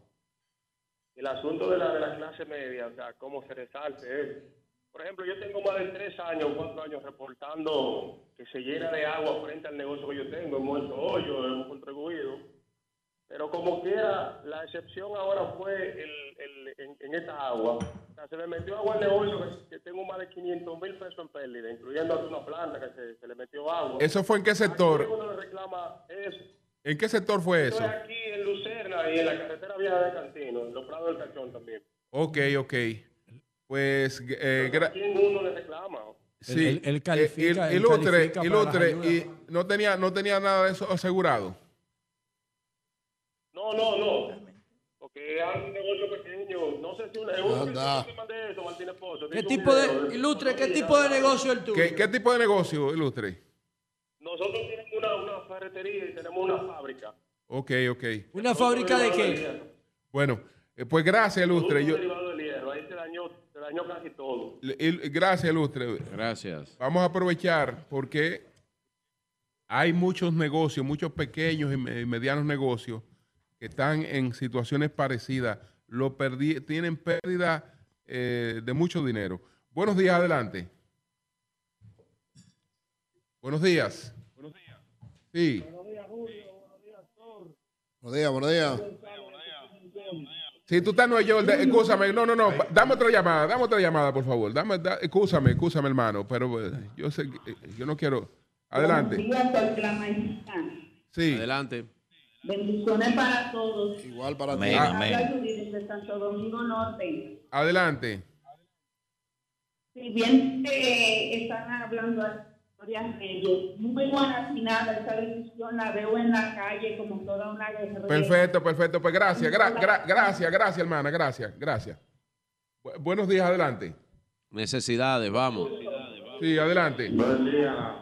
el asunto de la, de la clase media, o sea, cómo se resalte. Por ejemplo, yo tengo más de tres años, cuatro años reportando que se llena de agua frente al negocio que yo tengo. Hemos hecho hoyo, hemos contribuido. Pero como quiera, la excepción ahora fue el, el- en, en esta agua. O sea, se me metió agua al negocio que, que tengo más de 500 mil pesos en pérdida, incluyendo una planta que se, se le metió agua. ¿Eso fue en qué sector? Uno le reclama eso. ¿En qué sector fue eso? Aquí en Lucerna y en la carretera vieja de Cantino, en los Prados del Cachón también. Ok, ok. Pues, eh, gra- ¿Quién uno le reclama? sí. Él- él califica- Eh, califica para ilustre, las y no tenía, no tenía nada de eso asegurado. No, no, no. Porque es un negocio pequeño. No sé si una, es un Anda. que mandé eso, Martín Esposo. ¿Qué tipo de, ilustre, qué tipo de negocio es el tuyo? ¿Qué, qué tipo de negocio, ilustre? Nosotros tenemos una, una ferretería y tenemos una fábrica. Ok, ok. ¿Una fábrica de qué? Bueno, eh, pues gracias, ilustre. Yo. Ahí se dañó, se dañó casi todo. il- gracias, ilustre. Gracias. Vamos a aprovechar porque hay muchos negocios, muchos pequeños y me- y medianos negocios que están en situaciones parecidas. Lo perdi- tienen pérdida eh, de mucho dinero. Buenos días, adelante. Buenos días. Buenos días. Sí. Buenos días, buenos días. Si tú estás en Nueva York, escúchame, no, no, no, dame otra llamada, dame otra llamada, por favor. Dame, da- escúchame, escúchame, hermano, pero eh, yo sé, que, eh, yo no quiero. Adelante. Sí. Adelante. Bendiciones para todos. Igual para Amén, todos. amén. Santo Domingo Norte. Adelante. Si bien eh, están hablando Gloria Reyes. Muy buena final, esa decisión la veo en la calle como toda una guerrera. Perfecto, perfecto. Pues gracias, gra- gra- gracias, gracias, hermana, gracias, gracias. Bu- buenos días, adelante. Necesidades, vamos. Sí, adelante. Buen día,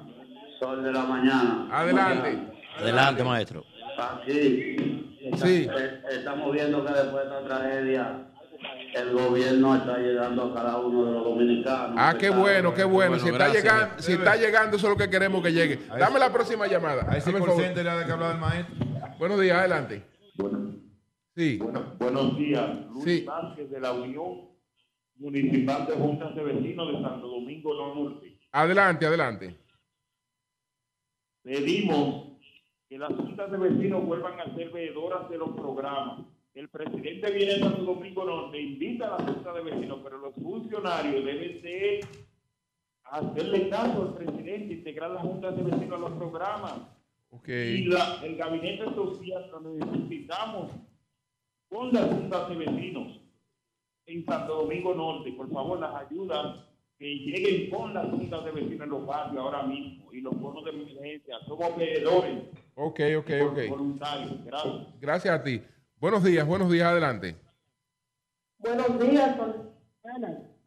sol de la mañana. Adelante. Adelante, maestro. Aquí Sí. eh, estamos viendo que después de esta tragedia el gobierno está llegando a cada uno de los dominicanos. Ah, qué bueno, qué bueno. Si está llegando, si está llegando, eso es lo que queremos que llegue. Dame la próxima llamada. A ese Dame el que hablaba el maestro. Buenos días, adelante. Sí. Buenos días, Luis Sí. Vázquez de la Unión Municipal de Juntas de Vecinos de Santo Domingo Norte. Adelante, adelante. Pedimos que las juntas de vecinos vuelvan a ser veedoras de los programas. El presidente viene de Santo Domingo Norte, invita a la junta de vecinos, pero los funcionarios deben de hacerle caso al presidente, integrar las juntas de vecinos a los programas. Ok. Y la- el gabinete social lo necesitamos con las juntas de vecinos en Santo Domingo Norte. Por favor, las ayudas que lleguen con las juntas de vecinos en los barrios ahora mismo y los bonos de emergencia. Somos veedores Ok, ok, ok. Gracias. Gracias a ti. Buenos días, buenos días, adelante. Buenos días.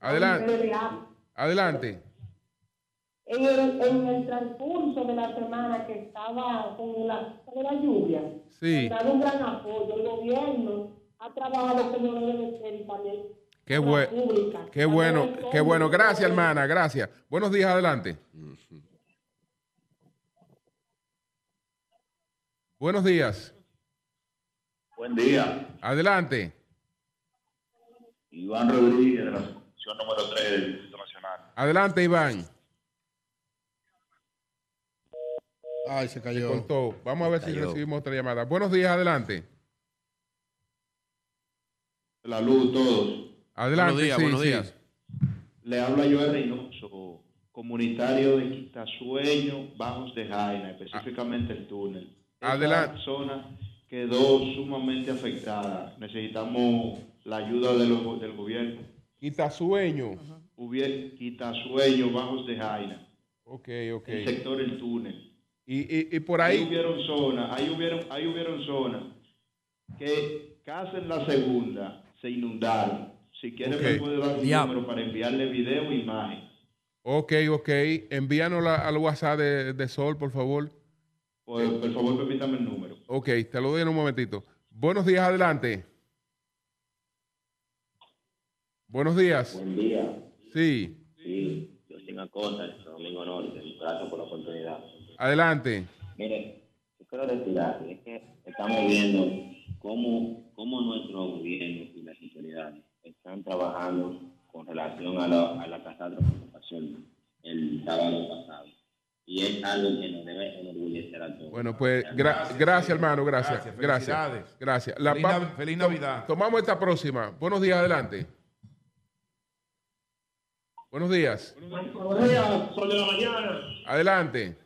Adelante. Adelante. En el, en el transcurso de la semana que estaba con la, con la lluvia, Sí. ha dado un gran apoyo. El gobierno ha trabajado como debe de ser y también Qué, bue- qué bueno, qué bueno. Gracias, hermana, gracias. Buenos días, adelante. Buenos días. Buen día. Adelante. Iván Rodríguez de la sección número 3 del Distrito Nacional. Adelante, Iván. Ay, se cayó. Cortó. Vamos a ver si recibimos otra llamada. Buenos días, adelante. La luz, todos. Adelante, Buenos días, sí, buenos sí. días. Le habla Joel Reynoso, comunitario de Quitasueño, Bajos de Jaina, específicamente el túnel. Esta Adelante. zona quedó sumamente afectada. Necesitamos la ayuda de los- del gobierno. Quitasueño. Hubiera Quitasueño, Bajos de Jaina. Ok, ok. El sector El Túnel. Y, y, y por Ahí ahí. hubieron zonas, ahí hubieron, ahí hubieron zonas que casi en la segunda se inundaron. Si quiere Ok. me puede dar un Diablo. número para enviarle video e imagen. Ok, ok. Envíanos la- al WhatsApp de, de Sol, por favor. Por, por favor, permítame el número. Ok, te lo doy en un momentito. Buenos días, adelante. Buenos días. Buen día. Sí, Sí, yo acosa, Santo Domingo Norte. Gracias por la oportunidad. adelante. Mire, yo quiero decir algo, es que estamos viendo cómo, cómo nuestro gobierno y las autoridades están trabajando con relación a la, a la catástrofe que pasó el sábado pasado. Y es algo que nos debe enorgullecer a todos. Bueno, pues gra- gracias, hermano, gracias. Gracias, Gracias. felicidades. Gracias. La Feliz Nav- Navidad. Tomamos esta próxima. Buenos días, adelante. Buenos días. Buenos días, sol de la mañana. Adelante.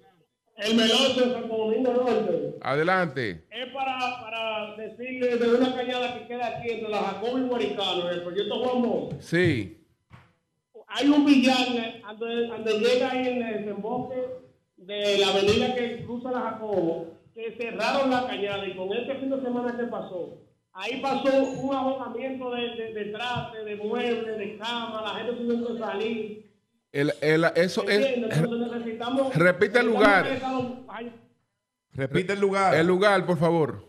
El meloso de Santo Domingo Norte. Adelante. Es para, para decirle de una cañada que queda aquí entre la Jacob y Guaricano, en el proyecto Juan Bosch. Sí. Hay un villano donde, donde llega ahí en el desemboque de la avenida que cruza la Jacobo, que cerraron la cañada y con este fin de semana que pasó, ahí pasó un ahogamiento de, de, de traste, de muebles, de cama, la gente tuvo que salir. El, el- eso es. ¿Entiendes? Entonces necesitamos... repite el lugar. ay, Repite el lugar. El lugar, por favor.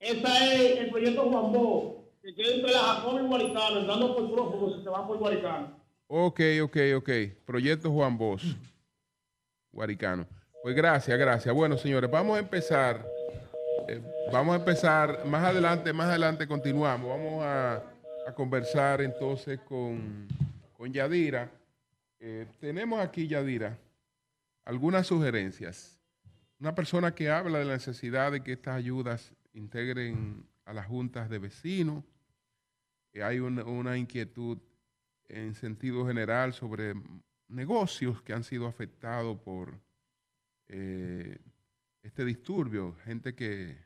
Esa es el proyecto Juan Bosch, que queda entre la Jacobo y Guaricano, entrando por prófugo se va por Guaricano. Ok, ok, ok. Proyecto Juan Bosch. Guaricano. Pues gracias, gracias. Bueno, señores, vamos a empezar. eh, vamos a empezar. Más adelante, más adelante continuamos. Vamos a, conversar entonces con, con Yadira. Eh, tenemos aquí, Yadira, algunas sugerencias. Una persona que habla de la necesidad de que estas ayudas integren a las juntas de vecinos. Eh, hay una, una inquietud en sentido general sobre negocios que han sido afectados por eh, este disturbio, gente que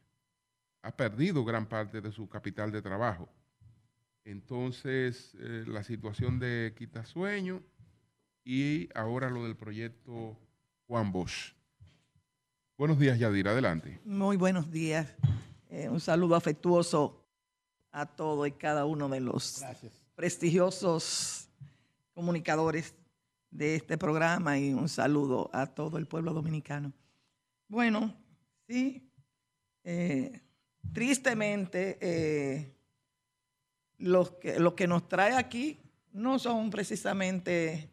ha perdido gran parte de su capital de trabajo. Entonces, eh, la situación de Quitasueño y ahora lo del proyecto Juan Bosch. Buenos días, Yadira. Adelante. Muy buenos días. Eh, un saludo afectuoso a todo y cada uno de los prestigiosos comunicadores de este programa y un saludo a todo el pueblo dominicano. Bueno, sí, eh, tristemente eh, lo, que, lo que nos trae aquí no son precisamente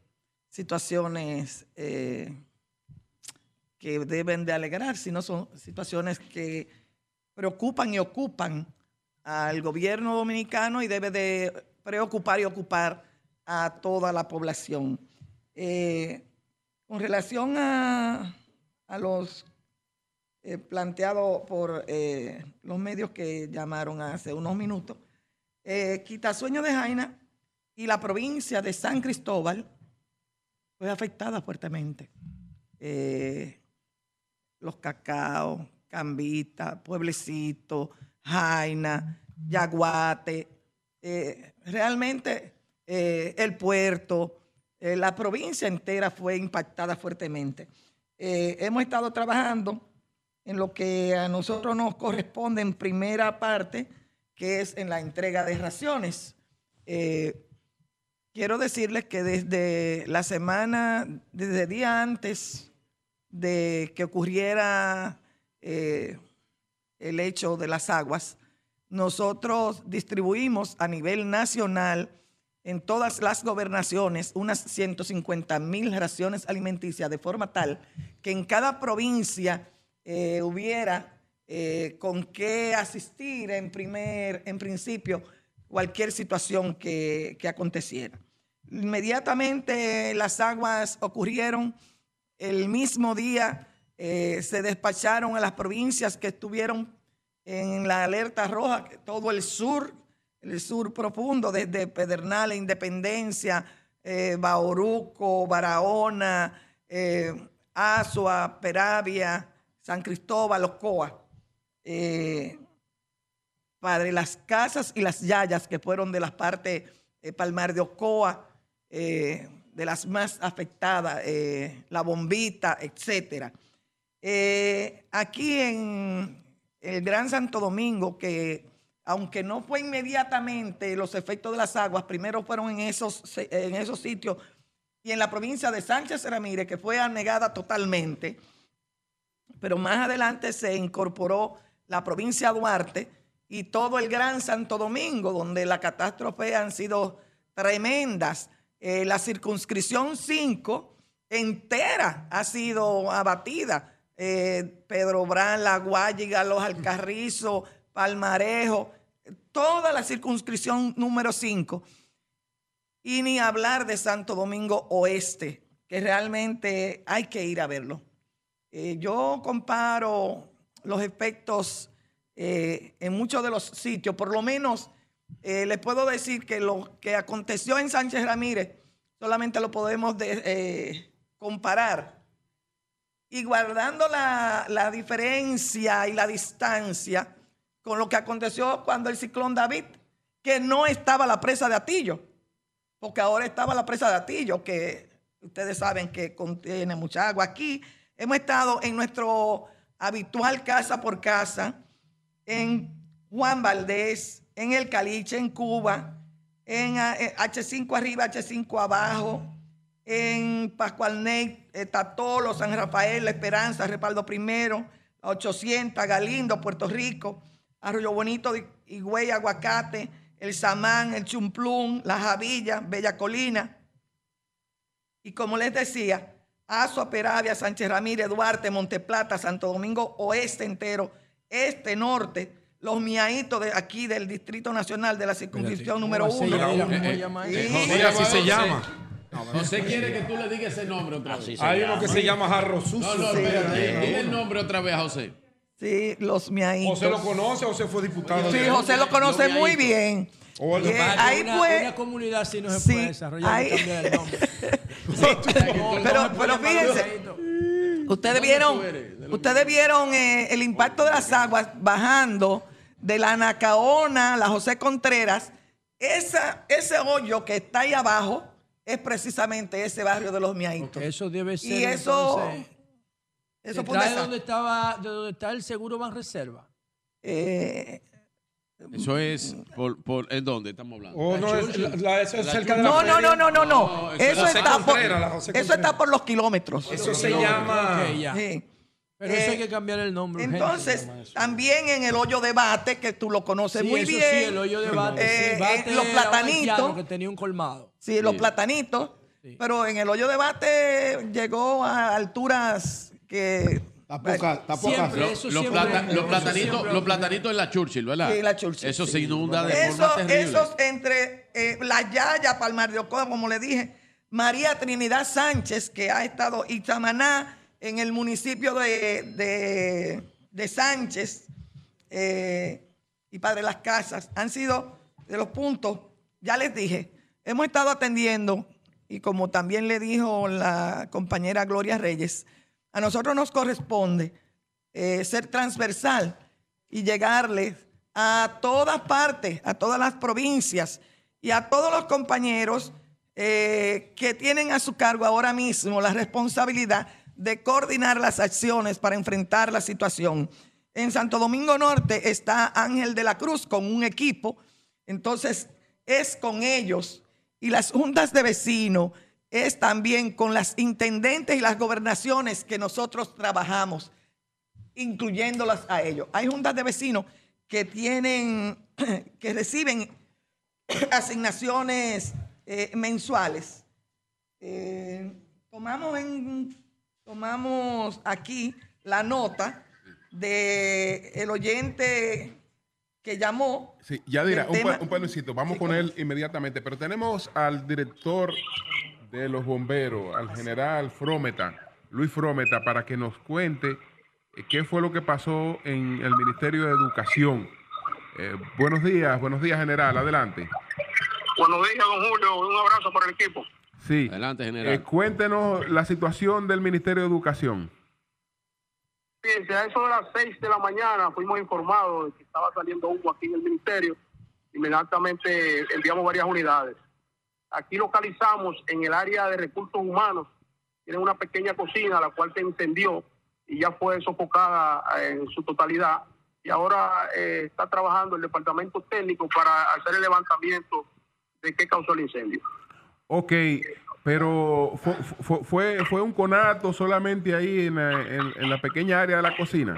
situaciones eh, que deben de alegrar, sino son situaciones que preocupan y ocupan al gobierno dominicano y debe de preocupar y ocupar a toda la población. Eh, con relación a, los eh, planteados por eh, los medios que llamaron hace unos minutos, Quitasueño de Jaina y la provincia de San Cristóbal fue afectada fuertemente. Los Cacao, Cambita, Pueblecito, Jaina, Yaguate, realmente el puerto, eh, la provincia entera fue impactada fuertemente. Eh, hemos estado trabajando en lo que a nosotros nos corresponde en primera parte, que es en la entrega de raciones. Eh, quiero decirles que desde la semana, desde el día antes de que ocurriera el hecho de las aguas, nosotros distribuimos a nivel nacional en todas las gobernaciones unas 150 mil raciones alimenticias de forma tal que en cada provincia eh, hubiera eh, con qué asistir en, primer, en principio cualquier situación que, que aconteciera. Inmediatamente las aguas ocurrieron, el mismo día eh, se despacharon a las provincias que estuvieron en la alerta roja, todo el sur, el sur profundo, desde Pedernales, Independencia, eh, Bauruco, Barahona, eh, Azua, Peravia, San Cristóbal, Ocoa. Eh, Padre, las casas y las yayas que fueron de las partes eh, Palmar de Ocoa, eh, de las más afectadas, La Bombita, etcétera. Aquí en el Gran Santo Domingo, que aunque no fue inmediatamente los efectos de las aguas, primero fueron en esos, en esos sitios y en la provincia de Sánchez Ramírez, que fue anegada totalmente, pero más adelante se incorporó la provincia de Duarte y todo el Gran Santo Domingo, donde las catástrofes han sido tremendas. Eh, la circunscripción 5 entera ha sido abatida. Eh, Pedro Brán, La Guayiga, Los Alcarrizos, Palmarejo, toda la circunscripción número 5. Y ni hablar de Santo Domingo Oeste, que realmente hay que ir a verlo. Eh, yo comparo los efectos eh, en muchos de los sitios, por lo menos eh, les puedo decir que lo que aconteció en Sánchez Ramírez solamente lo podemos de- comparar y guardando la diferencia y la distancia con lo que aconteció cuando el ciclón David, que no estaba la presa de Atillo, porque ahora estaba la presa de Atillo, que ustedes saben que contiene mucha agua. Aquí hemos estado en nuestro habitual casa por casa, en Juan Valdés, en El Caliche, en Cuba, en eh, H5 arriba, H5 abajo, en Pascual Ney, eh, Tatolo, San Rafael, La Esperanza, Respaldo Primero, La 800, Galindo, Puerto Rico, Arroyo Bonito, Higüey, Aguacate, El Samán, El Chumplún, La Javilla, Bella Colina. Y como les decía, Azua, Peravia, Sánchez Ramírez, Duarte, Monteplata, Santo Domingo Oeste entero, Este, Norte, los miaitos de aquí del Distrito Nacional de la circunscripción número ¿Cómo se uno. y- eso? José, así se llama. José quiere que tú le digas ese nombre otra vez. Hay uno que se llama Jarro No, Sucio. no. Dile el nombre otra vez a José. Sí, los miaitos. José lo conoce, José fue diputado. Sí, José lo conoce muy bien. O el- Eh, ahí una, fue. una comunidad así no se Sí, puede desarrollar ahí- y cambiar el nombre. pero, pero fíjense, ustedes vieron, ustedes vieron eh, el impacto de las aguas bajando de la Nacaona, la José Contreras. Esa, ese hoyo que está ahí abajo es precisamente ese barrio de los Miaitos. Eso debe ser. Y eso entonces, Eso ¿Se fue un trae desastre. donde, estaba, de donde está el seguro Banreserva? Eh, Eso es por, por ¿en dónde estamos hablando? Oh, no, es- la- la- eso es La cerca de Churchill. no, no, no, no, no, no. eso la está por, la eso está por los kilómetros. Eso se llama. Ya. Sí. Pero eso Eh, hay que cambiar el nombre. Entonces, también en el hoyo debate, que tú lo conoces Sí, muy eso bien. sí, el hoyo de bate. eh, sí, bate eh, los platanitos. que tenía un colmado. Sí, los platanitos. Pero en el hoyo debate llegó a alturas que. Siempre, eso Los, siempre- plata- eso los platanitos, siempre- los platanitos en la Churchill, ¿verdad? Sí, la Churchill, Eso sí. se inunda de Eso, forma terrible. esos entre eh, la Yaya, Palmar de Ocoa, como le dije, María Trinidad Sánchez, que ha estado, y Tamaná, en el municipio de, de- de Sánchez, eh, y Padre Las Casas, han sido de los puntos, ya les dije, hemos estado atendiendo, y como también le dijo la compañera Gloria Reyes, a nosotros nos corresponde eh, ser transversal y llegarles a todas partes, a todas las provincias y a todos los compañeros eh, que tienen a su cargo ahora mismo la responsabilidad de coordinar las acciones para enfrentar la situación. En Santo Domingo Norte está Ángel de la Cruz con un equipo, entonces es con ellos y las juntas de vecinos es también con las intendentes y las gobernaciones que nosotros trabajamos incluyéndolas a ellos. Hay juntas de vecinos que tienen, que reciben asignaciones eh, mensuales. Eh, tomamos, en, tomamos aquí la nota de el oyente que llamó. Sí, ya dirá, un, pa- un vamos con él inmediatamente, pero tenemos al director de los bomberos, al general Frometa, Luis Frometa, para que nos cuente eh, qué fue lo que pasó en el Ministerio de Educación. Eh, buenos días, buenos días, general, adelante. Buenos días, don Julio. Un abrazo para el equipo. Sí. Adelante, general. Eh, cuéntenos la situación del Ministerio de Educación. Fíjense, a eso de las 6 de la mañana fuimos informados de que estaba saliendo humo aquí en el ministerio. Inmediatamente enviamos varias unidades. Aquí localizamos en el área de recursos humanos, tienen una pequeña cocina la cual se incendió y ya fue sofocada eh, en su totalidad. Y ahora eh, está trabajando el departamento técnico para hacer el levantamiento de qué causó el incendio. Ok, pero fue, fue, fue, fue un conato solamente ahí en la, en- en la pequeña área de la cocina.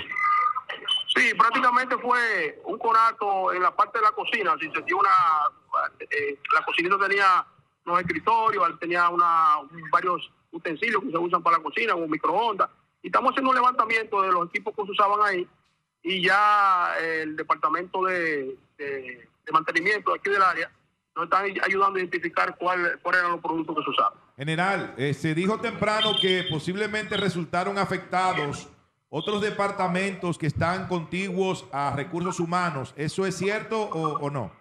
Sí, prácticamente fue un conato en la parte de la cocina. Si se dio una, eh, la cocinita tenía unos escritorios, tenía una, varios utensilios que se usan para la cocina, un microondas. Y estamos haciendo un levantamiento de los equipos que se usaban ahí. Y ya el departamento de, de- de mantenimiento aquí del área nos están ayudando a identificar cuál- cuáles eran los productos que se usaban. General, eh, se dijo temprano que posiblemente resultaron afectados otros departamentos que están contiguos a recursos humanos. ¿Eso es cierto o no?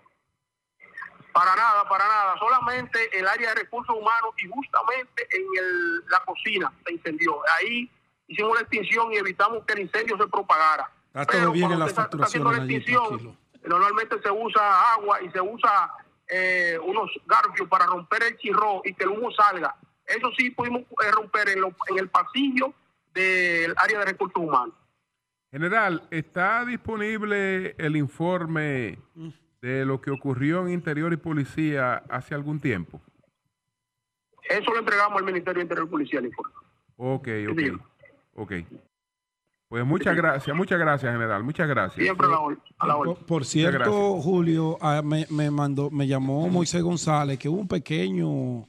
Para nada, para nada. Solamente el área de recursos humanos y justamente en el- la cocina se incendió. Ahí hicimos la extinción y evitamos que el incendio se propagara. Está todo bien en la está- está haciendo la extinción, tranquilo. normalmente se usa agua y se usa eh, unos garfios para romper el chirro y que el humo salga. Eso sí pudimos eh, romper en, lo- en el pasillo del área de recursos humanos. General, ¿está disponible el informe de lo que ocurrió en Interior y Policía hace algún tiempo? Eso lo entregamos al Ministerio de Interior y Policía, el informe. Ok, ok, ok. Pues muchas gracias, muchas gracias, general, muchas gracias. Siempre a la orden. a la orden. Por, cierto. Julio, ah, me, me mandó, me llamó Moisés González que hubo un pequeño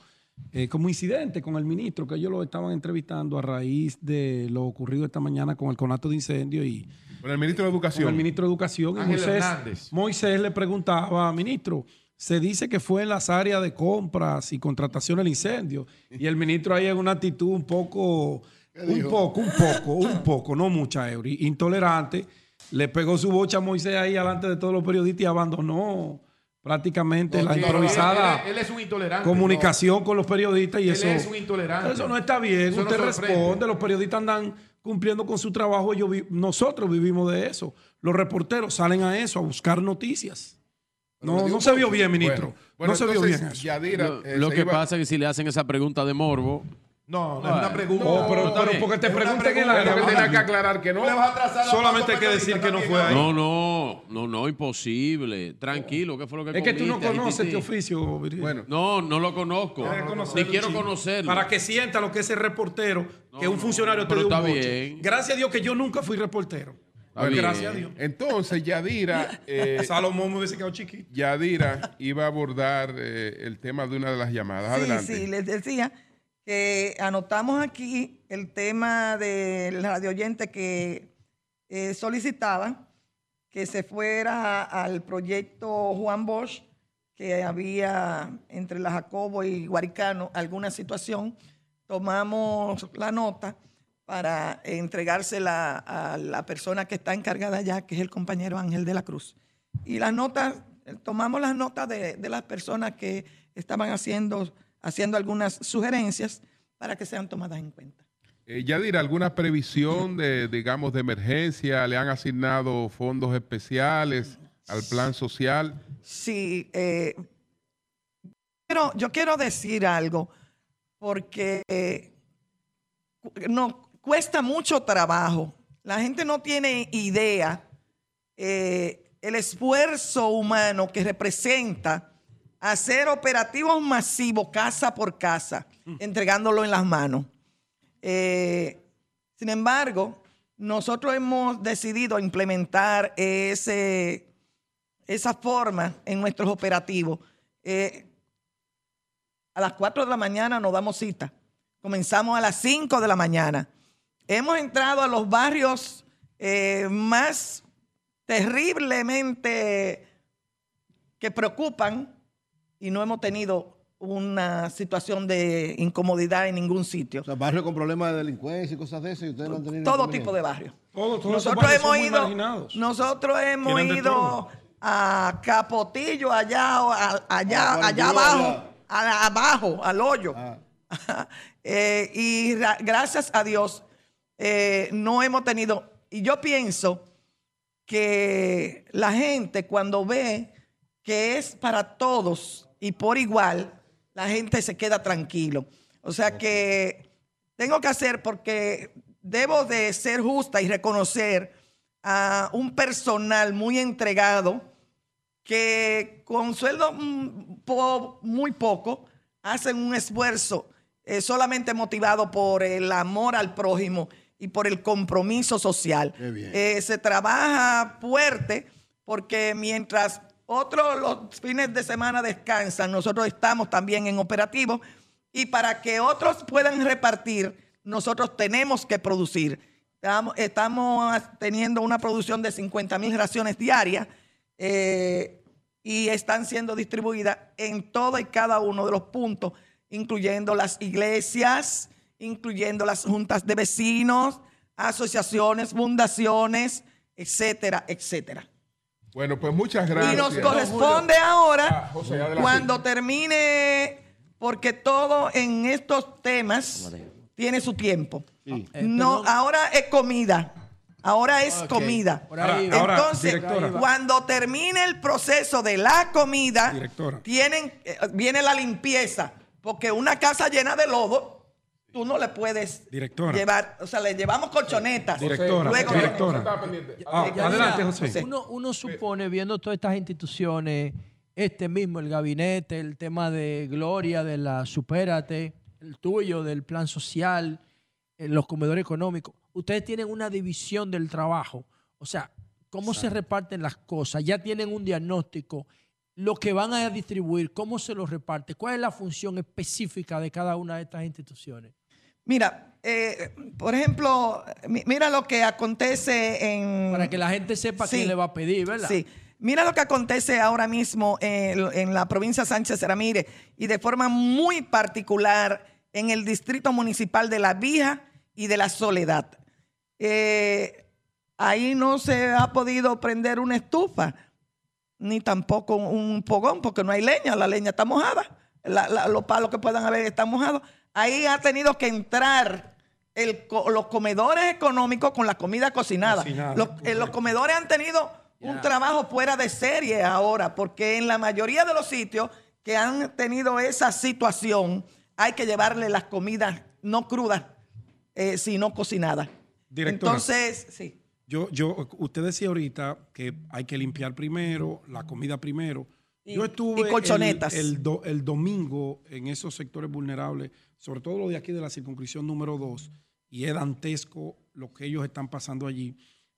eh, como incidente con el ministro, que ellos lo estaban entrevistando a raíz de lo ocurrido esta mañana con el conato de incendio y Con el ministro de con Educación. el ministro de Educación. Y Moisés, Hernández. Moisés le preguntaba, ministro, se dice que fue en las áreas de compras y contratación el incendio. Y el ministro ahí en una actitud un poco, un poco, un poco, un poco, no mucha, Eury, intolerante. Le pegó su bocha a Moisés ahí delante de todos los periodistas y abandonó prácticamente la improvisada Él, él- él es un intolerante. comunicación con los periodistas y Él eso. es un intolerante. Eso no está bien. Eso Usted responde, los periodistas andan cumpliendo con su trabajo. Ellos vi- nosotros vivimos de eso. Los reporteros salen a eso, a buscar noticias. No, no se vio bien, ministro. Bueno, bueno, no se vio bien eso. Yadira, Lo, eh, lo que iba- pasa es que si le hacen esa pregunta de morbo, No, no es una pregunta. Oh, pero, porque te pregunten en la que tenía que aclarar que no. Le vas a trazar la Solamente hay que decir que no fue ahí. No, no, no, no, imposible. Tranquilo, ¿qué fue lo que Es que tú no conoces este oficio. Bueno, No, no lo conozco. Tienes que Ni quiero conocerlo. Para que sienta lo que es el reportero, que No, un no, funcionario te pero dé un bien. Gracias a Dios que yo nunca fui reportero. Está bien. Gracias a Dios. entonces Yadira, eh, Salomón me hubiese quedado chiquito. Yadira iba a abordar eh, el tema de una de las llamadas. Adelante. Sí, sí, les decía que anotamos aquí el tema del radio oyente que eh, solicitaban que se fuera al proyecto Juan Bosch, que había entre la Jacobo y Guaricano alguna situación. Tomamos la nota para entregársela a la persona que está encargada ya, que es el compañero Ángel de la Cruz. Y las notas, eh, tomamos las notas de las personas que estaban haciendo, haciendo algunas sugerencias para que sean tomadas en cuenta. Eh, Yadira, ¿alguna previsión de, digamos, de emergencia? ¿Le han asignado fondos especiales al plan social? Sí, eh, pero yo quiero decir algo, porque eh, no, cuesta mucho trabajo. La gente no tiene idea eh, el esfuerzo humano que representa hacer operativos masivos casa por casa, entregándolo en las manos. Eh, sin embargo, nosotros hemos decidido implementar ese, esa forma en nuestros operativos. Eh, a las 4 de la mañana nos damos cita. Comenzamos a las 5 de la mañana. Hemos entrado a los barrios eh, más terriblemente que preocupan y no hemos tenido una situación de incomodidad en ningún sitio. O sea, barrio con problemas de delincuencia y cosas de eso, y ustedes no han tenido Todo tipo de barrios. Todos, Nosotros barrios hemos ido, nosotros hemos ido a Capotillo, allá, o a- allá, Ah, allá abajo, a- abajo, al hoyo. Ah. Eh, y ra- gracias a Dios eh, no hemos tenido, y yo pienso que la gente cuando ve que es para todos y por igual, la gente se queda tranquilo. O sea que tengo que hacer porque debo de ser justa y reconocer a un personal muy entregado que con sueldo mm, muy poco hacen un esfuerzo eh, solamente motivado por el amor al prójimo y por el compromiso social. Eh, se trabaja fuerte porque mientras otros los fines de semana descansan, nosotros estamos también en operativo y para que otros puedan repartir, nosotros tenemos que producir. Estamos, teniendo una producción de 50 mil raciones diarias eh, y están siendo distribuidas en todo y cada uno de los puntos, incluyendo las iglesias, incluyendo las juntas de vecinos, asociaciones, fundaciones, etcétera, etcétera. Bueno, pues muchas gracias. Y nos corresponde ahora, Ah, José, cuando termine, porque todo en estos temas tiene su tiempo. No, ahora es comida. Ahora es comida. ahí. Ahora, Entonces, cuando termine el proceso de la comida, Directora. tienen, eh, viene la limpieza. Porque una casa llena de lodo, tú no le puedes Directora. llevar. O sea, le llevamos colchonetas. Directora, Luego, directora. Ah, adelante, José. Uno, uno supone, viendo todas estas instituciones, este mismo, el gabinete, el tema de Gloria, de la Supérate, el tuyo, del plan social, eh, los comedores económicos, ustedes tienen una división del trabajo. O sea, ¿cómo se reparten las cosas? Ya tienen un diagnóstico. Lo que van a distribuir, ¿cómo se los reparte? ¿Cuál es la función específica de cada una de estas instituciones? Mira, eh, por ejemplo, mi- mira lo que acontece en... Para que la gente sepa Sí. quién le va a pedir, ¿verdad? Sí. Mira lo que acontece ahora mismo en, en la provincia de Sánchez Ramírez y de forma muy particular en el distrito municipal de La Vija y de La Soledad. Eh, ahí no se ha podido prender una estufa, ni tampoco un fogón, porque no hay leña, la leña está mojada, La- la- los palos que puedan haber están mojados. Ahí ha tenido que entrar el los comedores económicos con la comida cocinada. Cocinada, Los, eh, los comedores han tenido un trabajo fuera de serie ahora, porque en la mayoría de los sitios que han tenido esa situación, hay que llevarle las comidas no crudas, eh, sino cocinadas. Directora. Entonces, sí. Yo, yo, usted decía ahorita que hay que limpiar primero, la comida primero. Y- yo estuve y colchonetas. El, el do- el domingo en esos sectores vulnerables, sobre todo lo de aquí de la circunscripción número 2, y es dantesco lo que ellos están pasando allí.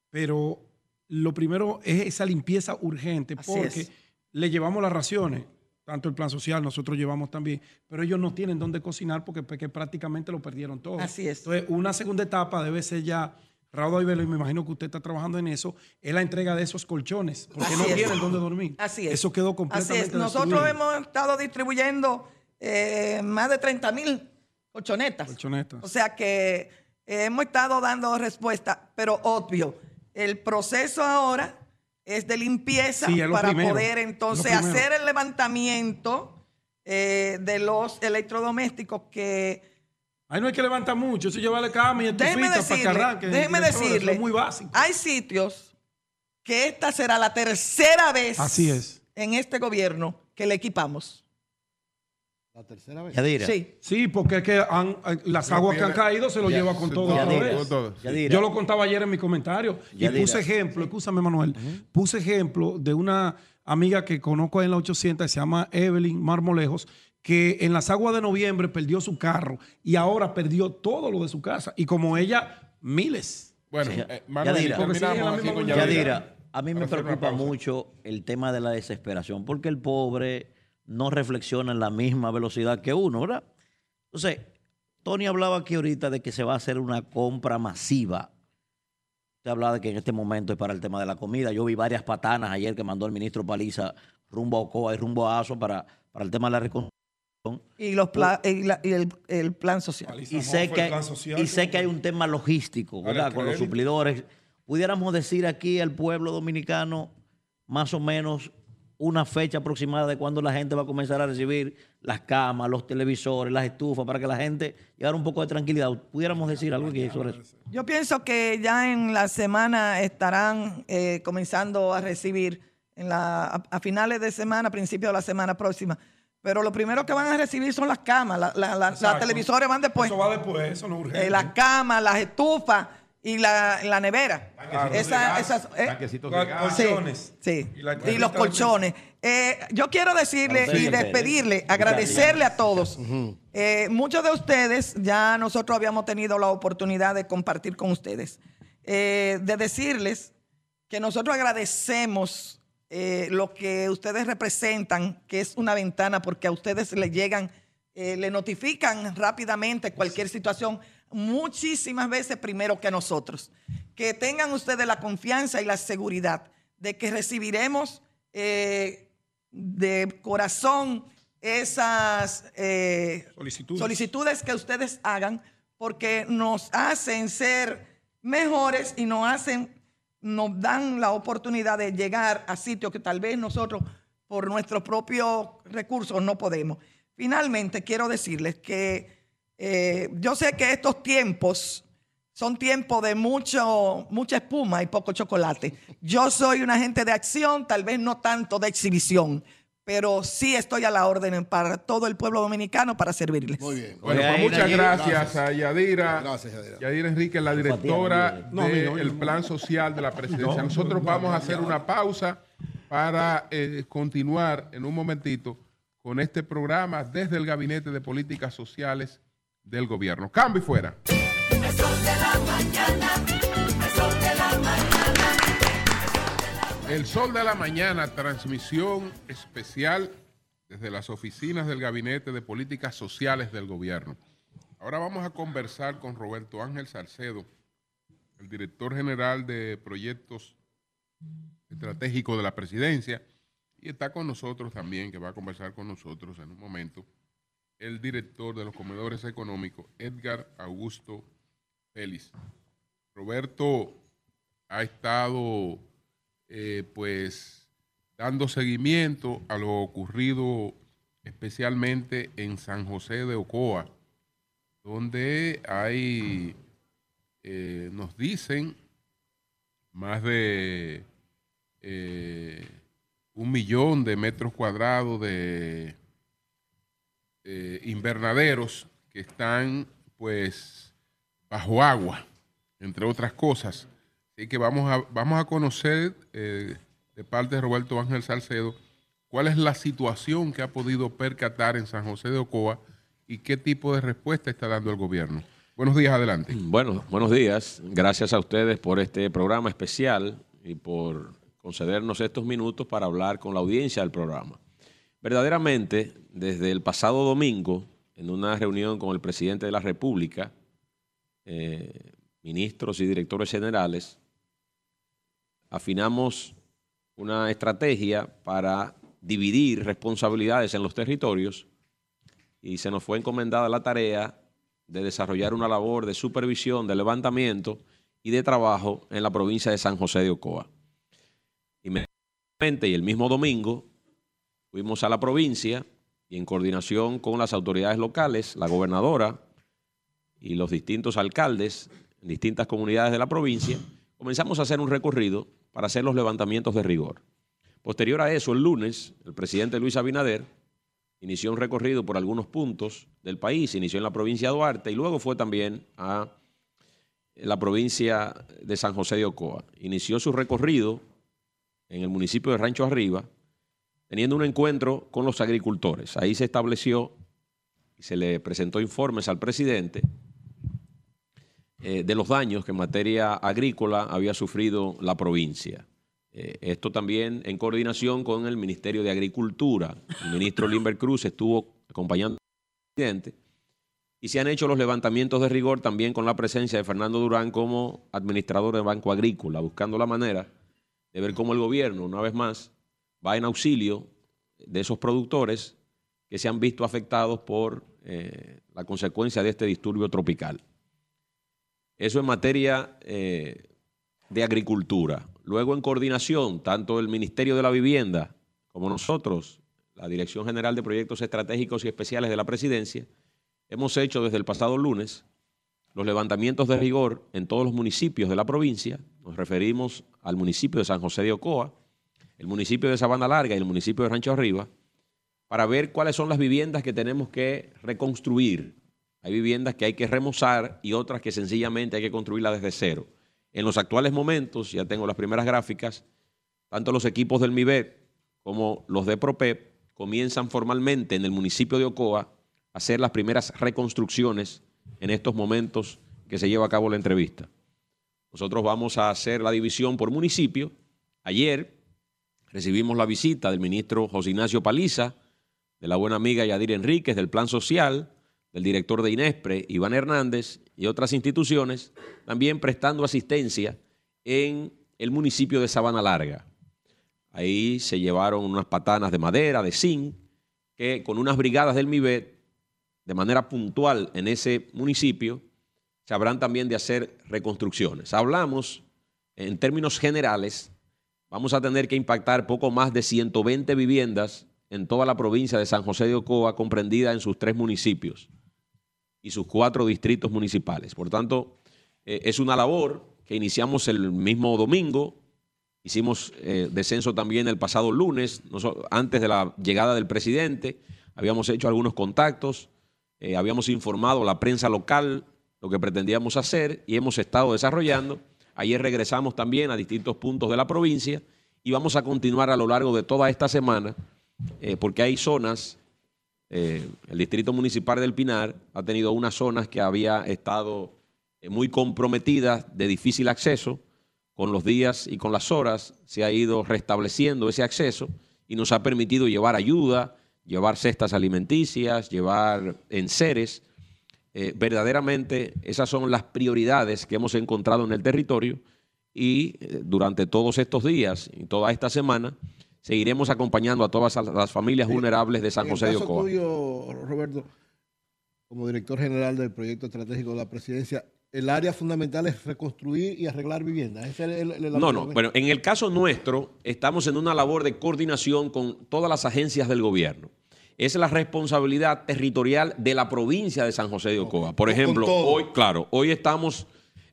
Pero lo primero es esa limpieza urgente, Así porque es. le llevamos las raciones, tanto el plan social, nosotros llevamos también, pero ellos no tienen dónde cocinar porque, porque prácticamente lo perdieron todo. Así es. Entonces, una segunda etapa debe ser ya, Raudo Ibelo, y me imagino que usted está trabajando en eso, es la entrega de esos colchones, porque Así no es. tienen dónde dormir. Así es. Eso quedó Así completamente es. Nosotros destruido. hemos estado distribuyendo eh, más de 30 mil colchonetas. Colchonetas. O sea que eh, hemos estado dando respuesta, pero obvio, el proceso ahora es de limpieza Sí, es lo para primero, poder entonces hacer el levantamiento eh, de los electrodomésticos que Ahí no hay que levantar mucho, eso llevarle cama y Déjeme estufita para que decirle, arranque. déjeme decirle, es muy básico. hay sitios que esta será la tercera vez Así es. en este gobierno que le equipamos. La tercera vez. Yadira. Sí. Sí, porque es que han- las aguas que han caído se lo Ya- lleva con todo. Yadira, vez. Yo lo contaba ayer en mi comentario y Yadira. puse ejemplo, escúchame Manuel, puse ejemplo de una amiga que conozco en la 800, se llama Evelyn Marmolejos, que en las aguas de noviembre perdió su carro y ahora perdió todo lo de su casa. Y como ella, miles. Bueno, Sí. eh, Manuel, Yadira. con. Yadira. Yadira, a mí me preocupa mucho el tema de la desesperación, porque el pobre no reflexiona en la misma velocidad que uno, ¿verdad? Entonces, Tony hablaba aquí ahorita de que se va a hacer una compra masiva. Usted hablaba de que en este momento es para el tema de la comida. Yo vi varias patanas ayer que mandó el ministro Paliza rumbo a Ocoa y rumbo a Aso para, para el tema de la reconstrucción. Y, los pla- y, la- y el, el plan social. Y sé, que, y sé que hay un tema logístico, ¿verdad? Con los suplidores. Pudiéramos decir aquí al pueblo dominicano más o menos una fecha aproximada de cuándo la gente va a comenzar a recibir las camas, los televisores, las estufas, para que la gente llevara un poco de tranquilidad. Pudiéramos decir algo aquí sobre eso. Yo pienso que ya en la semana estarán eh, comenzando a recibir, en la, a, a finales de semana, principio de la semana próxima. Pero lo primero que van a recibir son las camas, la- la- la- las televisores van después. Eso va después, eso no es urgente. Eh, las camas, las estufas y la, la nevera. Esa- esas, eh. Sí, Colchones. Sí, Y los colchones. Eh, yo quiero decirle y despedirle, agradecerle a todos. Eh, muchos de ustedes, ya nosotros habíamos tenido la oportunidad de compartir con ustedes, eh, de decirles que nosotros agradecemos eh, lo que ustedes representan, que es una ventana, porque a ustedes le llegan, eh, le notifican rápidamente cualquier situación, muchísimas veces primero que a nosotros. Que tengan ustedes la confianza y la seguridad de que recibiremos eh, de corazón esas Solicitudes. solicitudes que ustedes hagan porque nos hacen ser mejores y nos hacen, nos dan la oportunidad de llegar a sitios que tal vez nosotros por nuestros propios recursos no podemos. Finalmente, quiero decirles que eh, yo sé que estos tiempos son tiempos de mucho, mucha espuma y poco chocolate. Yo soy un agente de acción, tal vez no tanto de exhibición, pero sí estoy a la orden para todo el pueblo dominicano para servirles. Muy bien. Bueno, pues muchas gracias, a Yadira. Gracias, Yadira. Yadira Enrique, la directora del. Plan Social de la Presidencia. No, Nosotros no, vamos a no, hacer no. una pausa para eh, continuar en un momentito con este programa desde el Gabinete de Políticas Sociales del Gobierno. Cambio y fuera. El sol de la mañana, El Sol de la Mañana, transmisión especial desde las oficinas del Gabinete de Políticas Sociales del Gobierno. Ahora vamos a conversar con Roberto Ángel Salcedo, el director general de Proyectos Estratégicos de la Presidencia, y está con nosotros también, que va a conversar con nosotros en un momento, el director de los comedores económicos, Edgar Augusto Félix. Roberto ha estado eh, pues dando seguimiento a lo ocurrido especialmente en San José de Ocoa, donde hay, eh, nos dicen, más de eh, un millón de metros cuadrados de invernaderos que están pues bajo agua, entre otras cosas. Así que vamos a, vamos a conocer eh, de parte de Roberto Ángel Salcedo cuál es la situación que ha podido percatar en San José de Ocoa y qué tipo de respuesta está dando el gobierno. Buenos días, adelante. Bueno, buenos días. Gracias a ustedes por este programa especial y por concedernos estos minutos para hablar con la audiencia del programa. Verdaderamente, desde el pasado domingo, en una reunión con el presidente de la República, eh, ministros y directores generales, afinamos una estrategia para dividir responsabilidades en los territorios y se nos fue encomendada la tarea de desarrollar una labor de supervisión, de levantamiento y de trabajo en la provincia de San José de Ocoa. Inmediatamente y el mismo domingo fuimos a la provincia y en coordinación con las autoridades locales, la gobernadora y los distintos alcaldes en distintas comunidades de la provincia, comenzamos a hacer un recorrido para hacer los levantamientos de rigor. Posterior a eso, el lunes, el presidente Luis Abinader inició un recorrido por algunos puntos del país, inició en la provincia de Duarte y luego fue también a la provincia de San José de Ocoa. Inició su recorrido en el municipio de Rancho Arriba, teniendo un encuentro con los agricultores. Ahí se estableció y se le presentó informes al presidente eh, de los daños que en materia agrícola había sufrido la provincia. Eh, esto también en coordinación con el Ministerio de Agricultura. El ministro Limber Cruz estuvo acompañando al presidente y se han hecho los levantamientos de rigor también con la presencia de Fernando Durán como administrador del Banco Agrícola, buscando la manera de ver cómo el gobierno, una vez más, va en auxilio de esos productores que se han visto afectados por eh, la consecuencia de este disturbio tropical. Eso en materia eh, de agricultura. Luego en coordinación, tanto el Ministerio de la Vivienda como nosotros, la Dirección General de Proyectos Estratégicos y Especiales de la Presidencia, hemos hecho desde el pasado lunes los levantamientos de rigor en todos los municipios de la provincia. Nos referimos al municipio de San José de Ocoa, el municipio de Sabana Larga y el municipio de Rancho Arriba, para ver cuáles son las viviendas que tenemos que reconstruir hay viviendas que hay que remozar y otras que sencillamente hay que construirlas desde cero. En los actuales momentos, ya tengo las primeras gráficas, tanto los equipos del MIBET como los de PROPEP comienzan formalmente en el municipio de Ocoa a hacer las primeras reconstrucciones en estos momentos que se lleva a cabo la entrevista. Nosotros vamos a hacer la división por municipio. Ayer recibimos la visita del ministro José Ignacio Paliza, de la buena amiga Yadir Enríquez del Plan Social, el director de INESPRE, Iván Hernández, y otras instituciones, también prestando asistencia en el municipio de Sabana Larga. Ahí se llevaron unas patanas de madera, de zinc, que con unas brigadas del MIBET, de manera puntual en ese municipio, se habrán también de hacer reconstrucciones. Hablamos, en términos generales, vamos a tener que impactar poco más de 120 viviendas en toda la provincia de San José de Ocoa, comprendida en sus tres municipios y sus cuatro distritos municipales. Por tanto, eh, es una labor que iniciamos el mismo domingo, hicimos eh, descenso también el pasado lunes, antes de la llegada del presidente, habíamos hecho algunos contactos, eh, habíamos informado a la prensa local lo que pretendíamos hacer y hemos estado desarrollando. Ayer regresamos también a distintos puntos de la provincia y vamos a continuar a lo largo de toda esta semana, porque hay zonas eh, el distrito municipal del Pinar ha tenido unas zonas que había estado eh, muy comprometidas de difícil acceso. Con los días y con las horas se ha ido restableciendo ese acceso y nos ha permitido llevar ayuda, llevar cestas alimenticias, llevar enseres. Eh, verdaderamente esas son las prioridades que hemos encontrado en el territorio y durante todos estos días y toda esta semana seguiremos acompañando a todas las familias vulnerables de San José de Ocoa. Tuyo, Roberto, como director general del proyecto estratégico de la presidencia, el área fundamental es reconstruir y arreglar viviendas. no, no, pero en el caso nuestro estamos en una labor de coordinación con todas las agencias del gobierno. Es la responsabilidad territorial de la provincia de San José de Ocoa. Por ejemplo, hoy, claro, hoy estamos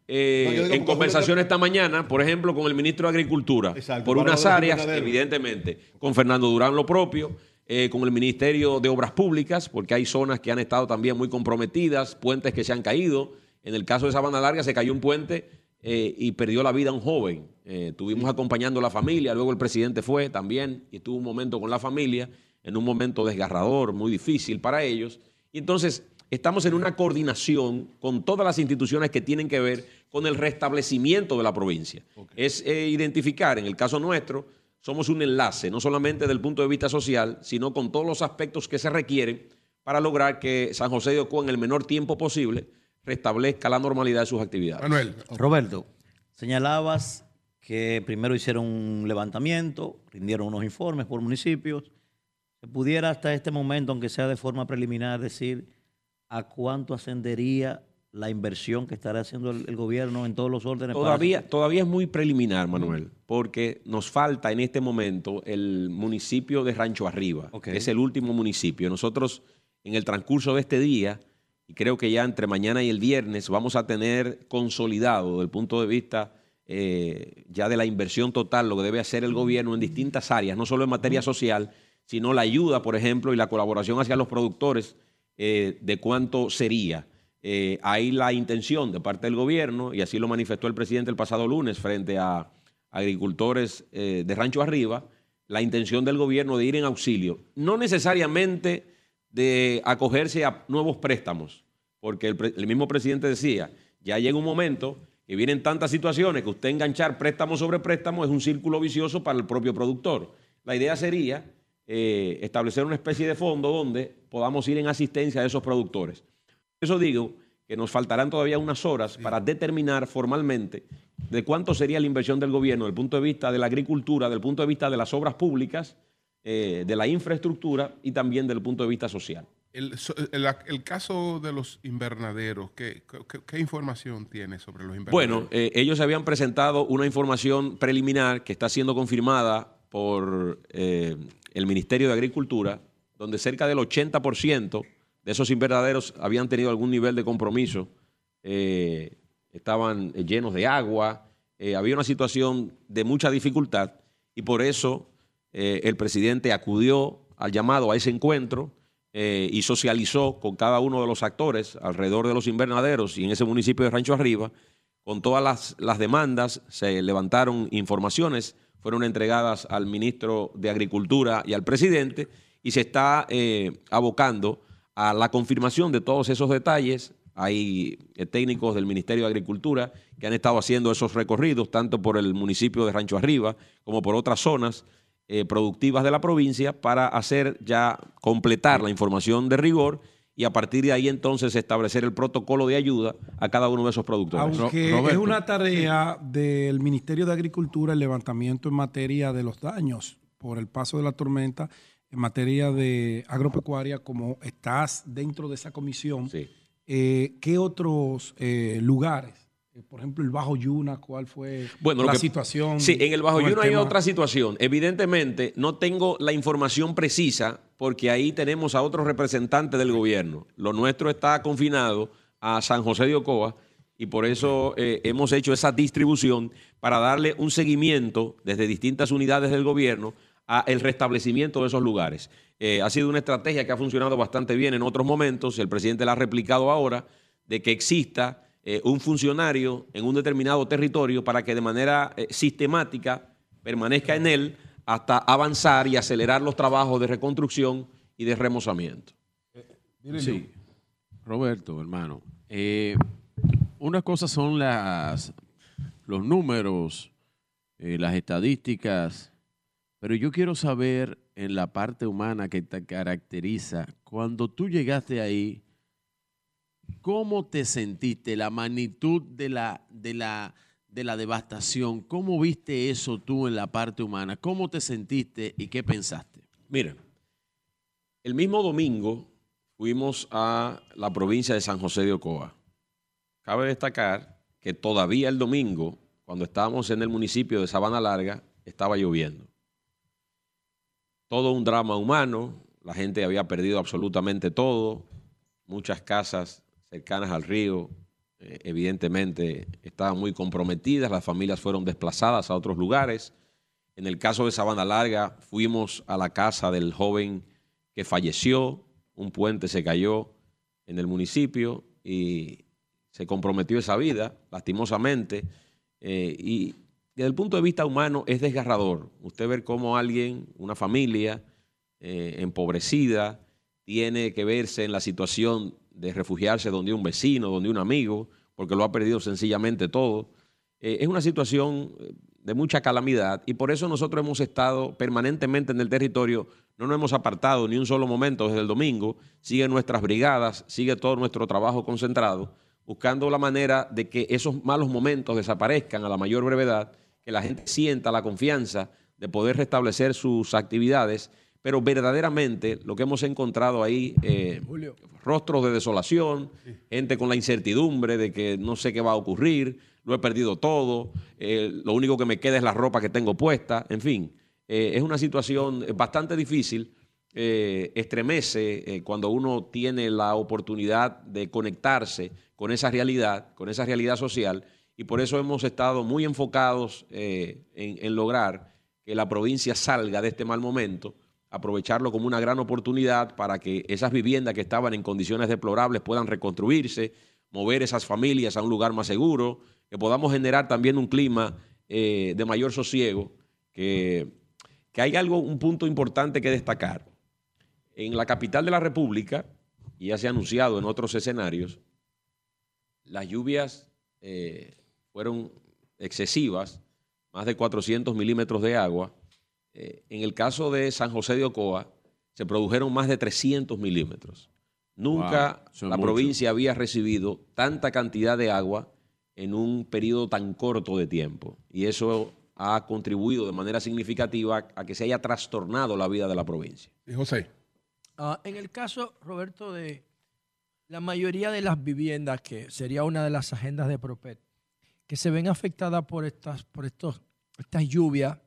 eh, en conversación esta mañana, por ejemplo, con el ministro de Agricultura, por unas áreas, evidentemente, con Fernando Durán lo propio, eh, con el Ministerio de Obras Públicas, porque hay zonas que han estado también muy comprometidas, puentes que se han caído. En el caso de Sabana Larga se cayó un puente eh, y perdió la vida un joven. Estuvimos acompañando a la familia, luego el presidente fue también y estuvo un momento con la familia, en un momento desgarrador, muy difícil para ellos. Y entonces estamos en una coordinación con todas las instituciones que tienen que ver con el restablecimiento de la provincia. Es eh, identificar, en el caso nuestro, somos un enlace, no solamente desde el punto de vista social, sino con todos los aspectos que se requieren para lograr que San José de Ocoa en el menor tiempo posible restablezca la normalidad de sus actividades. Manuel. Roberto, señalabas que primero hicieron un levantamiento, rindieron unos informes por municipios. ¿Se pudiera hasta este momento, aunque sea de forma preliminar, decir a cuánto ascendería la inversión que estará haciendo el, el gobierno en todos los órdenes? para- Todavía, todavía es muy preliminar, Manuel, porque nos falta en este momento el municipio de Rancho Arriba, que es el último municipio. Nosotros, en el transcurso de este día, y creo que ya entre mañana y el viernes, vamos a tener consolidado desde el punto de vista eh, ya de la inversión total, lo que debe hacer el gobierno en distintas áreas, no solo en materia social, sino la ayuda, por ejemplo, y la colaboración hacia los productores eh, de cuánto sería. Eh, hay la intención de parte del gobierno, y así lo manifestó el presidente el pasado lunes frente a agricultores eh, de Rancho Arriba, la intención del gobierno de ir en auxilio, no necesariamente de acogerse a nuevos préstamos, porque el, mismo presidente decía, ya llega un momento que vienen tantas situaciones que usted enganchar préstamo sobre préstamo es un círculo vicioso para el propio productor. La idea sería establecer una especie de fondo donde podamos ir en asistencia a esos productores. Por eso digo que nos faltarán todavía unas horas para determinar formalmente de cuánto sería la inversión del gobierno desde el punto de vista de la agricultura, del punto de vista de las obras públicas, eh, de la infraestructura y también del punto de vista social. El, so- el- el caso de los invernaderos, ¿qué, qué- qué información tiene sobre los invernaderos? Bueno, eh, ellos habían presentado una información preliminar que está siendo confirmada por eh, el Ministerio de Agricultura, donde cerca del 80% de esos invernaderos habían tenido algún nivel de compromiso, eh, estaban eh, llenos de agua, eh, había una situación de mucha dificultad y por eso el presidente acudió al llamado a ese encuentro y socializó con cada uno de los actores alrededor de los invernaderos y en ese municipio de Rancho Arriba, con todas las, las demandas, se levantaron informaciones, fueron entregadas al ministro de Agricultura y al presidente y se está eh, abocando a la confirmación de todos esos detalles. Hay eh, técnicos del Ministerio de Agricultura que han estado haciendo esos recorridos, tanto por el municipio de Rancho Arriba como por otras zonas eh, productivas de la provincia, para hacer ya completar la información de rigor y a partir de ahí entonces establecer el protocolo de ayuda a cada uno de esos productores. Aunque es una tarea del Ministerio de Agricultura el levantamiento en materia de los daños por el paso de la tormenta, en materia de agropecuaria, como estás dentro de esa comisión, eh, ¿qué otros eh, lugares? Eh, Por ejemplo, el Bajo Yuna, ¿cuál fue Bueno, la que- situación? Sí, en el Bajo Yuno hay tema? otra situación. Evidentemente, no tengo la información precisa porque ahí tenemos a otros representantes del gobierno. Lo nuestro está confinado a San José de Ocoa y por eso eh, hemos hecho esa distribución para darle un seguimiento desde distintas unidades del gobierno a el restablecimiento de esos lugares. Eh, ha sido una estrategia que ha funcionado bastante bien en otros momentos. El presidente la ha replicado ahora de que exista eh, un funcionario en un determinado territorio para que de manera eh, sistemática permanezca en él hasta avanzar y acelerar los trabajos de reconstrucción y de remozamiento. Sí. Roberto, hermano. eh, una cosa son las, los números, eh, las estadísticas, pero yo quiero saber en la parte humana que te caracteriza, cuando tú llegaste ahí, ¿cómo te sentiste? La magnitud de la, de la, de la devastación, ¿cómo viste eso tú en la parte humana? ¿Cómo te sentiste y qué pensaste? Mira, el mismo domingo fuimos a la provincia de San José de Ocoa. Cabe destacar que todavía el domingo, cuando estábamos en el municipio de Sabana Larga, estaba lloviendo. Todo un drama humano, la gente había perdido absolutamente todo, muchas casas cercanas al río, eh, evidentemente estaban muy comprometidas, las familias fueron desplazadas a otros lugares. En el caso de Sabana Larga, fuimos a la casa del joven que falleció, un puente se cayó en el municipio y se comprometió esa vida, lastimosamente. Eh, y desde el punto de vista humano es desgarrador. Usted ver cómo alguien, una familia eh, empobrecida, tiene que verse en la situación de refugiarse donde un vecino, donde un amigo, porque lo ha perdido sencillamente todo. Eh, es una situación eh, de mucha calamidad y por eso nosotros hemos estado permanentemente en el territorio, no nos hemos apartado ni un solo momento desde el domingo, siguen nuestras brigadas, sigue todo nuestro trabajo concentrado, buscando la manera de que esos malos momentos desaparezcan a la mayor brevedad, que la gente sienta la confianza de poder restablecer sus actividades pero verdaderamente lo que hemos encontrado ahí, eh, rostros de desolación, gente con la incertidumbre de que no sé qué va a ocurrir, lo he perdido todo, eh, lo único que me queda es la ropa que tengo puesta, en fin, eh, es una situación bastante difícil, estremece cuando uno tiene la oportunidad de conectarse con esa realidad, con esa realidad social, y por eso hemos estado muy enfocados en, en lograr que la provincia salga de este mal momento aprovecharlo como una gran oportunidad para que esas viviendas que estaban en condiciones deplorables puedan reconstruirse, mover esas familias a un lugar más seguro, que podamos generar también un clima eh, de mayor sosiego, que, que hay algo, un punto importante que destacar. En la capital de la República, y ya se ha anunciado en otros escenarios, las lluvias eh, fueron excesivas, más de 400 milímetros de agua, eh, en el caso de San José de Ocoa, se produjeron más de 300 milímetros. Nunca la provincia había recibido tanta cantidad de agua en un periodo tan corto de tiempo. Y eso ha contribuido de manera significativa a que se haya trastornado la vida de la provincia. José. Ah, en el caso, Roberto, de la mayoría de las viviendas, que sería una de las agendas de Propet, que se ven afectadas por estas, por estos, estas lluvias,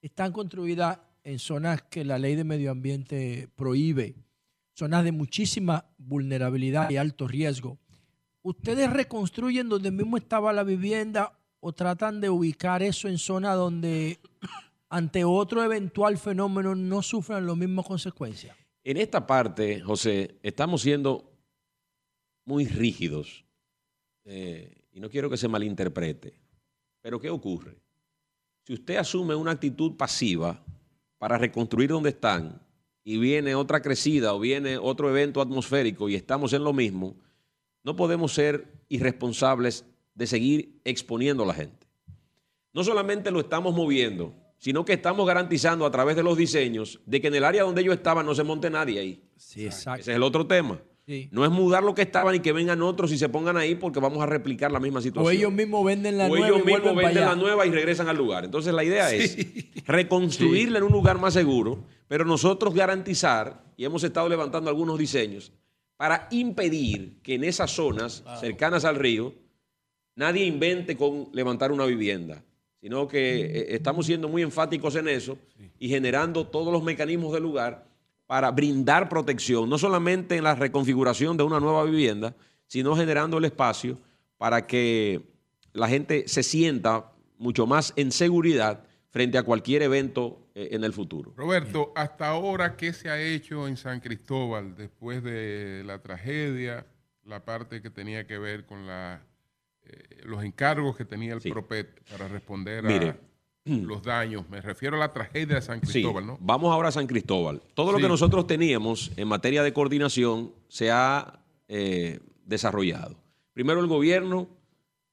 están construidas en zonas que la ley de medio ambiente prohíbe, zonas de muchísima vulnerabilidad y alto riesgo. ¿Ustedes reconstruyen donde mismo estaba la vivienda o tratan de ubicar eso en zonas donde ante otro eventual fenómeno no sufran las mismas consecuencias? En esta parte, José, estamos siendo muy rígidos eh, y no quiero que se malinterprete, pero ¿qué ocurre? Si usted asume una actitud pasiva para reconstruir donde están y viene otra crecida o viene otro evento atmosférico y estamos en lo mismo, no podemos ser irresponsables de seguir exponiendo a la gente. No solamente lo estamos moviendo, sino que estamos garantizando a través de los diseños de que en el área donde ellos estaban no se monte nadie ahí. Sí, exacto. Ese es el otro tema. Sí. No es mudar lo que estaban y que vengan otros y se pongan ahí porque vamos a replicar la misma situación. O ellos mismos venden la O nueva ellos y mismos venden la nueva y regresan al lugar. Entonces la idea es reconstruirla en un lugar más seguro, pero nosotros garantizar, y hemos estado levantando algunos diseños, para impedir que en esas zonas cercanas al río nadie invente con levantar una vivienda, sino que eh, estamos siendo muy enfáticos en eso y generando todos los mecanismos del lugar para brindar protección, no solamente en la reconfiguración de una nueva vivienda, sino generando el espacio para que la gente se sienta mucho más en seguridad frente a cualquier evento eh, en el futuro. Roberto, hasta ahora, ¿qué se ha hecho en San Cristóbal después de la tragedia, la parte que tenía que ver con la, eh, los encargos que tenía el PROPET para responder Mire. A los daños? Me refiero a la tragedia de San Sí, Cristóbal, ¿no? Vamos ahora a San Cristóbal. Todo lo que nosotros teníamos en materia de coordinación se ha eh, desarrollado. Primero el gobierno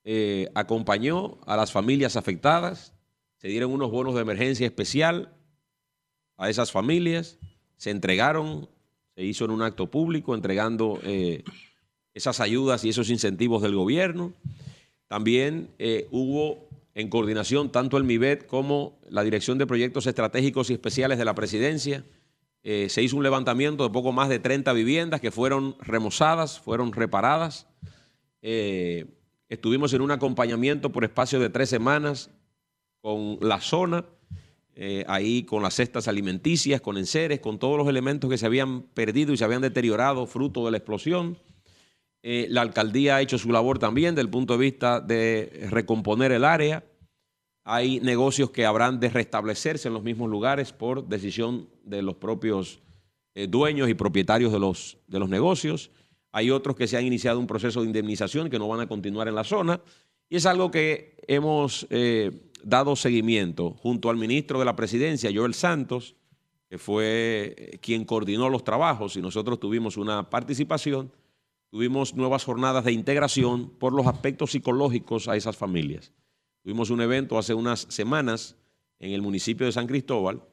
eh, acompañó a las familias afectadas, se dieron unos bonos de emergencia especial a esas familias, se entregaron, se hizo en un acto público entregando eh, esas ayudas y esos incentivos del gobierno. También hubo en coordinación tanto el MIBET como la Dirección de Proyectos Estratégicos y Especiales de la Presidencia. eh, se hizo un levantamiento de poco más de 30 viviendas que fueron remozadas, fueron reparadas. Eh, estuvimos en un acompañamiento por espacio de tres semanas con la zona, eh, ahí con las cestas alimenticias, con enseres, con todos los elementos que se habían perdido y se habían deteriorado fruto de la explosión. Eh, la alcaldía ha hecho su labor también desde el punto de vista de recomponer el área. Hay negocios que habrán de restablecerse en los mismos lugares por decisión de los propios eh, dueños y propietarios de los, de los negocios. Hay otros que se han iniciado un proceso de indemnización que no van a continuar en la zona. Y es algo que hemos eh, dado seguimiento junto al ministro de la Presidencia, Joel Santos, que fue quien coordinó los trabajos y nosotros tuvimos una participación. Tuvimos nuevas jornadas de integración por los aspectos psicológicos a esas familias. Tuvimos un evento hace unas semanas en el municipio de San Cristóbal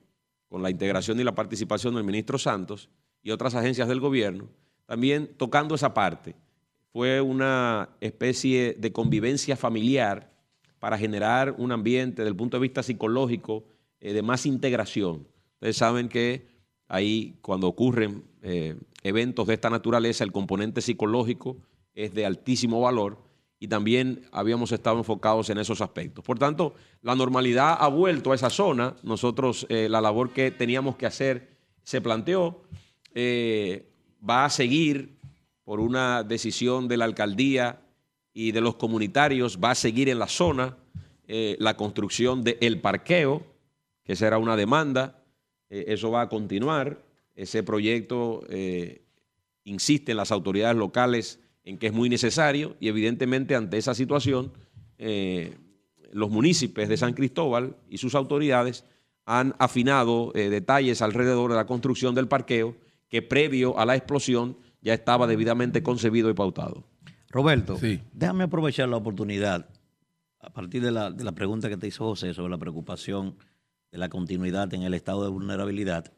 con la integración y la participación del ministro Santos y otras agencias del gobierno, también tocando esa parte. Fue una especie de convivencia familiar para generar un ambiente desde el punto de vista psicológico eh, de más integración. Ustedes saben que ahí cuando ocurren eh, eventos de esta naturaleza, el componente psicológico es de altísimo valor y también habíamos estado enfocados en esos aspectos. Por tanto, la normalidad ha vuelto a esa zona. Nosotros, eh, la labor que teníamos que hacer se planteó, eh, va a seguir por una decisión de la alcaldía y de los comunitarios, va a seguir en la zona la construcción del parqueo, que será una demanda, eso va a continuar, ese proyecto insiste en las autoridades locales en que es muy necesario y evidentemente ante esa situación eh, los municipios de San Cristóbal y sus autoridades han afinado eh, detalles alrededor de la construcción del parqueo que previo a la explosión ya estaba debidamente concebido y pautado. Roberto, déjame aprovechar la oportunidad a partir de la, de la pregunta que te hizo José sobre la preocupación de la continuidad en el estado de vulnerabilidad.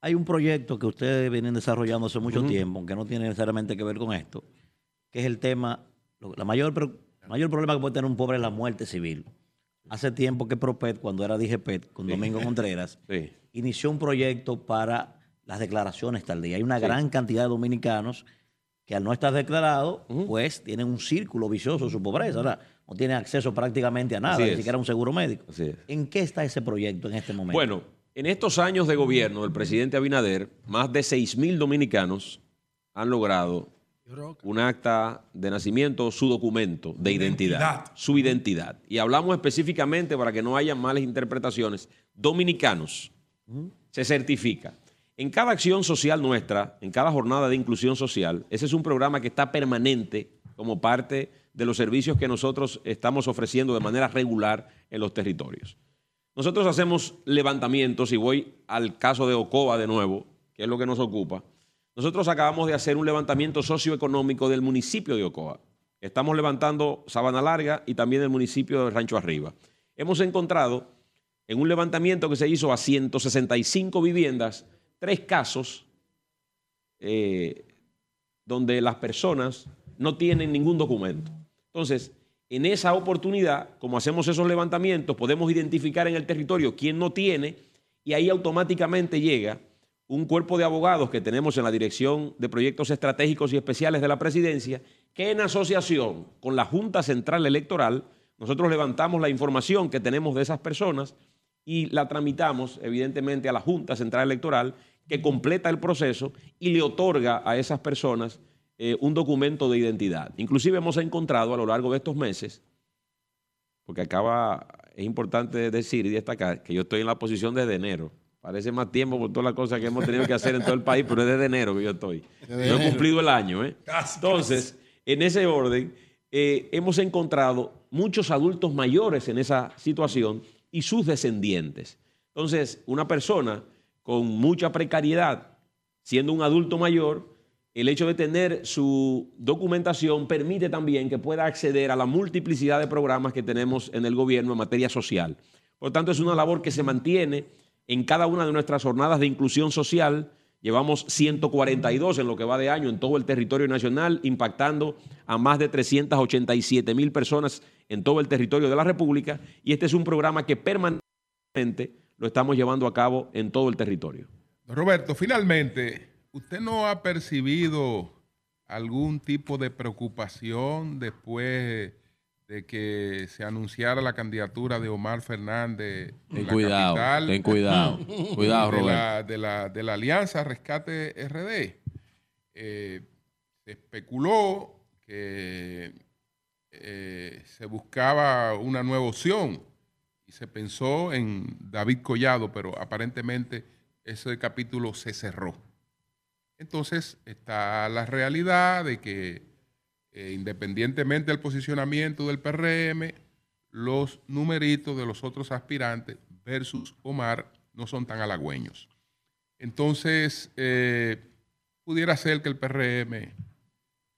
Hay un proyecto que ustedes vienen desarrollando hace mucho tiempo, aunque no tiene necesariamente que ver con esto, que es el tema, la mayor, pro- mayor problema que puede tener un pobre es la muerte civil. Hace tiempo que Propet, cuando era DGPET, con Sí. Domingo Contreras, Sí. inició un proyecto para las declaraciones tardías. Hay una Sí. gran cantidad de dominicanos que al no estar declarados, pues tienen un círculo vicioso su pobreza. Ahora, no tienen acceso prácticamente a nada, Así ni es. siquiera a un seguro médico. Así es. ¿En qué está ese proyecto en este momento? Bueno, en estos años de gobierno del presidente Abinader, más de 6 mil dominicanos han logrado un acta de nacimiento, su documento de identidad, Identidad. su identidad. Y hablamos específicamente para que no haya malas interpretaciones, dominicanos. Se certifica. En cada acción social nuestra, en cada jornada de inclusión social, ese es un programa que está permanente como parte de los servicios que nosotros estamos ofreciendo de manera regular en los territorios. Nosotros hacemos levantamientos y voy al caso de Ocoa de nuevo, que es lo que nos ocupa. Nosotros acabamos de hacer un levantamiento socioeconómico del municipio de Ocoa. Estamos levantando Sabana Larga y también el municipio de Rancho Arriba. Hemos encontrado en un levantamiento que se hizo a 165 viviendas, tres casos eh, donde las personas no tienen ningún documento. Entonces, en esa oportunidad, como hacemos esos levantamientos, podemos identificar en el territorio quién no tiene y ahí automáticamente llega un cuerpo de abogados que tenemos en la Dirección de Proyectos Estratégicos y Especiales de la Presidencia, que en asociación con la Junta Central Electoral, nosotros levantamos la información que tenemos de esas personas y la tramitamos evidentemente a la Junta Central Electoral, que completa el proceso y le otorga a esas personas eh, un documento de identidad. Inclusive hemos encontrado a lo largo de estos meses, porque acaba, es importante decir y destacar que yo estoy en la posición desde enero. Parece más tiempo por todas las cosas que hemos tenido que hacer en todo el país, pero es desde enero que yo estoy. No he cumplido el año. ¿eh? Entonces, en ese orden, eh, hemos encontrado muchos adultos mayores en esa situación y sus descendientes. Entonces, una persona con mucha precariedad, siendo un adulto mayor, el hecho de tener su documentación permite también que pueda acceder a la multiplicidad de programas que tenemos en el gobierno en materia social. Por tanto, es una labor que se mantiene en cada una de nuestras jornadas de inclusión social. Llevamos 142 en lo que va de año en todo el territorio nacional, impactando a más de 387 mil personas en todo el territorio de la República. Y este es un programa que permanentemente lo estamos llevando a cabo en todo el territorio. Roberto, finalmente, ¿usted no ha percibido algún tipo de preocupación después de que se anunciara la candidatura de Omar Fernández en Ten la cuidado, capital? ten cuidado. Cuidado, de la, de, la, de la Alianza Rescate RD. Eh, se especuló que eh, se buscaba una nueva opción y se pensó en David Collado, pero aparentemente ese capítulo se cerró. Entonces está la realidad de que eh, independientemente del posicionamiento del PRM, los numeritos de los otros aspirantes versus Omar no son tan halagüeños. Entonces, eh, pudiera ser que el PRM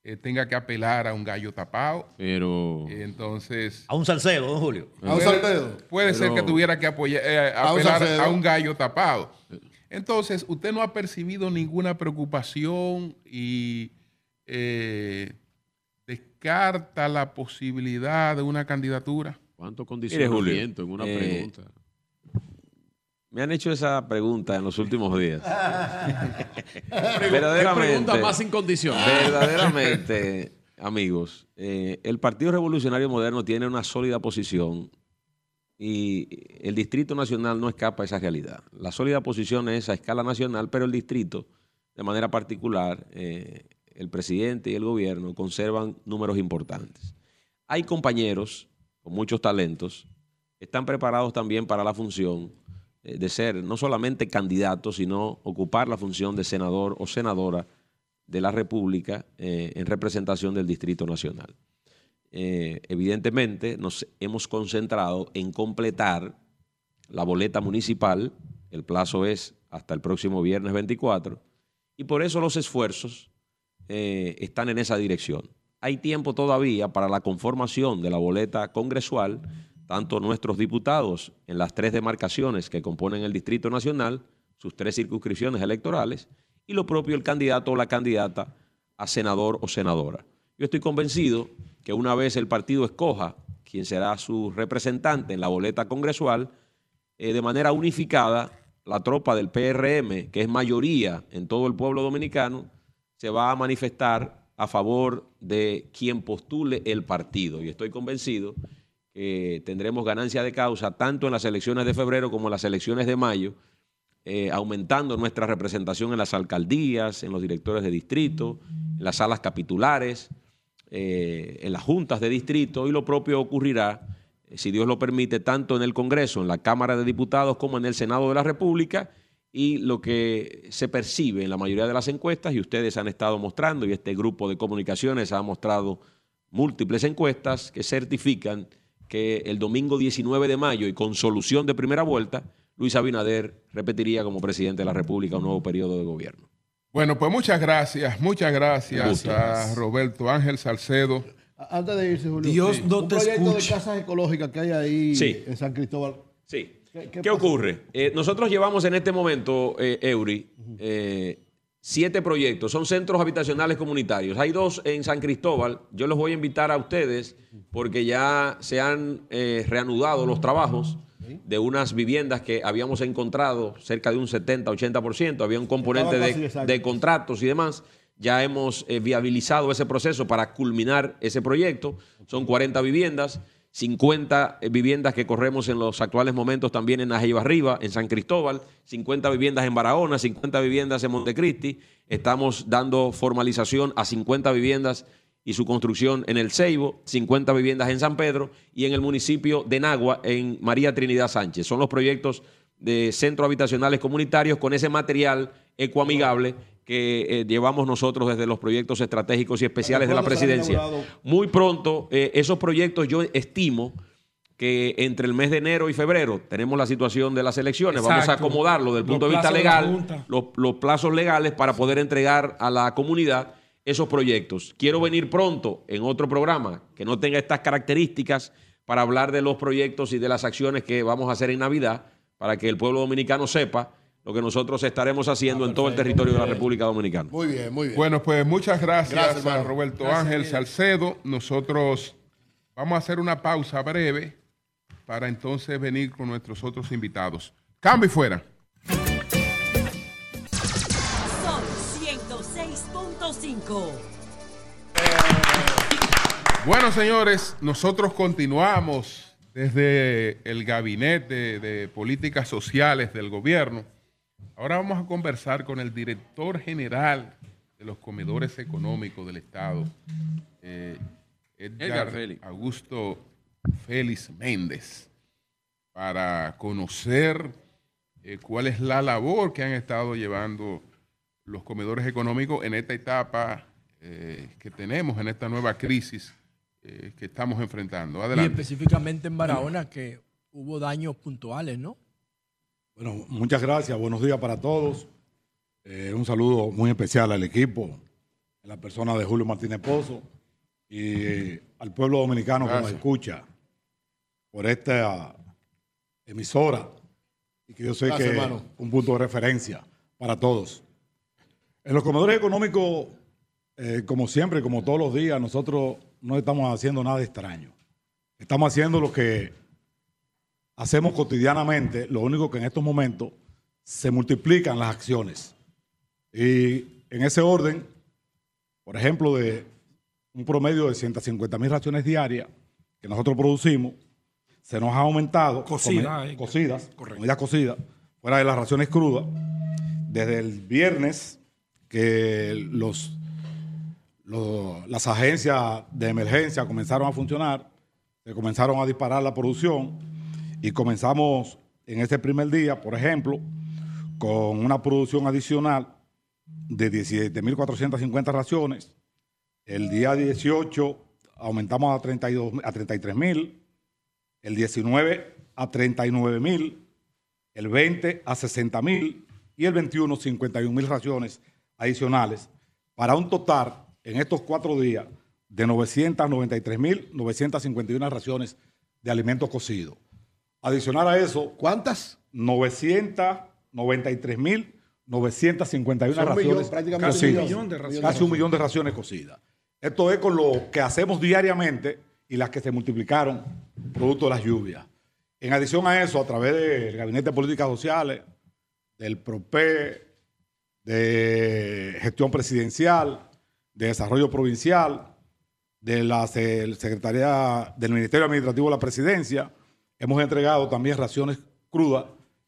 eh, tenga que apelar a un gallo tapado. Pero. Entonces. A un Salcedo, don Julio. Puede, puede ser que tuviera que apoyar, eh, A un apelar Salcedo. a un gallo tapado. Entonces, usted no ha percibido ninguna preocupación y eh, descarta la posibilidad de una candidatura. ¿Cuánto condicionamiento en una eh, pregunta? Me han hecho esa pregunta en los últimos días. ¿Qué pregunta más incondicional? Verdaderamente, amigos, eh, el Partido Revolucionario Moderno tiene una sólida posición y el Distrito Nacional no escapa a esa realidad. La sólida posición es a escala nacional, pero el distrito, de manera particular, eh, el presidente y el gobierno conservan números importantes. Hay compañeros con muchos talentos que están preparados también para la función eh, de ser no solamente candidatos, sino ocupar la función de senador o senadora de la República eh, en representación del Distrito Nacional. Eh, evidentemente nos hemos concentrado en completar la boleta municipal, el plazo es hasta el próximo viernes 24, y por eso los esfuerzos eh, están en esa dirección. Hay tiempo todavía para la conformación de la boleta congresual, tanto nuestros diputados en las tres demarcaciones que componen el Distrito Nacional, sus tres circunscripciones electorales, y lo propio el candidato o la candidata a senador o senadora. Yo estoy convencido que una vez el partido escoja quien será su representante en la boleta congresual, eh, de manera unificada, la tropa del PRM, que es mayoría en todo el pueblo dominicano, se va a manifestar a favor de quien postule el partido. Y estoy convencido que tendremos ganancia de causa tanto en las elecciones de febrero como en las elecciones de mayo, eh, aumentando nuestra representación en las alcaldías, en los directores de distrito, en las salas capitulares, eh, en las juntas de distrito y lo propio ocurrirá, eh, si Dios lo permite, tanto en el Congreso, en la Cámara de Diputados como en el Senado de la República y lo que se percibe en la mayoría de las encuestas y ustedes han estado mostrando y este grupo de comunicaciones ha mostrado múltiples encuestas que certifican que el domingo 19 de mayo y con solución de primera vuelta, Luis Abinader repetiría como presidente de la República un nuevo periodo de gobierno. Bueno, pues muchas gracias, muchas gracias Muchas a. Roberto Ángel Salcedo. Antes de irse, Julio. Dios sí. no un te proyecto escucha. de casas ecológicas que hay ahí Sí. en San Cristóbal. Sí. ¿Qué, ¿Qué ocurre? Eh, nosotros llevamos en este momento, eh, Eury, eh, siete proyectos. Son centros habitacionales comunitarios. Hay dos en San Cristóbal. Yo los voy a invitar a ustedes porque ya se han eh, reanudado los trabajos de unas viviendas que habíamos encontrado cerca de un 70-80%. Había un componente de, de contratos y demás. Ya hemos eh, viabilizado ese proceso para culminar ese proyecto. Son 40 viviendas. 50 viviendas que corremos en los actuales momentos también en Ajeiva Arriba, en San Cristóbal, 50 viviendas en Barahona, 50 viviendas en Montecristi. Estamos dando formalización a 50 viviendas y su construcción en El Ceibo, 50 viviendas en San Pedro y en el municipio de Nagua, en María Trinidad Sánchez. Son los proyectos de centros habitacionales comunitarios con ese material ecoamigable que eh, llevamos nosotros desde los proyectos estratégicos y especiales de la presidencia. Muy pronto, eh, esos proyectos yo estimo que entre el mes de enero y febrero tenemos la situación de las elecciones. Vamos a acomodarlo desde el Los punto de vista de legal, los plazos legales para poder entregar a la comunidad esos proyectos. Quiero venir pronto en otro programa que no tenga estas características para hablar de los proyectos y de las acciones que vamos a hacer en Navidad para que el pueblo dominicano sepa lo que nosotros estaremos haciendo en todo el territorio de la República Dominicana. Muy bien, muy bien. Bueno, pues muchas gracias, Gracias, a. Roberto Gracias, Ángel. Salcedo. Nosotros vamos a hacer una pausa breve para entonces venir con nuestros otros invitados. Cambio y fuera. 106.5. Bueno, señores, nosotros continuamos desde el Gabinete de Políticas Sociales del Gobierno. Ahora vamos a conversar con el director general de los comedores económicos del Estado, eh, Edgar, Edgar Félix. Augusto Félix Méndez, para conocer eh, cuál es la labor que han estado llevando los comedores económicos en esta etapa eh, que tenemos, en esta nueva crisis eh, que estamos enfrentando. Y específicamente en Barahona, que hubo daños puntuales, ¿no? Bueno, muchas gracias. Buenos días para todos. Eh, un saludo muy especial al equipo, a la persona de Julio Martínez Pozo y eh, al pueblo dominicano que nos escucha por esta emisora y que yo sé Gracias, que es hermano. un punto de referencia para todos. En los comedores económicos, eh, como siempre, como todos los días, nosotros no estamos haciendo nada extraño. Estamos haciendo lo que hacemos cotidianamente, lo único que en estos momentos se multiplican las acciones. Y en ese orden, por ejemplo, de un promedio de 150 mil raciones diarias que nosotros producimos, se nos ha aumentado Cocida, eh, cocidas, correcto. comidas cocidas, fuera de las raciones crudas, desde el viernes que las agencias de emergencia comenzaron a funcionar, se comenzaron a disparar la producción y comenzamos en este primer día, por ejemplo, con una producción adicional de 17.450 raciones. El día 18 aumentamos a, 32, a 33.000, el 19 a 39.000, el 20 a 60.000 y el 21 51.000 raciones adicionales para un total en estos cuatro días de 993.951 raciones de alimentos cocidos. Adicional a eso, ¿cuántas? 993.951 Son un millón, raciones prácticamente cocidas. un millón de raciones. Casi un millón de raciones cocidas. Esto es con lo que hacemos diariamente y las que se multiplicaron producto de las lluvias. En adición a eso, a través del Gabinete de Políticas Sociales, del PROPE, de Gestión Presidencial, de Desarrollo Provincial, de la se- Secretaría del Ministerio Administrativo de la Presidencia, hemos entregado también raciones crudas,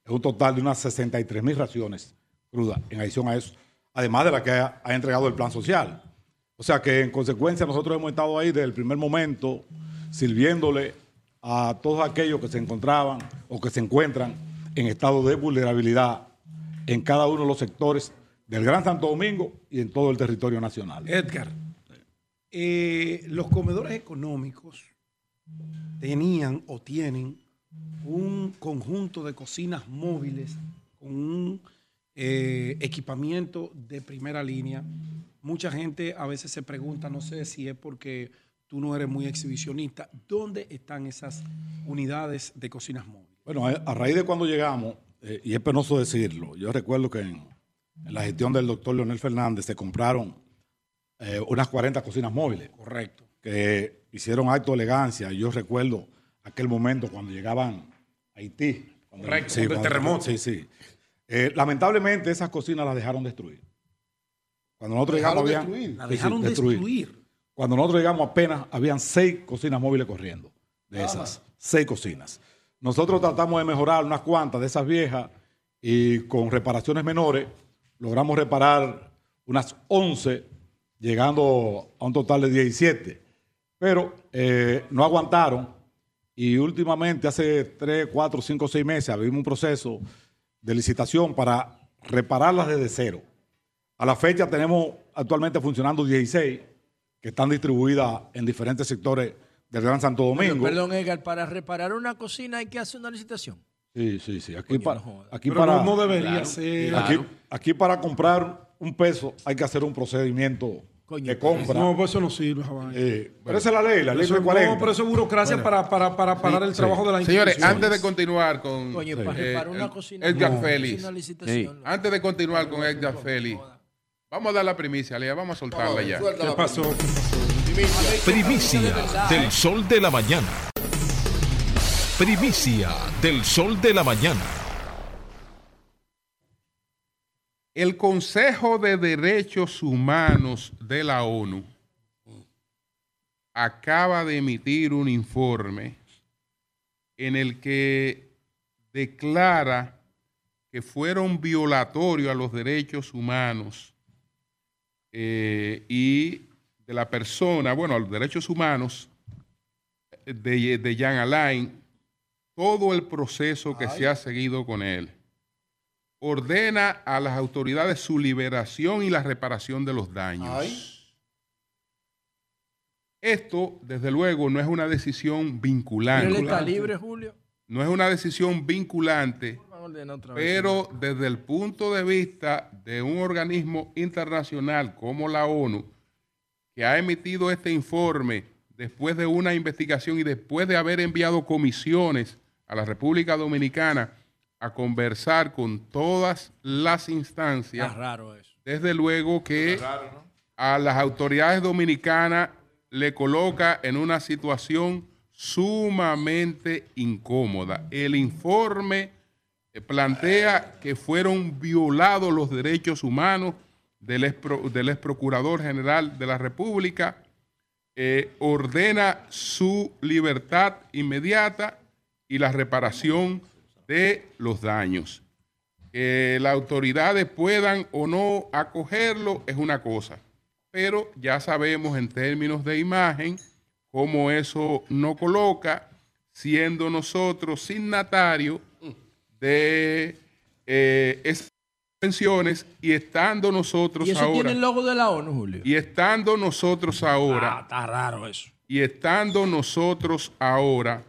un total de unas 63 mil raciones crudas, en adición a eso, además de la que ha, ha entregado el Plan Social. O sea que en consecuencia nosotros hemos estado ahí desde el primer momento sirviéndole a todos aquellos que se encontraban o que se encuentran en estado de vulnerabilidad en cada uno de los sectores del Gran Santo Domingo y en todo el territorio nacional. Edgar, eh, los comedores económicos tenían o tienen un conjunto de cocinas móviles con un eh, equipamiento de primera línea. Mucha gente a veces se pregunta, no sé si es porque tú no eres muy exhibicionista, ¿dónde están esas unidades de cocinas móviles? Bueno, a, raíz de cuando llegamos, eh, y es penoso decirlo, yo recuerdo que en, en la gestión del doctor Leonel Fernández se compraron eh, unas 40 cocinas móviles. Correcto. Que hicieron acto de elegancia. Yo recuerdo aquel momento cuando llegaban a Haití. Cuando, Correcto, sí, cuando el cuando- terremoto. Sí, sí. Eh, lamentablemente esas cocinas las dejaron destruir. Cuando nosotros Dejaron llegamos habían- destruir. La sí, dejaron destruir. Cuando nosotros llegamos apenas habían seis cocinas móviles corriendo. De esas, seis cocinas. Nosotros tratamos de mejorar unas cuantas de esas viejas y con reparaciones menores logramos reparar unas 11, llegando a un total de 17. Pero eh, no aguantaron y últimamente, hace 3, 4, 5, 6 meses, abrimos un proceso de licitación para repararlas desde cero. A la fecha tenemos actualmente funcionando 16 que están distribuidas en diferentes sectores del Gran Santo Domingo. Perdón, Edgar, para reparar una cocina hay que hacer una licitación. Sí, sí, sí. Aquí, para, aquí Pero para, no- no debería ser. Aquí, Claro. aquí para comprar un peso hay que hacer un procedimiento de compra. No, pues eso no sirve. Eh, pero esa es la ley, la ley Eso- 340. No, pero eso es burocracia Bueno. para, para, para parar el trabajo sí. de la Señores, antes de continuar con Coño, para eh, una cocina Edgar no, Félix, antes de continuar con Edgar Félix, vamos a dar la primicia, Lea, vamos a soltarla ya. ¿Qué pasó? Primicia del sol de la mañana. Primicia del sol de la mañana. El Consejo de Derechos Humanos de la ONU acaba de emitir un informe en el que declara que fueron violatorios a los derechos humanos eh, y de la persona, bueno, a los derechos humanos de, de Jan Alain, todo el proceso que se ha seguido con él. ordena a las autoridades su liberación y la reparación de los daños. Esto, desde luego, no es una decisión vinculante. Pero él está libre, Julio. No es una decisión vinculante, pero desde el punto de vista de un organismo internacional como la ONU, que ha emitido este informe después de una investigación y después de haber enviado comisiones a la República Dominicana a conversar con todas las instancias, Está raro eso. desde luego que a las autoridades dominicanas le coloca en una situación sumamente incómoda. El informe eh, plantea que fueron violados los derechos humanos del ex, del ex procurador general de la República, eh, ordena su libertad inmediata y la reparación de los daños. Que las autoridades puedan o no acogerlo es una cosa, pero ya sabemos en términos de imagen cómo eso no coloca, siendo nosotros signatarios de eh, esas convenciones y estando nosotros Y eso ahora tiene el logo de la ONU, Julio. y estando nosotros ahora Ah, está raro eso. y estando nosotros ahora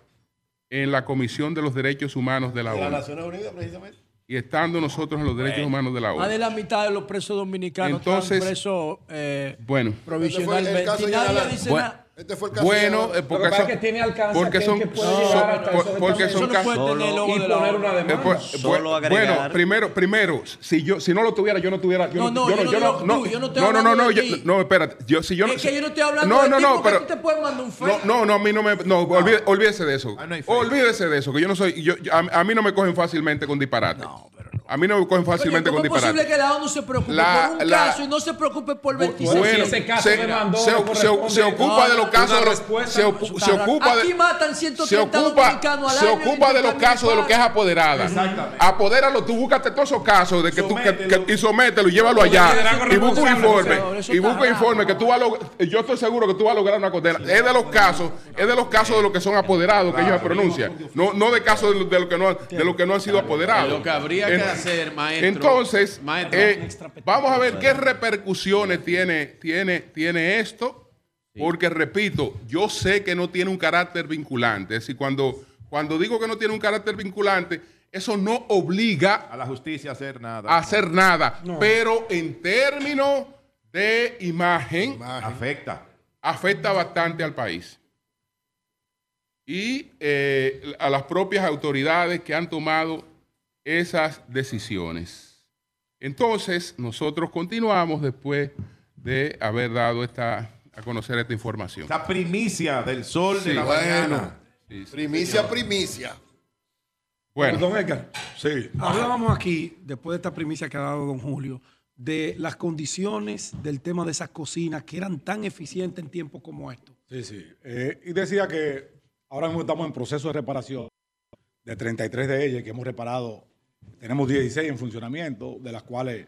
en la Comisión de los Derechos Humanos de la De las ONU Naciones Unidas, precisamente. y estando nosotros en los derechos Bueno. humanos de la Más de ONU. la mitad de los presos dominicanos Entonces- están presos eh, Bueno, provisionalmente. Fue el caso Y nadie dice Bueno, nada. Este fue el caso bueno, de- eh, porque son, es que tiene alcance porque son, que puede llegar por- eso porque son no casos- logo y poner una demanda. Eh, pues, Solo Bueno, primero, primero, si yo, si no lo tuviera, yo no tuviera. Yo No, no, yo no tú, yo no no, no, no, hablando no, de yo- no, espérate, yo, si yo no, es que yo no estoy hablando no, de no, ti no, pero te pueden mandar un no, fake. no, no, a mí no me, no, olvide- olvídese de eso, olvídese de eso, que yo no soy, yo, yo- a, a mí no me cogen fácilmente con disparate, a mí no me cogen Oye, fácilmente ¿cómo con es posible disparate. que la ONU se preocupe La- por un la- caso y no se preocupe por 26? Bueno, se, se- se- se ocupa de los casos, de los- se, ocu- se ocupa de, Aquí matan se 130 ocupa, dominicanos al se ocupa de los casos de lo que es apoderada. Apodéralo, tú búscate todos esos casos de que tú que, que- y somételo y llévalo allá. Y busca un informe y busca un informe que tú vas a lograr. Yo estoy seguro que tú vas a lograr una condena. Es de los casos, es de los casos de los que son apoderados que ellos se pronuncian, no, no de casos de los que no de los que no han sido apoderados. Lo que habría que hacer, maestro. Entonces, maestro, eh, vamos a ver qué repercusiones tiene, tiene, tiene esto, porque repito, yo sé que no tiene un carácter vinculante. Es decir, cuando, cuando digo que no tiene un carácter vinculante, eso no obliga A la justicia a hacer nada. a hacer nada. Pero en términos de imagen, Afecta. afecta bastante al país. Y eh, a las propias autoridades que han tomado esas decisiones. Entonces, nosotros continuamos después de haber dado esta, a conocer esta información. La primicia del sol de la Bueno. mañana. Primicia, primicia. Bueno. Don Edgar. Sí. Hablábamos aquí, después de esta primicia que ha dado don Julio, de las condiciones del tema de esas cocinas que eran tan eficientes en tiempos como estos. Sí, sí. Eh, y decía que ahora mismo estamos en proceso de reparación de 33 de ellas que hemos reparado. Tenemos 16 en funcionamiento, de las cuales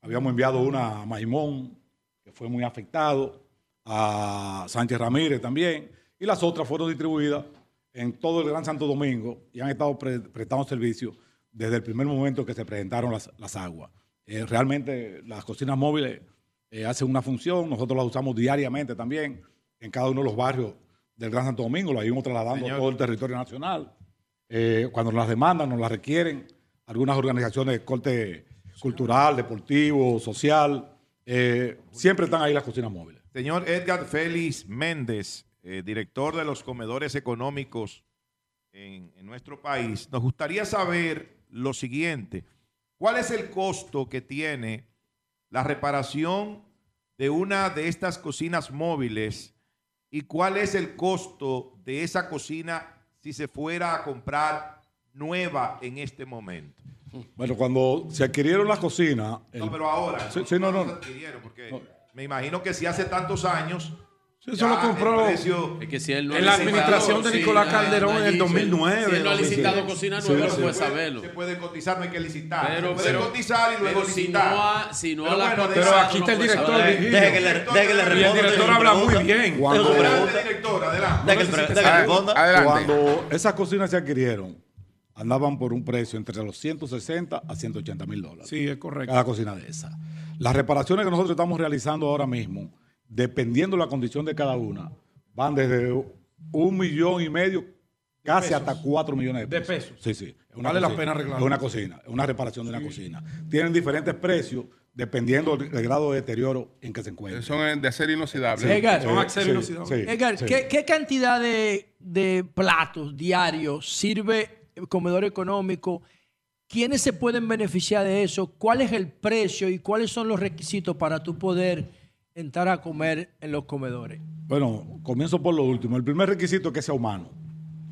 habíamos enviado una a Maimón, que fue muy afectado, a Sánchez Ramírez también, y las otras fueron distribuidas en todo el Gran Santo Domingo y han estado pre- prestando servicio desde el primer momento que se presentaron las, las aguas. Eh, realmente las cocinas móviles eh, hacen una función, nosotros las usamos diariamente también en cada uno de los barrios del Gran Santo Domingo, las íbamos trasladando Señor. a todo el territorio nacional. Eh, cuando nos las demandan, nos las requieren, algunas organizaciones de corte cultural, deportivo, social, eh, siempre están ahí las cocinas móviles. Señor Edgar Félix Méndez, eh, director de los comedores económicos en, en nuestro país, nos gustaría saber lo siguiente. ¿Cuál es el costo que tiene la reparación de una de estas cocinas móviles y cuál es el costo de esa cocina si se fuera a comprar nueva en este momento? Bueno, cuando se adquirieron las cocinas... No, el- pero ahora. Sí, sí, no, no. ¿cuándo se adquirieron? Porque me imagino que si hace tantos años. Sí, eso lo compró precio- Es que si él no En la administración de Nicolás Calderón en el allí, 2009, Si él no ha 2007. licitado cocina nueva, sí. no puede saberlo. Se puede cotizar, no hay que licitar. Pero- se puede pero- cotizar y luego pero si licitar. no ha- si no Pero la bueno, Pero aquí está el director, saber. Virgilio. Deje que le, deje que le Y el director habla muy bien. Cuando- director. Adelante. Cuando esas cocinas se adquirieron, andaban por un precio entre los 160 a 180 mil dólares. Sí, es correcto. Cada cocina de esa. Las reparaciones que nosotros estamos realizando ahora mismo, dependiendo de la condición de cada una, van desde un millón y medio casi pesos. hasta cuatro millones de De pesos. pesos. Sí, sí. Vale la pena arreglarlo. Es una cocina, es una reparación de una cocina. Tienen diferentes precios dependiendo del grado de deterioro en que se encuentren. Son de acero inoxidable. Sí, Edgar, sí, sí, sí, Edgar, sí. ¿qué, qué cantidad de, de platos diarios sirve comedor económico? ¿Quiénes se pueden beneficiar de eso? ¿Cuál es el precio y cuáles son los requisitos para tú poder entrar a comer en los comedores? Bueno, comienzo por lo último. El primer requisito es que sea humano.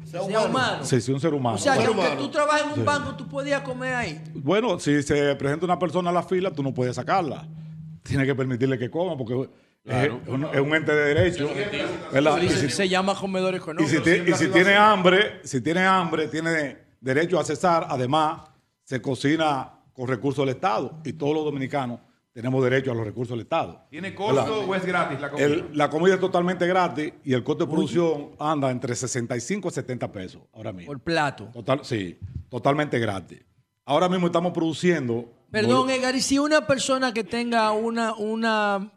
Sea humano. Sí, sí, un ser humano. O sea, que aunque tú trabajes en un Sí. banco, tú podías comer ahí. Bueno, si se presenta una persona a la fila, tú no puedes sacarla. Tienes que permitirle que coma porque Claro. es, un, es un ente de derecho. ¿verdad? Y Se, si- se llama comedor Y económico. si, ti- y si tiene hambre, si tiene hambre, tiene derecho a cesar. Además, se cocina con recursos del Estado y todos los dominicanos tenemos derecho a los recursos del Estado. ¿Tiene costo ¿Verdad? o es gratis la comida? El- la comida es totalmente gratis y el costo de producción anda entre 65 y 70 pesos ahora mismo. Por plato. Total, sí, totalmente gratis. Ahora mismo estamos produciendo. Perdón, Edgar, y si una persona que tenga una, una,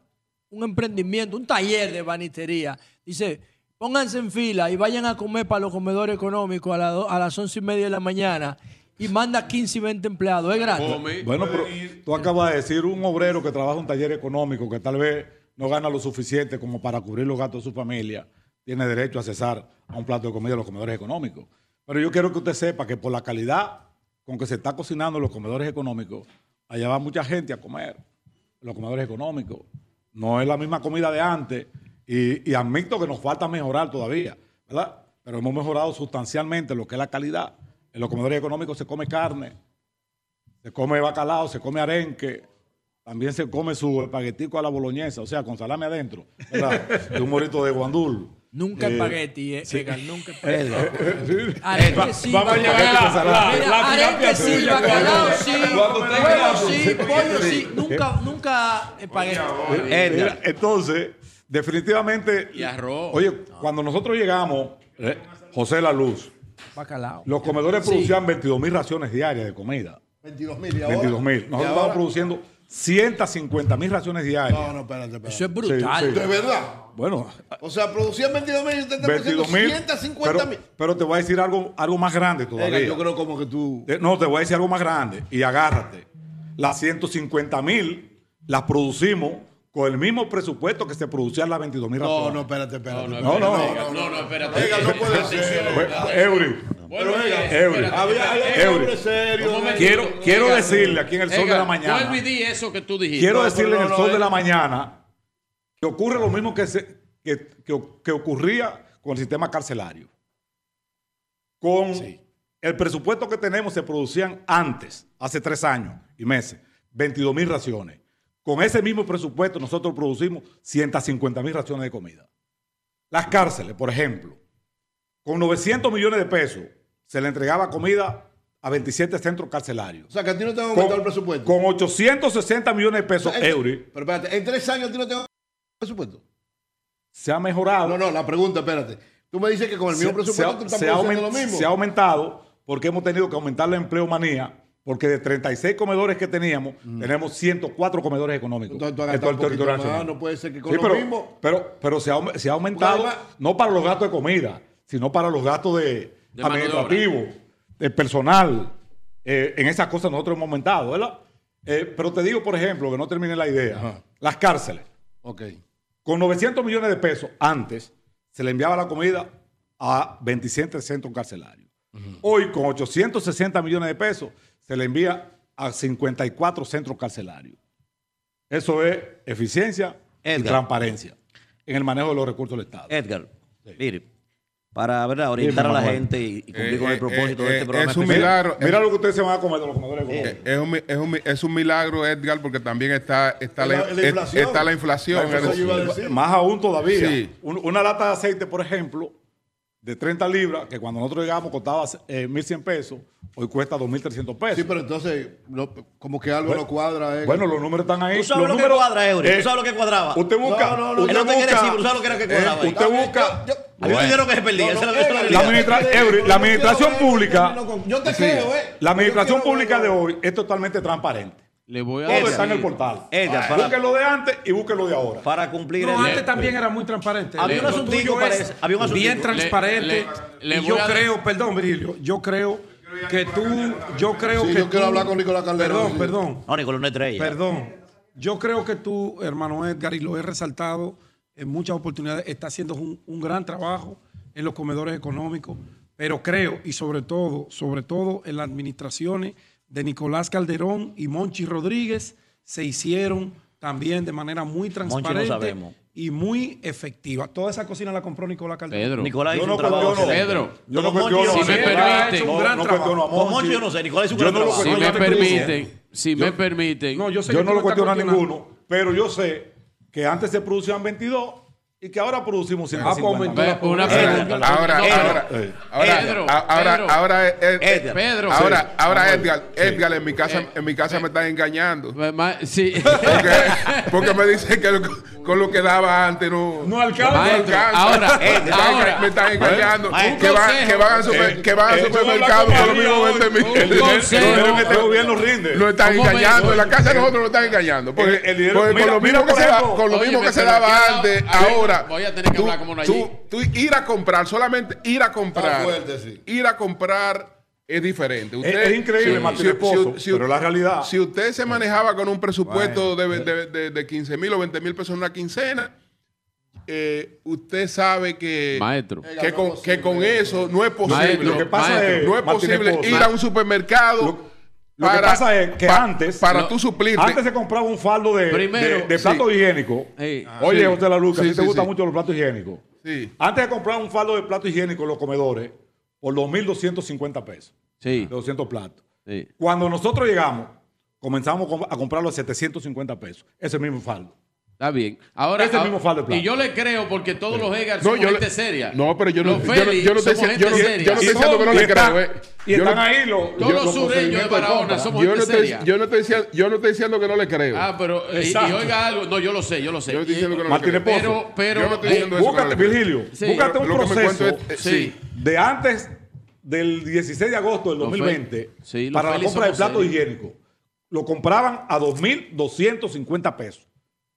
un emprendimiento, un taller de banistería, dice, pónganse en fila y vayan a comer para los comedores económicos a, la do- a las once y media de la mañana y manda 15 y 20 empleados, ¿es gratis? Bueno, pero tú acabas de decir un obrero que trabaja en un taller económico que tal vez no gana lo suficiente como para cubrir los gastos de su familia, tiene derecho a cesar a un plato de comida en los comedores económicos. Pero yo quiero que usted sepa que por la calidad con que se está cocinando en los comedores económicos, allá va mucha gente a comer en los comedores económicos. No es la misma comida de antes y, y admito que nos falta mejorar todavía, ¿verdad? Pero hemos mejorado sustancialmente lo que es la calidad. En los comedores económicos se come carne, se come bacalao, se come arenque, también se come su espaguetico a la boloñesa, o sea, con salame adentro, ¿verdad? y un morito de guandul. Nunca Eh, espagueti, eh, sí. Edgar, nunca Eh, espagueti. eh, eh, sí, vamos a llevar la- tilapia sí, bacalao sí, huevo sí, pollo sí, nunca, nunca espagueti. Eh, entonces, definitivamente. Y arroz. Oye, cuando nosotros llegamos, eh, José La Luz, Bacalao. los comedores Sí. producían 22 mil raciones diarias de comida. 22 mil. ¿Y ahora? 22 mil. ¿Y Nosotros estamos produciendo 150 mil raciones diarias. No, no, espérate, espérate. Eso es brutal. Sí, sí. ¿De verdad? Bueno, O sea, producían 22 mil y usted está produciendo 22 mil. 150 mil. Pero, pero te voy a decir algo, algo más grande todavía. Yo creo como que tú. Eh, No, te voy a decir algo más grande y agárrate. Las 150 mil las producimos con el mismo presupuesto que se producían las 22 mil No, no, espérate, espérate. No, No, no. No, no, espérate. Oiga, no puede ser. Eury. Bueno, oiga, Eury. Eury. serio. Un momentito. Quiero, decirle aquí en el sol de la mañana. Y di eso que tú dijiste. Quiero No, decirle pero en el no, sol no, de la eh. mañana que ocurre lo mismo que, se- que, que- que ocurría con el sistema carcelario. Con el presupuesto que tenemos se producían antes, hace tres años y meses, 22 mil raciones. Con ese mismo presupuesto nosotros producimos 150 mil raciones de comida. Las cárceles, por ejemplo, con 900 millones de pesos se le entregaba comida a 27 centros carcelarios. O sea, que a ti no te han aumentado el presupuesto. con 860 millones de pesos, euros, Pero espérate, en tres años a ti no te han aumentado el presupuesto. se ha mejorado. No, no, la pregunta, espérate. Tú me dices que con el mismo se, presupuesto se tú estás se lo mismo. se ha aumentado porque hemos tenido que aumentar la empleomanía, porque de 36 comedores que teníamos, tenemos 104 comedores económicos. Entonces en todo el territorio nacional. no puede ser que con Sí, lo pero, mismo. Pero, pero se, ha, aume- se ha aumentado, además- no para los gastos de comida, sino para los gastos de, De mano de de personal. Eh, en esas cosas nosotros hemos aumentado, ¿verdad? Eh, pero te digo, por ejemplo, que no termine la idea, las cárceles. Ok. Con 900 millones de pesos antes se le enviaba la comida a 27 centros carcelarios. Hoy con 860 millones de pesos se le envía a 54 centros carcelarios. Eso es eficiencia y transparencia en el manejo de los recursos del Estado. Edgar, mire, para ¿verdad? orientar a la gente y, y cumplir Eh, con el eh, propósito eh, de este eh, programa. es un especial. milagro. Mira lo que ustedes se van a comer de los comedores Eh. Es un, mi- es, un, es un milagro, Edgar, porque también está, está, la, La- la es- inflación. está la. La. Más aún todavía. Sí. Un- una lata de aceite, por ejemplo, de 30 libras, que cuando nosotros llegamos costaba eh, 1.100 pesos, hoy cuesta 2.300 pesos. Sí, pero entonces, no, como que algo no cuadra. eh. Bueno, los números están ahí. Tú sabes Los lo que números- cuadra, Eury. eh, Tú sabes lo que cuadraba. Usted busca. No, no, no, usted no te quiere busca- decir, pero tú sabes lo que era que eh, cuadraba ahí. usted bien, busca. yo- yo- me dijeron que se perdía. esa es la- administra- Eury, la administración pública, Yo te creo, ¿eh? la administración pública de hoy es totalmente transparente. Le voy a Todo está en el portal. Edgar, para- Busquen lo de antes y busquen lo de ahora. Para cumplir No, el- antes también era muy transparente. Había un Lo asuntico, tuyo parece. es Había un asuntico. bien transparente. Le- le y voy yo a- creo, perdón, Virgilio, yo creo que tú, yo creo Sí, que yo quiero tú- hablar con Nicolás Calderón, Perdón, sí. perdón. No, Nicolás no es estrella. Perdón. Yo creo que tú, hermano Edgar, y lo he resaltado en muchas oportunidades, está haciendo un, un gran trabajo en los comedores económicos, pero creo, y sobre todo, sobre todo en las administraciones de Nicolás Calderón y Monchi Rodríguez, se hicieron también de manera muy transparente sabemos. y muy efectiva. Toda esa cocina la compró Nicolás Calderón. Pedro. Nicolás Yo hizo no un trabajo. Pedro, Yo no cuestiono- yo si me permiten, no, gran no trabajo. cuestiono a Con Monchi. Yo no sé. Nicolás hizo un Yo gran trabajo. si me yo permiten, si me permiten, No, yo sé Yo que no lo cuestiono a ninguno, pero yo sé que antes se producían 22 y que ahora producimos Ah, pues 150. aumentó la Ve, una pregunta. Ahora, ahora, Eh. ahora, Pedro, a- ahora, Pedro. ahora, eh, eh, Edgar. Pedro. ahora, ahora, Edgar, Edgar, en mi casa, Eh, en mi casa me están engañando. Ma- Sí. Porque, porque me dicen que lo- con lo que daba antes no, No alcanza. Ahora, me, están, ahora. me están engañando. Que, van, que van al super- Eh, que van al eh, supermercado por lo mismo con 20 mil. un El dinero, el consejo. dinero que este gobierno rinde. Lo están engañando. En la casa de nosotros lo están engañando. Porque, con lo mismo que se, con daba antes, aquí ahora. voy a tener que hablar como no tú, tú ir a comprar, solamente ir a comprar. Fuerte, sí. Ir a comprar es diferente. Es- es increíble, Martínez Pozo, pero la realidad- Si usted se manejaba con un presupuesto de, de, de, de 15 mil o 20 mil pesos en una quincena, eh, usted sabe que, Maestro. que, con, que con eso no es posible. Maestro, Lo que pasa maestro, es, no es posible ir a un supermercado. Lo- Lo que pasa es que pa- antes, Para lo- tú suplirte. antes se compraba un faldo de, Primero, de, de plato sí. higiénico. Ey, Oye, sí. José La Luz, que a Sí, ti te sí, gustan mucho los platos higiénicos. Sí. Antes de comprar un faldo de plato higiénico en los comedores, por 2.250 pesos. Sí. De 200 platos. Sí. Cuando nosotros llegamos, comenzamos a comprarlo a 750 pesos. Ese mismo faldo. Está bien. Ahora, ah, mismo de y yo le creo porque todos los Edgar No, son le- gente seria. No, pero yo no, Los yo no, yo no estoy somos diciendo- yo no- gente yo seria. no estoy diciendo que no le creo. eh. Y están ahí los, Todos los sureños de Barahona somos yo no, gente seria. yo, no estoy diciendo, yo no estoy diciendo que no le creo. Ah, pero y, y Exacto. oiga algo, no, yo lo sé, yo lo sé. Yo no estoy diciendo que no le creo. Pero, pero, Yo no estoy eh, diciendo eso. Búscate. Virgilio, Sí. búscate un proceso eh, sí. de antes del 16 de agosto del Los 2020 Fel- sí, los para la compra de somos plato serios. higiénico. Lo compraban a 2.250 pesos.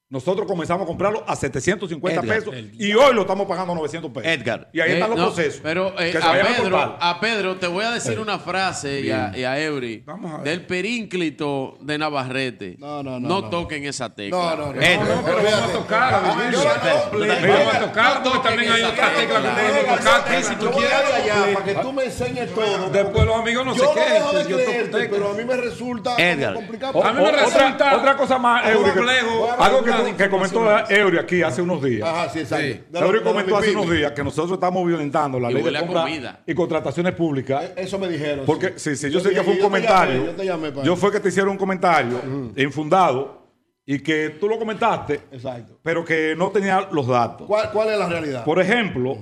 Nosotros comenzamos a comprarlo a 750 Edgar, pesos y hoy lo estamos pagando a 900 pesos. Edgar. Y ahí Eh, están los no, procesos. Pero eh, Que a, Pedro, a Pedro te voy a decir una frase y a, y a Eury Vamos a ver. del perínclito de Navarrete. No, no, no, no. toquen esa tecla. No, no, no. Edgar. No, pero vamos a tocar. Vamos a tocar, porque también hay otra tecla que podemos tocar aquí, si tú allá quieres. para que tú me enseñes todo. Después los amigos no se no dejo de quejen. Yo toco creerte, tecla. pero a mí me resulta Edgar. complicado. A mí me resulta otra, cosa más, Eury, que- complejo. algo que, Que comentó. Eury aquí hace unos días. Ajá, sí, exacto. Sí. Eury comentó hace unos días que nosotros estamos violentando la Y ley de compra y contrataciones públicas. Eh, Eso me dijeron. Porque sí. sí, sí, yo, sé que fue un yo te comentario. llamé, yo te llamé yo fue que te hicieron un comentario infundado y que tú lo comentaste, Exacto. pero que no tenía los datos. ¿Cuál, ¿Cuál es la realidad? Por ejemplo,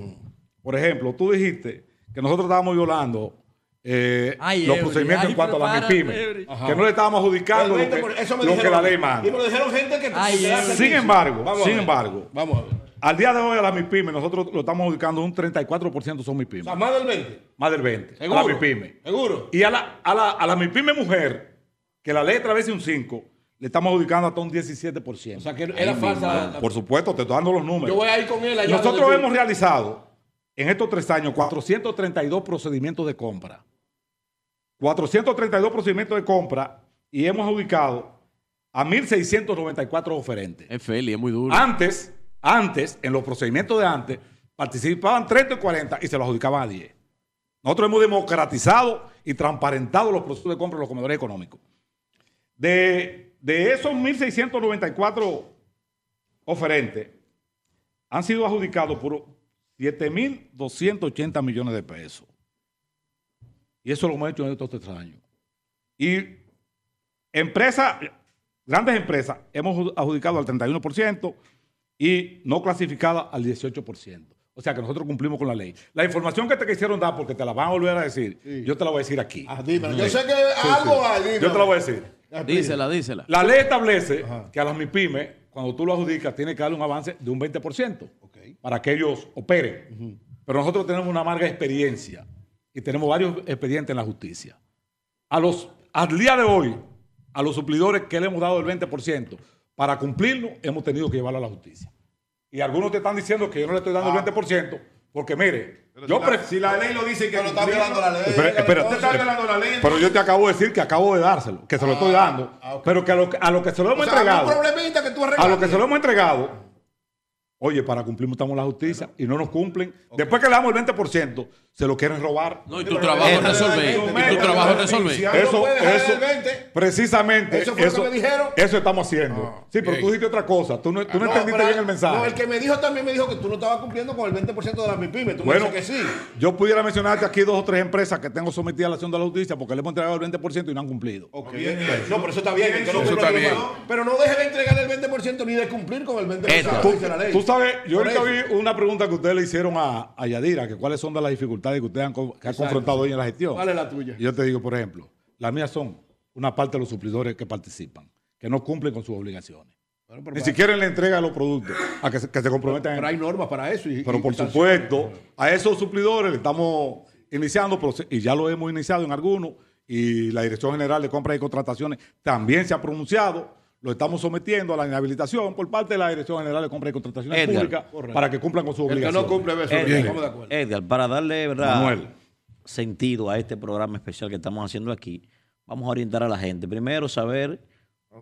por ejemplo, tú dijiste que nosotros estábamos violando eh, Ay, los procedimientos ay, en cuanto a la MIPYME, que no le estábamos adjudicando lo que, 20%, eso me lo que dijeron. la ley manda. Y me lo dijeron gente que Ay. Sin embargo, Vamos a sin ver. embargo, Vamos a ver. al día de hoy a la MIPYME nosotros lo estamos adjudicando un 34% son O MIPYME, sea, más del 20. más del 20 ¿Seguro? a la MIPYME. ¿Seguro? Y a la, a la, a la MIPYME mujer, que la ley establece un 5, le estamos adjudicando hasta un 17%. O sea, que era falsa. la- la- Por supuesto, te estoy dando los números. Yo voy a ir con él allá. Nosotros hemos realizado en estos tres años 432 procedimientos de compra. 432 procedimientos de compra y hemos adjudicado a 1.694 oferentes. Es Feli, es muy duro. Antes, antes, en los procedimientos de antes, participaban 30 y 40 y se los adjudicaban a 10. Nosotros hemos democratizado y transparentado los procesos de compra de los comedores económicos. De, de esos 1.694 oferentes, han sido adjudicados por 7.280 millones de pesos. Y eso lo hemos hecho en estos tres años. Y empresas, grandes empresas, hemos adjudicado al 31% y no clasificada al 18%. O sea que nosotros cumplimos con la ley. La información que te quisieron dar, porque te la van a volver a decir, yo te la voy a decir aquí. Ah. Yo sé que Sí, algo sí. dímela. Yo te la voy a decir. Dísela, dísela. La ley establece que a las MIPIMES, cuando tú lo adjudicas, tiene que darle un avance de un 20% para que ellos operen. Pero nosotros tenemos una amarga experiencia y tenemos varios expedientes en la justicia. A los, al día de hoy, a los suplidores que le hemos dado el 20%, para cumplirlo, hemos tenido que llevarlo a la justicia. Y algunos te están diciendo que yo no le estoy dando el 20%, porque mire, Pero yo si la- pref- si la ley lo dice que Pero está violando la ley. Espera, espera, Usted está violando la ley. pero yo te acabo de decir que acabo de dárselo, que se lo estoy dando, pero que a lo, que- a lo que se lo hemos O sea, entregado, un problemita que tú a lo que se lo hemos entregado, oye, para cumplir estamos en la justicia y no nos cumplen. Después que le damos el 20%, se lo quieren robar. No, y tu trabajo es resolver. Y tu trabajo es resolver. Eso, puede dejar eso, el 20. precisamente, Eso fue lo que me dijeron. eso estamos haciendo. sí, pero bien. tú dijiste otra cosa, tú no, tú no No, entendiste pero- bien el mensaje. No, el que me dijo también me dijo que tú no estabas cumpliendo con el 20% de la MIPYME. Tú Bueno, me dices que sí. yo pudiera mencionarte aquí dos o tres empresas que tengo sometidas a la acción de la justicia porque le hemos entregado el 20% y no han cumplido. Ok. No, pero eso está bien. que no Eso está bien. Pero no deje de entregar el 20% ni de cumplir con el 20% Esto. que Tú, dice la ley. tú sabes, yo ahorita vi una pregunta que ustedes le hicieron a, a Yadira, que cuáles son de las dificultades que ustedes han, que ha confrontado hoy en la gestión. ¿Cuál es la tuya? Y yo te digo, por ejemplo, las mías son una parte de los suplidores que participan, que no cumplen con sus obligaciones. Bueno, Ni para- siquiera en la entrega de los productos, a que se, que se comprometan. Pero hay normas para eso. y- Pero y- por supuesto, a esos suplidores le estamos iniciando, y ya lo hemos iniciado en algunos, y la Dirección General de Compras y Contrataciones también se ha pronunciado, lo estamos sometiendo a la inhabilitación por parte de la Dirección General de Compras y Contrataciones Edgar. Públicas para que cumplan con sus El que obligaciones. no cumple, beso. Edgar, Estamos de acuerdo. Edgar, para darle ¿verdad? Manuel. sentido a este programa especial que estamos haciendo aquí, vamos a orientar a la gente. Primero, saber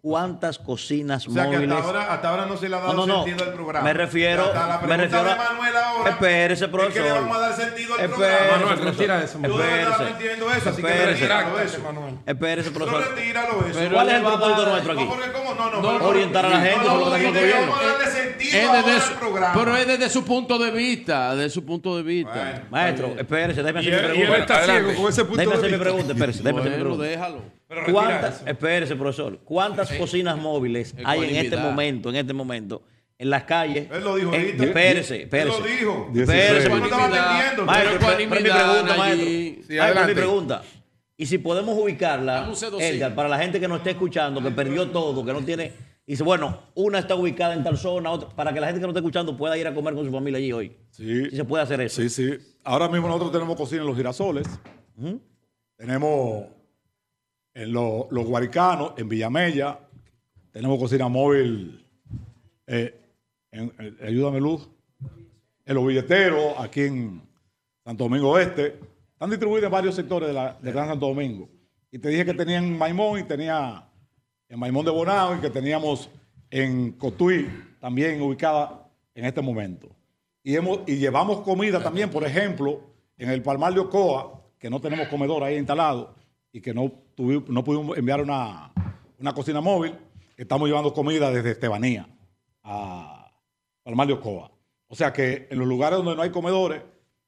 cuántas cocinas O sea que móviles. hasta ahora, hasta ahora no se le ha dado No, no, no. sentido al programa. Me refiero- Hasta la me pregunta refiero a- de Manuel ahora. Espérese, Es que profesor. le vamos a dar sentido al Espérese, programa. Manuel, retira eso, no Espérese. entiendo eso, así que Espérese. retíralo eso. Espérese, Eso profesor. retíralo eso. Pero ¿Cuál es el propósito nuestro aquí? No, porque cómo no, no. No, pero- orientar a la gente No, no, gobierno. darle sentido Es ahora desde al su- programa. pero es desde su punto de vista, desde su punto de vista. Bueno. Maestro, espérese, déjeme hacer mi él, y él pregunta. está ciego con ese punto Déjeme de hacer mi vista. pregunta, espérese, déjeme hacer mi Bueno, pregunta. déjalo. Pero ¿Cuántas, espérese, profesor, cuántas cocinas móviles hay en este momento, en este momento, en las calles? Él lo dijo En- ahorita. Espérese, espérese. Él lo dijo. Espérese, no estabas entendiendo. Maestro, Pero mi pregunta, maestro. Sí, Maestro, mi pregunta. Y si podemos ubicarla, Dame un C2C. Edgar, para la gente que no esté escuchando, que perdió todo, que no tiene. Y dice, bueno, una está ubicada en tal zona, otra, para que la gente que no esté escuchando pueda ir a comer con su familia allí hoy. Sí, Si se puede hacer eso. sí, sí. Ahora mismo nosotros tenemos cocina en los girasoles, tenemos en lo- los guaricanos, en Villamella, tenemos cocina móvil, eh, ayúdame Luz, en los billeteros, aquí en Santo Domingo Oeste, están distribuidos en varios sectores de, la, de Gran Santo Domingo. Y te dije que tenía en Maimón y tenía en Maimón de Bonao y que teníamos en Cotuí también ubicada en este momento. Y, hemos, y llevamos comida también, por ejemplo, en el Palmar de Ocoa, que no tenemos comedor ahí instalado y que no, no pudimos enviar una, una cocina móvil, estamos llevando comida desde Estebanía a Palmar de Ocoa. O sea que en los lugares donde no hay comedores,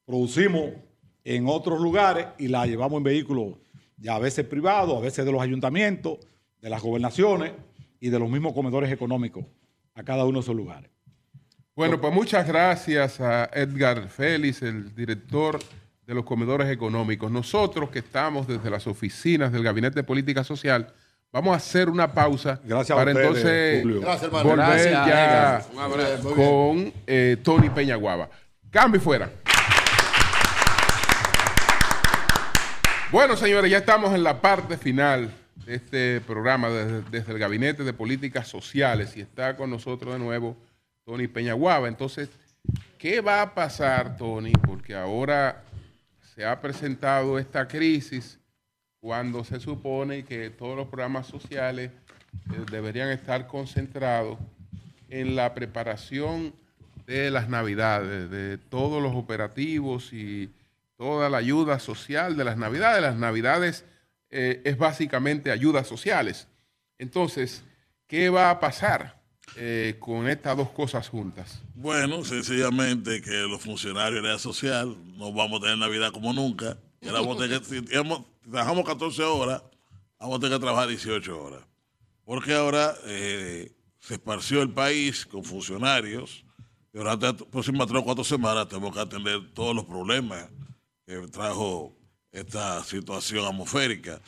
producimos en otros lugares y la llevamos en vehículos ya a veces privados, a veces de los ayuntamientos, de las gobernaciones y de los mismos comedores económicos a cada uno de esos lugares. Bueno, pues muchas gracias a Edgar Félix, el director de los comedores económicos. Nosotros que estamos desde las oficinas del Gabinete de Política Social, vamos a hacer una pausa Gracias a para ustedes, entonces Julio. Gracias, volver Gracias, ya. Un con eh, Tony Peñaguaba. Cambio y fuera. Bueno, señores, ya estamos en la parte final de este programa desde, desde el Gabinete de Políticas Sociales y está con nosotros de nuevo Tony Peñaguaba. Entonces, ¿qué va a pasar, Tony? Porque ahora se ha presentado esta crisis cuando se supone que todos los programas sociales eh, deberían estar concentrados en la preparación de las navidades, de todos los operativos y toda la ayuda social de las navidades. Las navidades eh, es básicamente ayudas sociales. Entonces, ¿qué va a pasar eh, con estas dos cosas juntas? Bueno, sencillamente que los funcionarios de la social no vamos a tener Navidad como nunca. Ahora vamos a tener que- si trabajamos 14 horas, vamos a tener que trabajar 18 horas. Porque ahora eh, se esparció el país con funcionarios. Y durante las próximas 3 o 4 semanas tenemos que atender todos los problemas que trajo esta situación atmosférica.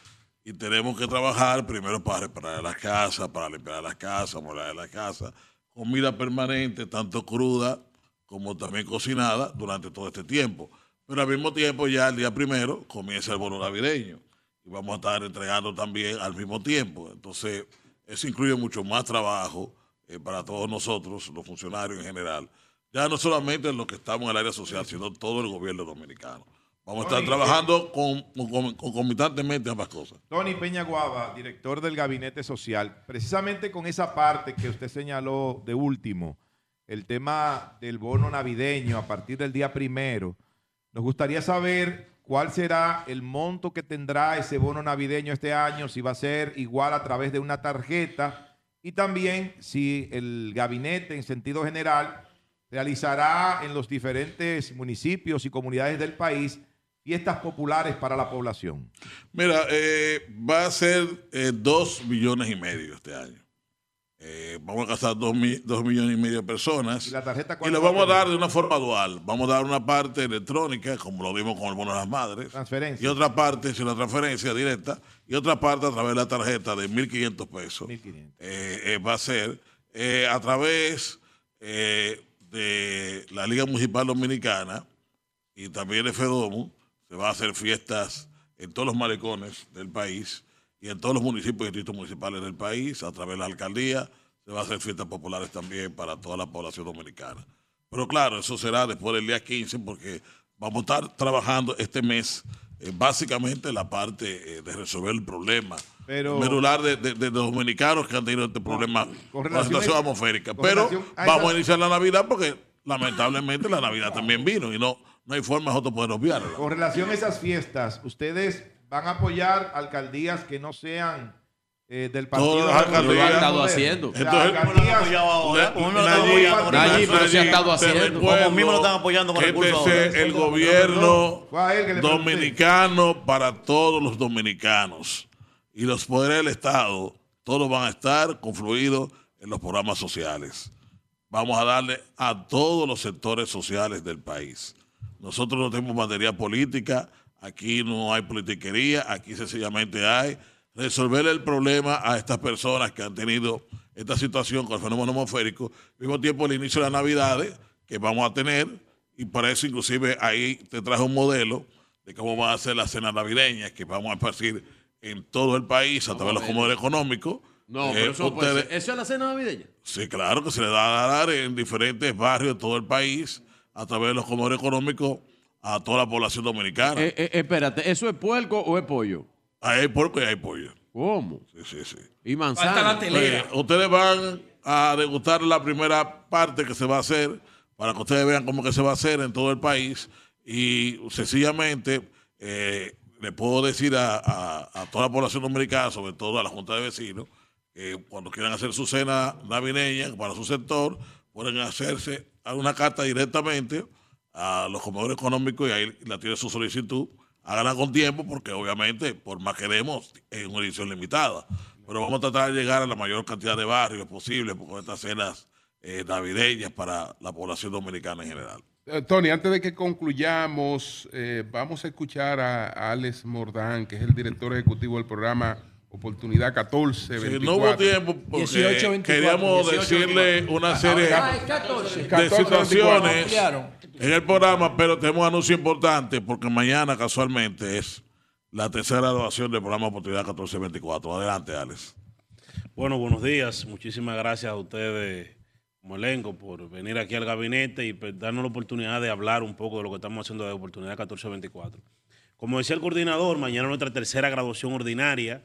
Y tenemos que trabajar primero para reparar las casas, para limpiar las casas, molar las casas, comida permanente, tanto cruda como también cocinada durante todo este tiempo. Pero al mismo tiempo ya el día primero comienza el bono navideño y vamos a estar entregando también al mismo tiempo. Entonces, eso incluye mucho más trabajo eh, para todos nosotros, los funcionarios en general. Ya no solamente los que estamos en el área social, sino todo el gobierno dominicano. Vamos a estar Tony, trabajando con, con- concomitantemente ambas cosas. Tony Peña Guava, director del Gabinete Social, precisamente con esa parte que usted señaló de último, el tema del bono navideño a partir del día primero, nos gustaría saber cuál será el monto que tendrá ese bono navideño este año, si va a ser igual a través de una tarjeta y también si el gabinete en sentido general realizará en los diferentes municipios y comunidades del país fiestas populares para la población. Mira, eh, va a ser eh, dos millones y medio este año. Eh, vamos a gastar dos, mi- dos millones y medio de personas. ¿Y la tarjeta Y lo vamos a dar de una forma dual. Vamos a dar una parte electrónica, como lo vimos con el bono de las madres. Transferencia. Y otra parte, sin la transferencia directa. Y otra parte a través de la tarjeta de 1.500 pesos. Eh, eh, va a ser a través de la Liga Municipal Dominicana y también de FEDOMO. Se va a hacer fiestas en todos los malecones del país y en todos los municipios y distritos municipales del país, a través de la alcaldía. Se va a hacer fiestas populares también para toda la población dominicana. Pero claro, eso será después del día 15 porque vamos a estar trabajando este mes eh, básicamente la parte eh, de resolver el problema Pero- medular de, de- de los dominicanos que han tenido este problema con con la situación a- atmosférica. Pero vamos a iniciar la Navidad porque lamentablemente la Navidad también vino y no, no hay forma de nosotros poder obviarla. Con relación a esas fiestas, ¿ustedes van a apoyar alcaldías que no sean eh, del partido? Todas las alcaldías. han estado haciendo. Entonces, pero se ha estado haciendo. Como mismo lo están apoyando con recursos el gobierno dominicano para todos los dominicanos. Y los poderes del Estado, todos van a estar confluidos en los programas sociales. Vamos a darle a todos los sectores sociales del país. Nosotros no tenemos materia política, aquí no hay politiquería, aquí sencillamente hay resolver el problema a estas personas que han tenido esta situación con el fenómeno atmosférico, al mismo tiempo el inicio de las navidades que vamos a tener, y por eso inclusive ahí te traje un modelo de cómo van a ser las cenas navideñas que vamos a esparcir en todo el país a través de los bueno. comedores económicos. No, Eh, pero eso, puede ustedes- ser. ¿Eso es la cena navideña? Sí, claro que se le da a dar en diferentes barrios de todo el país a través de los comedores económicos a toda la población dominicana. Eh, eh, espérate, ¿eso es puerco o es pollo? Ahí hay puerco y hay pollo. ¿Cómo? Sí, sí, sí. Y manzana. Eh, ustedes van a degustar la primera parte que se va a hacer para que ustedes vean cómo que se va a hacer en todo el país y sencillamente eh, le puedo decir a, a- a toda la población dominicana, sobre todo a la Junta de Vecinos, que cuando quieran hacer su cena navideña para su sector, pueden hacerse una carta directamente a los comedores económicos y ahí la tiene su solicitud. Háganla con tiempo porque obviamente, por más que demos, es una edición limitada. Pero vamos a tratar de llegar a la mayor cantidad de barrios posible con estas cenas eh, navideñas para la población dominicana en general. Eh, Tony, antes de que concluyamos, eh, vamos a escuchar a, a Alex Mordán, que es el director ejecutivo del programa Oportunidad 14. Sí, no hubo tiempo porque queríamos decirle una serie Ah, 14. de 14, situaciones en el programa, pero tenemos un anuncio importante porque mañana casualmente es la tercera graduación del programa Oportunidad 1424. Adelante, Alex. Bueno, buenos días. Muchísimas gracias a ustedes como elenco por venir aquí al gabinete y pues, darnos la oportunidad de hablar un poco de lo que estamos haciendo de Oportunidad 1424. Como decía el coordinador, mañana nuestra tercera graduación ordinaria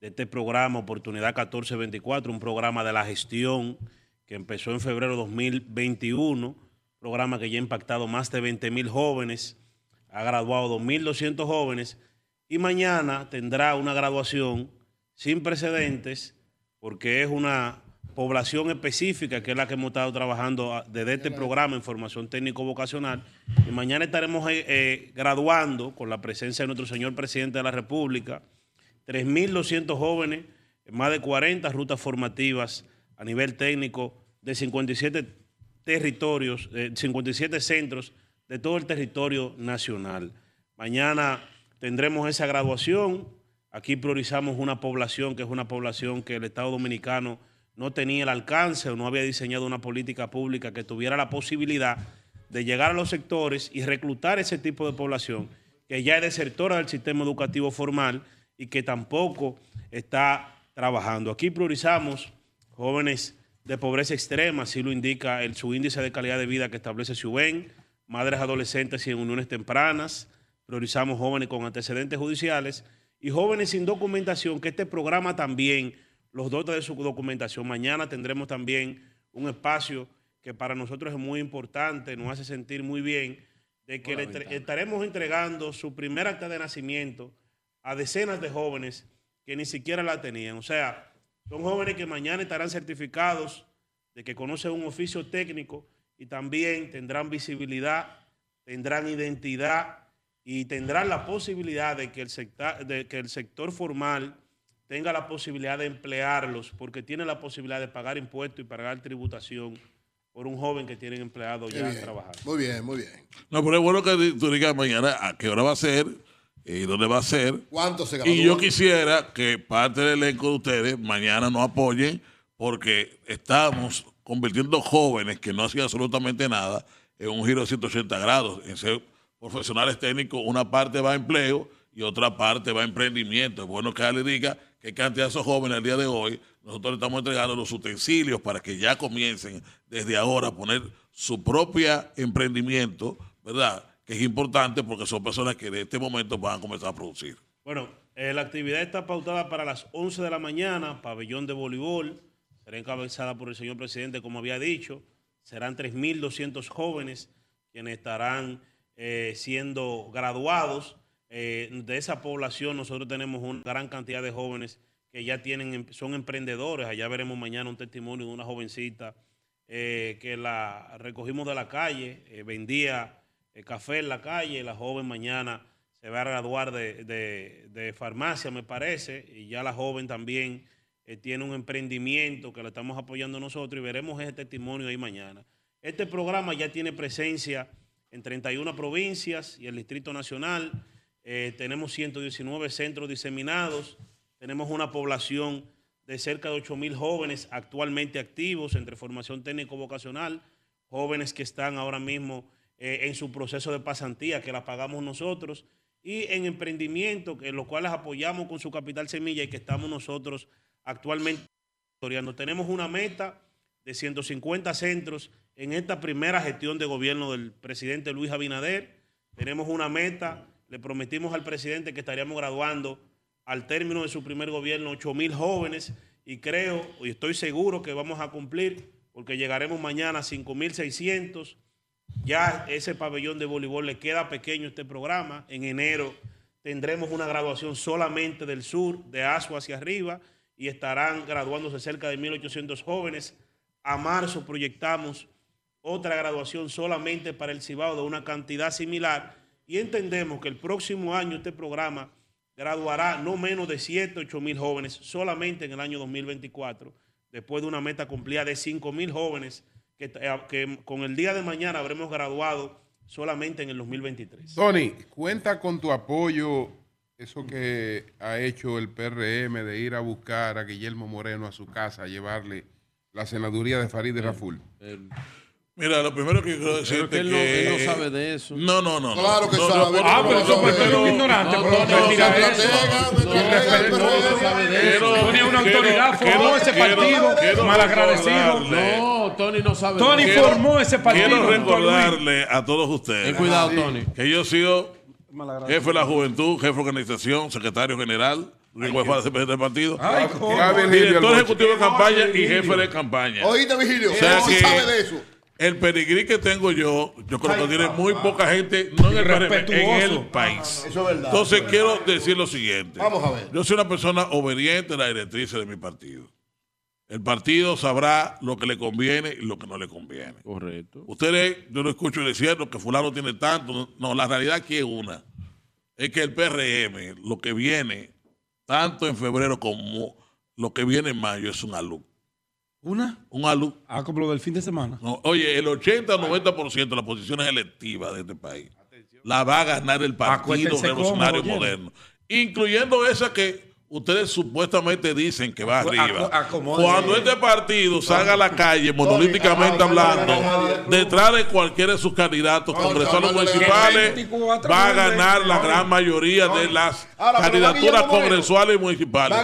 de este programa Oportunidad 1424, un programa de la gestión que empezó en febrero de 2021, programa que ya ha impactado más de 20 mil jóvenes, ha graduado 2.200 jóvenes y mañana tendrá una graduación sin precedentes porque es una población específica que es la que hemos estado trabajando desde este programa en formación técnico vocacional y mañana estaremos eh, eh, graduando con la presencia de nuestro señor presidente de la República 3.200 jóvenes en más de 40 rutas formativas a nivel técnico de 57 territorios, eh, 57 centros de todo el territorio nacional. Mañana tendremos esa graduación. Aquí priorizamos una población que es una población que el Estado Dominicano no tenía el alcance o no había diseñado una política pública que tuviera la posibilidad de llegar a los sectores y reclutar ese tipo de población que ya es desertora del sistema educativo formal y que tampoco está trabajando. Aquí priorizamos jóvenes de pobreza extrema, así lo indica el, su índice de calidad de vida que establece SUBEN, madres adolescentes y en uniones tempranas, priorizamos jóvenes con antecedentes judiciales y jóvenes sin documentación, que este programa también los dota de su documentación. Mañana tendremos también un espacio que para nosotros es muy importante, nos hace sentir muy bien, de que le estaremos entregando su primer acta de nacimiento a decenas de jóvenes que ni siquiera la tenían. O sea, son jóvenes que mañana estarán certificados de que conocen un oficio técnico y también tendrán visibilidad, tendrán identidad y tendrán la posibilidad de que el sector, de que el sector formal tenga la posibilidad de emplearlos porque tiene la posibilidad de pagar impuestos y pagar tributación por un joven que tiene empleado ya bien. trabajando. Muy bien, muy bien. No, pero es bueno que tú digas mañana a qué hora va a ser y dónde va a ser. ¿Cuánto se Y yo quisiera que parte del elenco de ustedes mañana nos apoyen porque estamos convirtiendo jóvenes que no hacían absolutamente nada en un giro de 180 grados, en ser profesionales técnicos. Una parte va a empleo y otra parte va a emprendimiento. Es bueno que le diga qué cantidad de esos jóvenes el día de hoy nosotros le estamos entregando los utensilios para que ya comiencen desde ahora a poner su propia emprendimiento, ¿verdad? Es importante porque son personas que de este momento van a comenzar a producir. Bueno, eh, la actividad está pautada para las 11 de la mañana, pabellón de voleibol, será encabezada por el señor presidente, como había dicho, serán 3.200 jóvenes quienes estarán eh, siendo graduados. Eh, de esa población nosotros tenemos una gran cantidad de jóvenes que ya tienen, em- son emprendedores. Allá veremos mañana un testimonio de una jovencita que la recogimos de la calle, vendía café en la calle, la joven mañana se va a graduar de, de- farmacia, me parece, y ya la joven también eh, tiene un emprendimiento que la estamos apoyando nosotros y veremos ese testimonio ahí mañana. Este programa ya tiene presencia en 31 provincias y el Distrito Nacional. Eh, tenemos 119 centros diseminados, tenemos una población de cerca de 8 mil jóvenes actualmente activos entre formación técnico vocacional, jóvenes que están ahora mismo eh, en su proceso de pasantía, que la pagamos nosotros, y en emprendimiento, que los cuales apoyamos con su capital semilla y que estamos nosotros actualmente. Tenemos una meta de 150 centros en esta primera gestión de gobierno del presidente Luis Abinader. Tenemos una meta, le prometimos al presidente que estaríamos graduando al término de su primer gobierno 8 mil jóvenes y creo y estoy seguro que vamos a cumplir porque llegaremos mañana a 5 mil 600. Ya ese pabellón de voleibol le queda pequeño este programa. En enero tendremos una graduación solamente del sur, de Asua hacia arriba, y estarán graduándose cerca de 1.800 jóvenes. A marzo proyectamos otra graduación solamente para el Cibao de una cantidad similar y entendemos que el próximo año este programa graduará no menos de 7, 8 mil jóvenes solamente en el año 2024, después de una meta cumplida de 5 mil jóvenes que, eh, que con el día de mañana habremos graduado solamente en el 2023. Tony, cuenta con tu apoyo, eso que ha hecho el PRM de ir a buscar a Guillermo Moreno a su casa, a llevarle la senaduría de Farid y Raful. Mira, lo primero que quiero decirte que él no- que... él no sabe de eso. No, no, no. no. Claro que No, no, sabe. no, Ah, no, pero no, eso no, no, un ignorante, no, no, no no, no, eso. no, No, no, no, no sabe de eso. es una quiero- autoridad, quiero- formó ese quiero- partido, malagradecido. recordarle- No, Tony no sabe de Tony eso. formó ese partido. Quiero recordarle a todos ustedes. Ten cuidado, Tony. Que yo he sido jefe de la juventud, jefe de organización, secretario general, de del partido, Ay, director ejecutivo de campaña y jefe de campaña. Oíste, Vigilio, O sea ¿cómo que sabe de eso? el pedigrí que tengo yo, yo creo que tiene muy poca gente, no en el PRM, en el país. Eso es verdad. Entonces quiero decir lo siguiente. Vamos a ver. Yo soy una persona obediente a la directriz de mi partido. El partido sabrá lo que le conviene y lo que no le conviene. Correcto. Ustedes, yo lo escucho diciendo que fulano tiene tanto. No, la realidad aquí es una. Es que el PRM, lo que viene, tanto en febrero como lo que viene en mayo, es un alud. ¿Una? Un alud. Ah, como lo del fin de semana. No, oye, el 80 o 90% de las posiciones electivas de este país la va a ganar el Partido Revolucionario. Moderno. Incluyendo esa que Ustedes supuestamente dicen que va arriba. Cuando este partido salga a la calle, monolíticamente hablando, detrás de cualquiera de sus candidatos congresales municipales, va a ganar la gran mayoría de las candidaturas congresuales y municipales.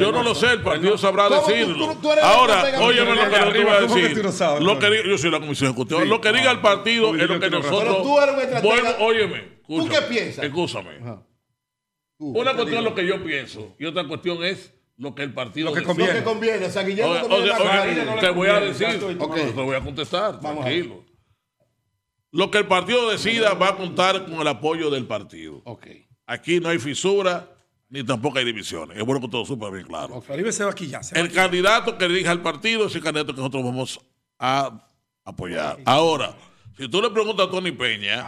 Yo no lo sé, el partido sabrá ¿Cómo tú- decirlo. Ahora, óyeme lo que te voy a arriba, ¿cómo que decir. Lo que yo soy la comisión ejecutiva. Lo que diga el partido es lo que nosotros. Pero tú eres un estratega. Bueno, óyeme. ¿Tú qué piensas? Escúchame. Una cuestión es lo que yo pienso y otra cuestión es lo que el partido Lo que conviene. Lo que conviene. O sea, Guillermo conviene no te voy a decir, Exacto, y tú Ok. no. te voy a contestar, Vamos a tranquilo. Lo que el partido decida va a contar con el apoyo del partido. Aquí no hay fisura ni tampoco hay divisiones. Es bueno que todo súper bien claro. Felipe se va aquí ya. se va El aquí. candidato que dirija al partido es el candidato que nosotros vamos a apoyar. Ahora, si tú le preguntas a Tony Peña,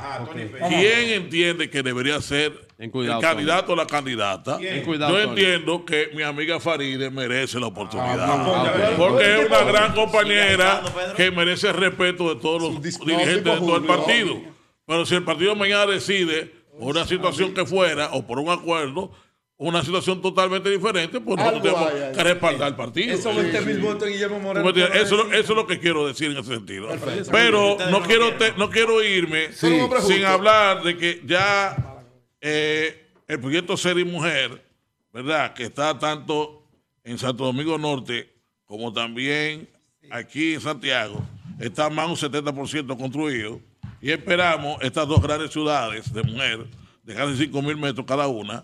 ¿quién entiende que debería ser cuidado, el candidato o la candidata? Cuidado, Yo Tony. entiendo que mi amiga Faride merece la oportunidad. Ah, porque es una gran compañera que merece el respeto de todos los dirigentes de todo el partido. Pero si el partido mañana decide por una situación que fuera o por un acuerdo, una situación totalmente diferente, pues nosotros tenemos hay que respaldar al partido. Esos 20 mil votos en Guillermo ¿Tú Moreno. me entiendes? ¿qué Eso, es lo- decir? eso es lo que quiero decir en ese sentido. Perfecto. Pero no quiero, te- no quiero irme sin hablar de que ya eh, el proyecto Ser y Mujer, ¿verdad? Que está tanto en Santo Domingo Norte como también aquí en Santiago, está más de un 70% construido. Y esperamos estas dos grandes ciudades de mujer, de casi 5 mil metros cada una,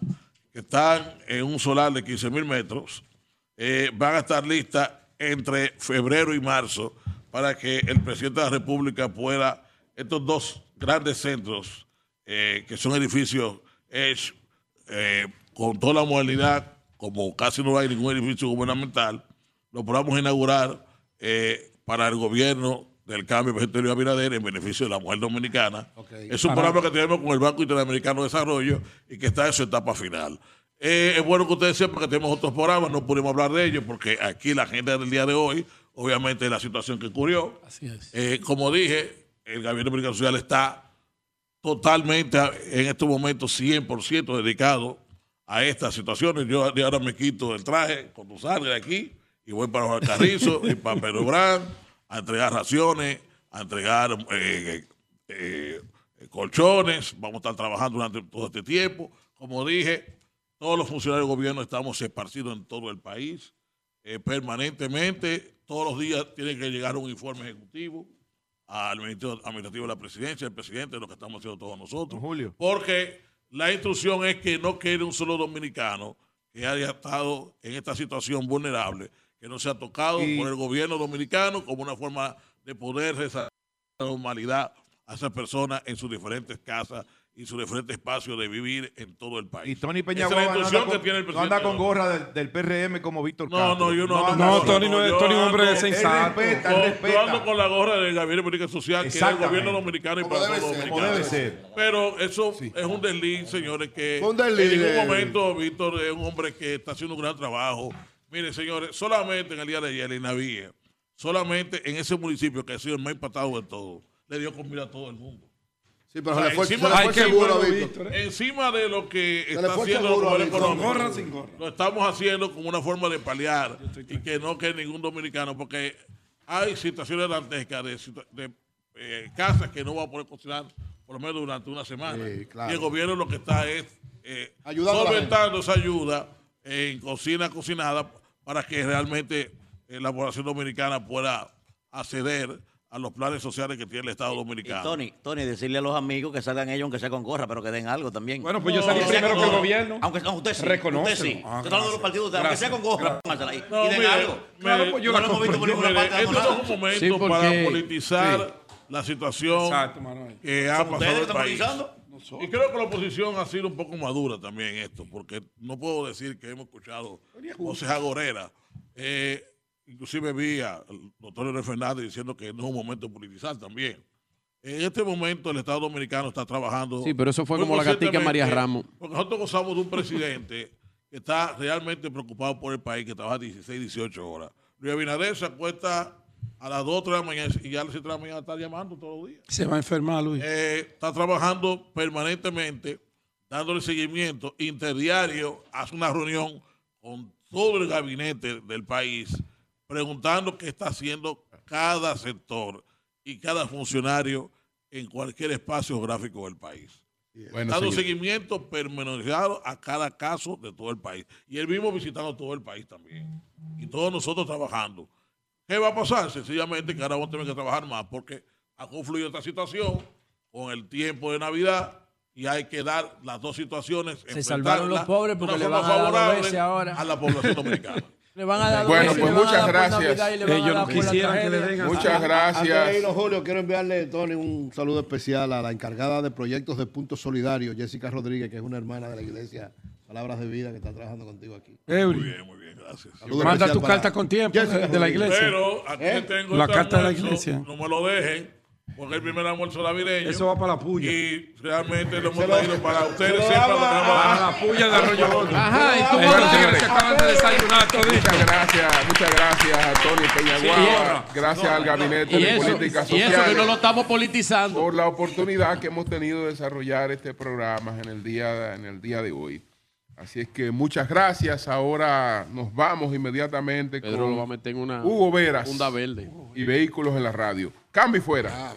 que están en un solar de 15 mil metros, eh, van a estar listas entre febrero y marzo para que el presidente de la República pueda, estos dos grandes centros, eh, que son edificios eh, con toda la modernidad, como casi no hay ningún edificio gubernamental, lo podamos inaugurar para el gobierno del cambio vegetariano Abinader en beneficio de la mujer dominicana. Es un programa que tenemos con el Banco Interamericano de Desarrollo y que está en su etapa final. Eh, es bueno que ustedes sepan que tenemos otros programas, no pudimos hablar de ellos porque aquí la agenda del día de hoy, obviamente la situación que ocurrió. Así es. Eh, como dije, el gobierno dominicano social está totalmente en estos momentos 100% dedicado a estas situaciones. Yo ahora me quito el traje cuando salga de aquí y voy para Juan Carrizo y para Pedro Brán a entregar raciones, a entregar eh, eh, eh, colchones. Vamos a estar trabajando durante todo este tiempo. Como dije, todos los funcionarios del gobierno estamos esparcidos en todo el país permanentemente. Todos los días tiene que llegar un informe ejecutivo al Ministerio Administrativo de la Presidencia, al presidente, de lo que estamos haciendo todos nosotros. Julio. Porque la instrucción es que no quede un solo dominicano que haya estado en esta situación vulnerable, que no sea tocado Y- por el gobierno dominicano como una forma de poder resarcir la normalidad a esas personas en sus diferentes casas y sus diferentes espacios de vivir en todo el país. Y Tony Esa es no no anda con gorra del, del PRM como Víctor No, Castro. no, yo no ando anda con con- gorra, yo ando- Él respeta, él Yo- respeta. Yo ando con la gorra del Gabinete de Política Social, que es el gobierno dominicano y para todos los debe ser. Pero eso es un desliz, señores, que un desliz, en ningún momento Víctor es un hombre que está haciendo un gran trabajo. Miren, señores, solamente en el día de ayer en Navía, solamente en ese municipio que ha sido el más impactado de todo, le dio comida a todo el mundo. Sí, pero O sea, se le fue, encima, se le fue seguro Víctor. Encima de lo que Se está haciendo el seguro gobierno económico, Con gorra, sin gorra. lo estamos haciendo como una forma de paliar y que no quede ningún dominicano, porque hay situaciones dantescas de, eh, casas que no va a poder cocinar por lo menos durante una semana. claro. Y el gobierno lo que está es eh, solventando esa ayuda en cocina cocinada para que realmente eh, la población dominicana pueda acceder a los planes sociales que tiene el Estado Y dominicano. Tony, Tony, decirle a los amigos que salgan ellos aunque sea con gorra, pero que den algo también. Bueno, pues yo salí primero con que el gobierno. Aunque no, usted sí. Reconócelo. Usted sí. Ah, Usted está hablando de los partidos, de- aunque gracias. sea con gorra, Gracias. póngasela ahí. No, y den mire, algo. Claro, pues yo no la hemos visto por ninguna Mire, parte esto es un momento Sí, porque- para politizar sí. la situación Exacto, Manuel. que ha ¿Son pasado que el están país. politizando? Y creo que la oposición ha sido un poco madura también en esto, porque no puedo decir que hemos escuchado voces agoreras. Eh, inclusive vi al doctor Leonel Fernández diciendo que no es un momento de politizar también. En este momento el Estado Dominicano está trabajando. Sí, pero eso fue como la gatica María Ramos. Porque nosotros gozamos de un presidente que está realmente preocupado por el país, que trabaja 16, 18 horas. Luis Abinader se acuesta a las 2 de la mañana y ya a las 7 de la mañana está llamando todos los días. Se va a enfermar, Luis. Eh, está trabajando permanentemente, dándole seguimiento interdiario, hace una reunión con todo el gabinete del país, preguntando qué está haciendo cada sector y cada funcionario en cualquier espacio geográfico del país. Bueno, dando señor. seguimiento pormenorizado a cada caso de todo el país. Y él mismo visitando todo el país también. Y todos nosotros trabajando. ¿Qué va a pasar? Sencillamente que ahora vamos a tener que trabajar más porque ha confluido esta situación con el tiempo de Navidad y hay que dar las dos situaciones. Se salvaron los pobres de porque le van a dar dos ahora. a la población dominicana. Le van a dar Bueno, pues veces, le van a muchas gracias. Le Ellos no quisieran que den Muchas Antes gracias. de irnos, Julio, quiero enviarle, Tony, un saludo especial a la encargada de proyectos de Punto Solidario, Jessica Rodríguez, que es una hermana de la iglesia Palabras de Vida, que está trabajando contigo aquí. Muy bien, muy bien, gracias. Manda tu para carta con tiempo Jessica de, de la iglesia. Pero aquí ¿Eh? tengo La este carta de la iglesia. No me lo dejen, porque el primer almuerzo navideño. Eso va para la puya. Y realmente lo hemos Se traído para ustedes se lo siempre. damos lo a- tenemos- a la puya de Arroyo Hondo. Ajá, y tú Bueno, señores. que acaban de desayunar todito. Muchas gracias, muchas gracias a Tony Peñaguaba, Sí, gracias al Gabinete de eso, Políticas y eso que no lo estamos politizando. por la oportunidad que hemos tenido de desarrollar este programa en el día, en el día de hoy. Así es que muchas gracias. Ahora nos vamos inmediatamente Pedro con lo va a meter en una Hugo Veras funda verde. y Vehículos en la Radio. Cambio y fuera. Ah.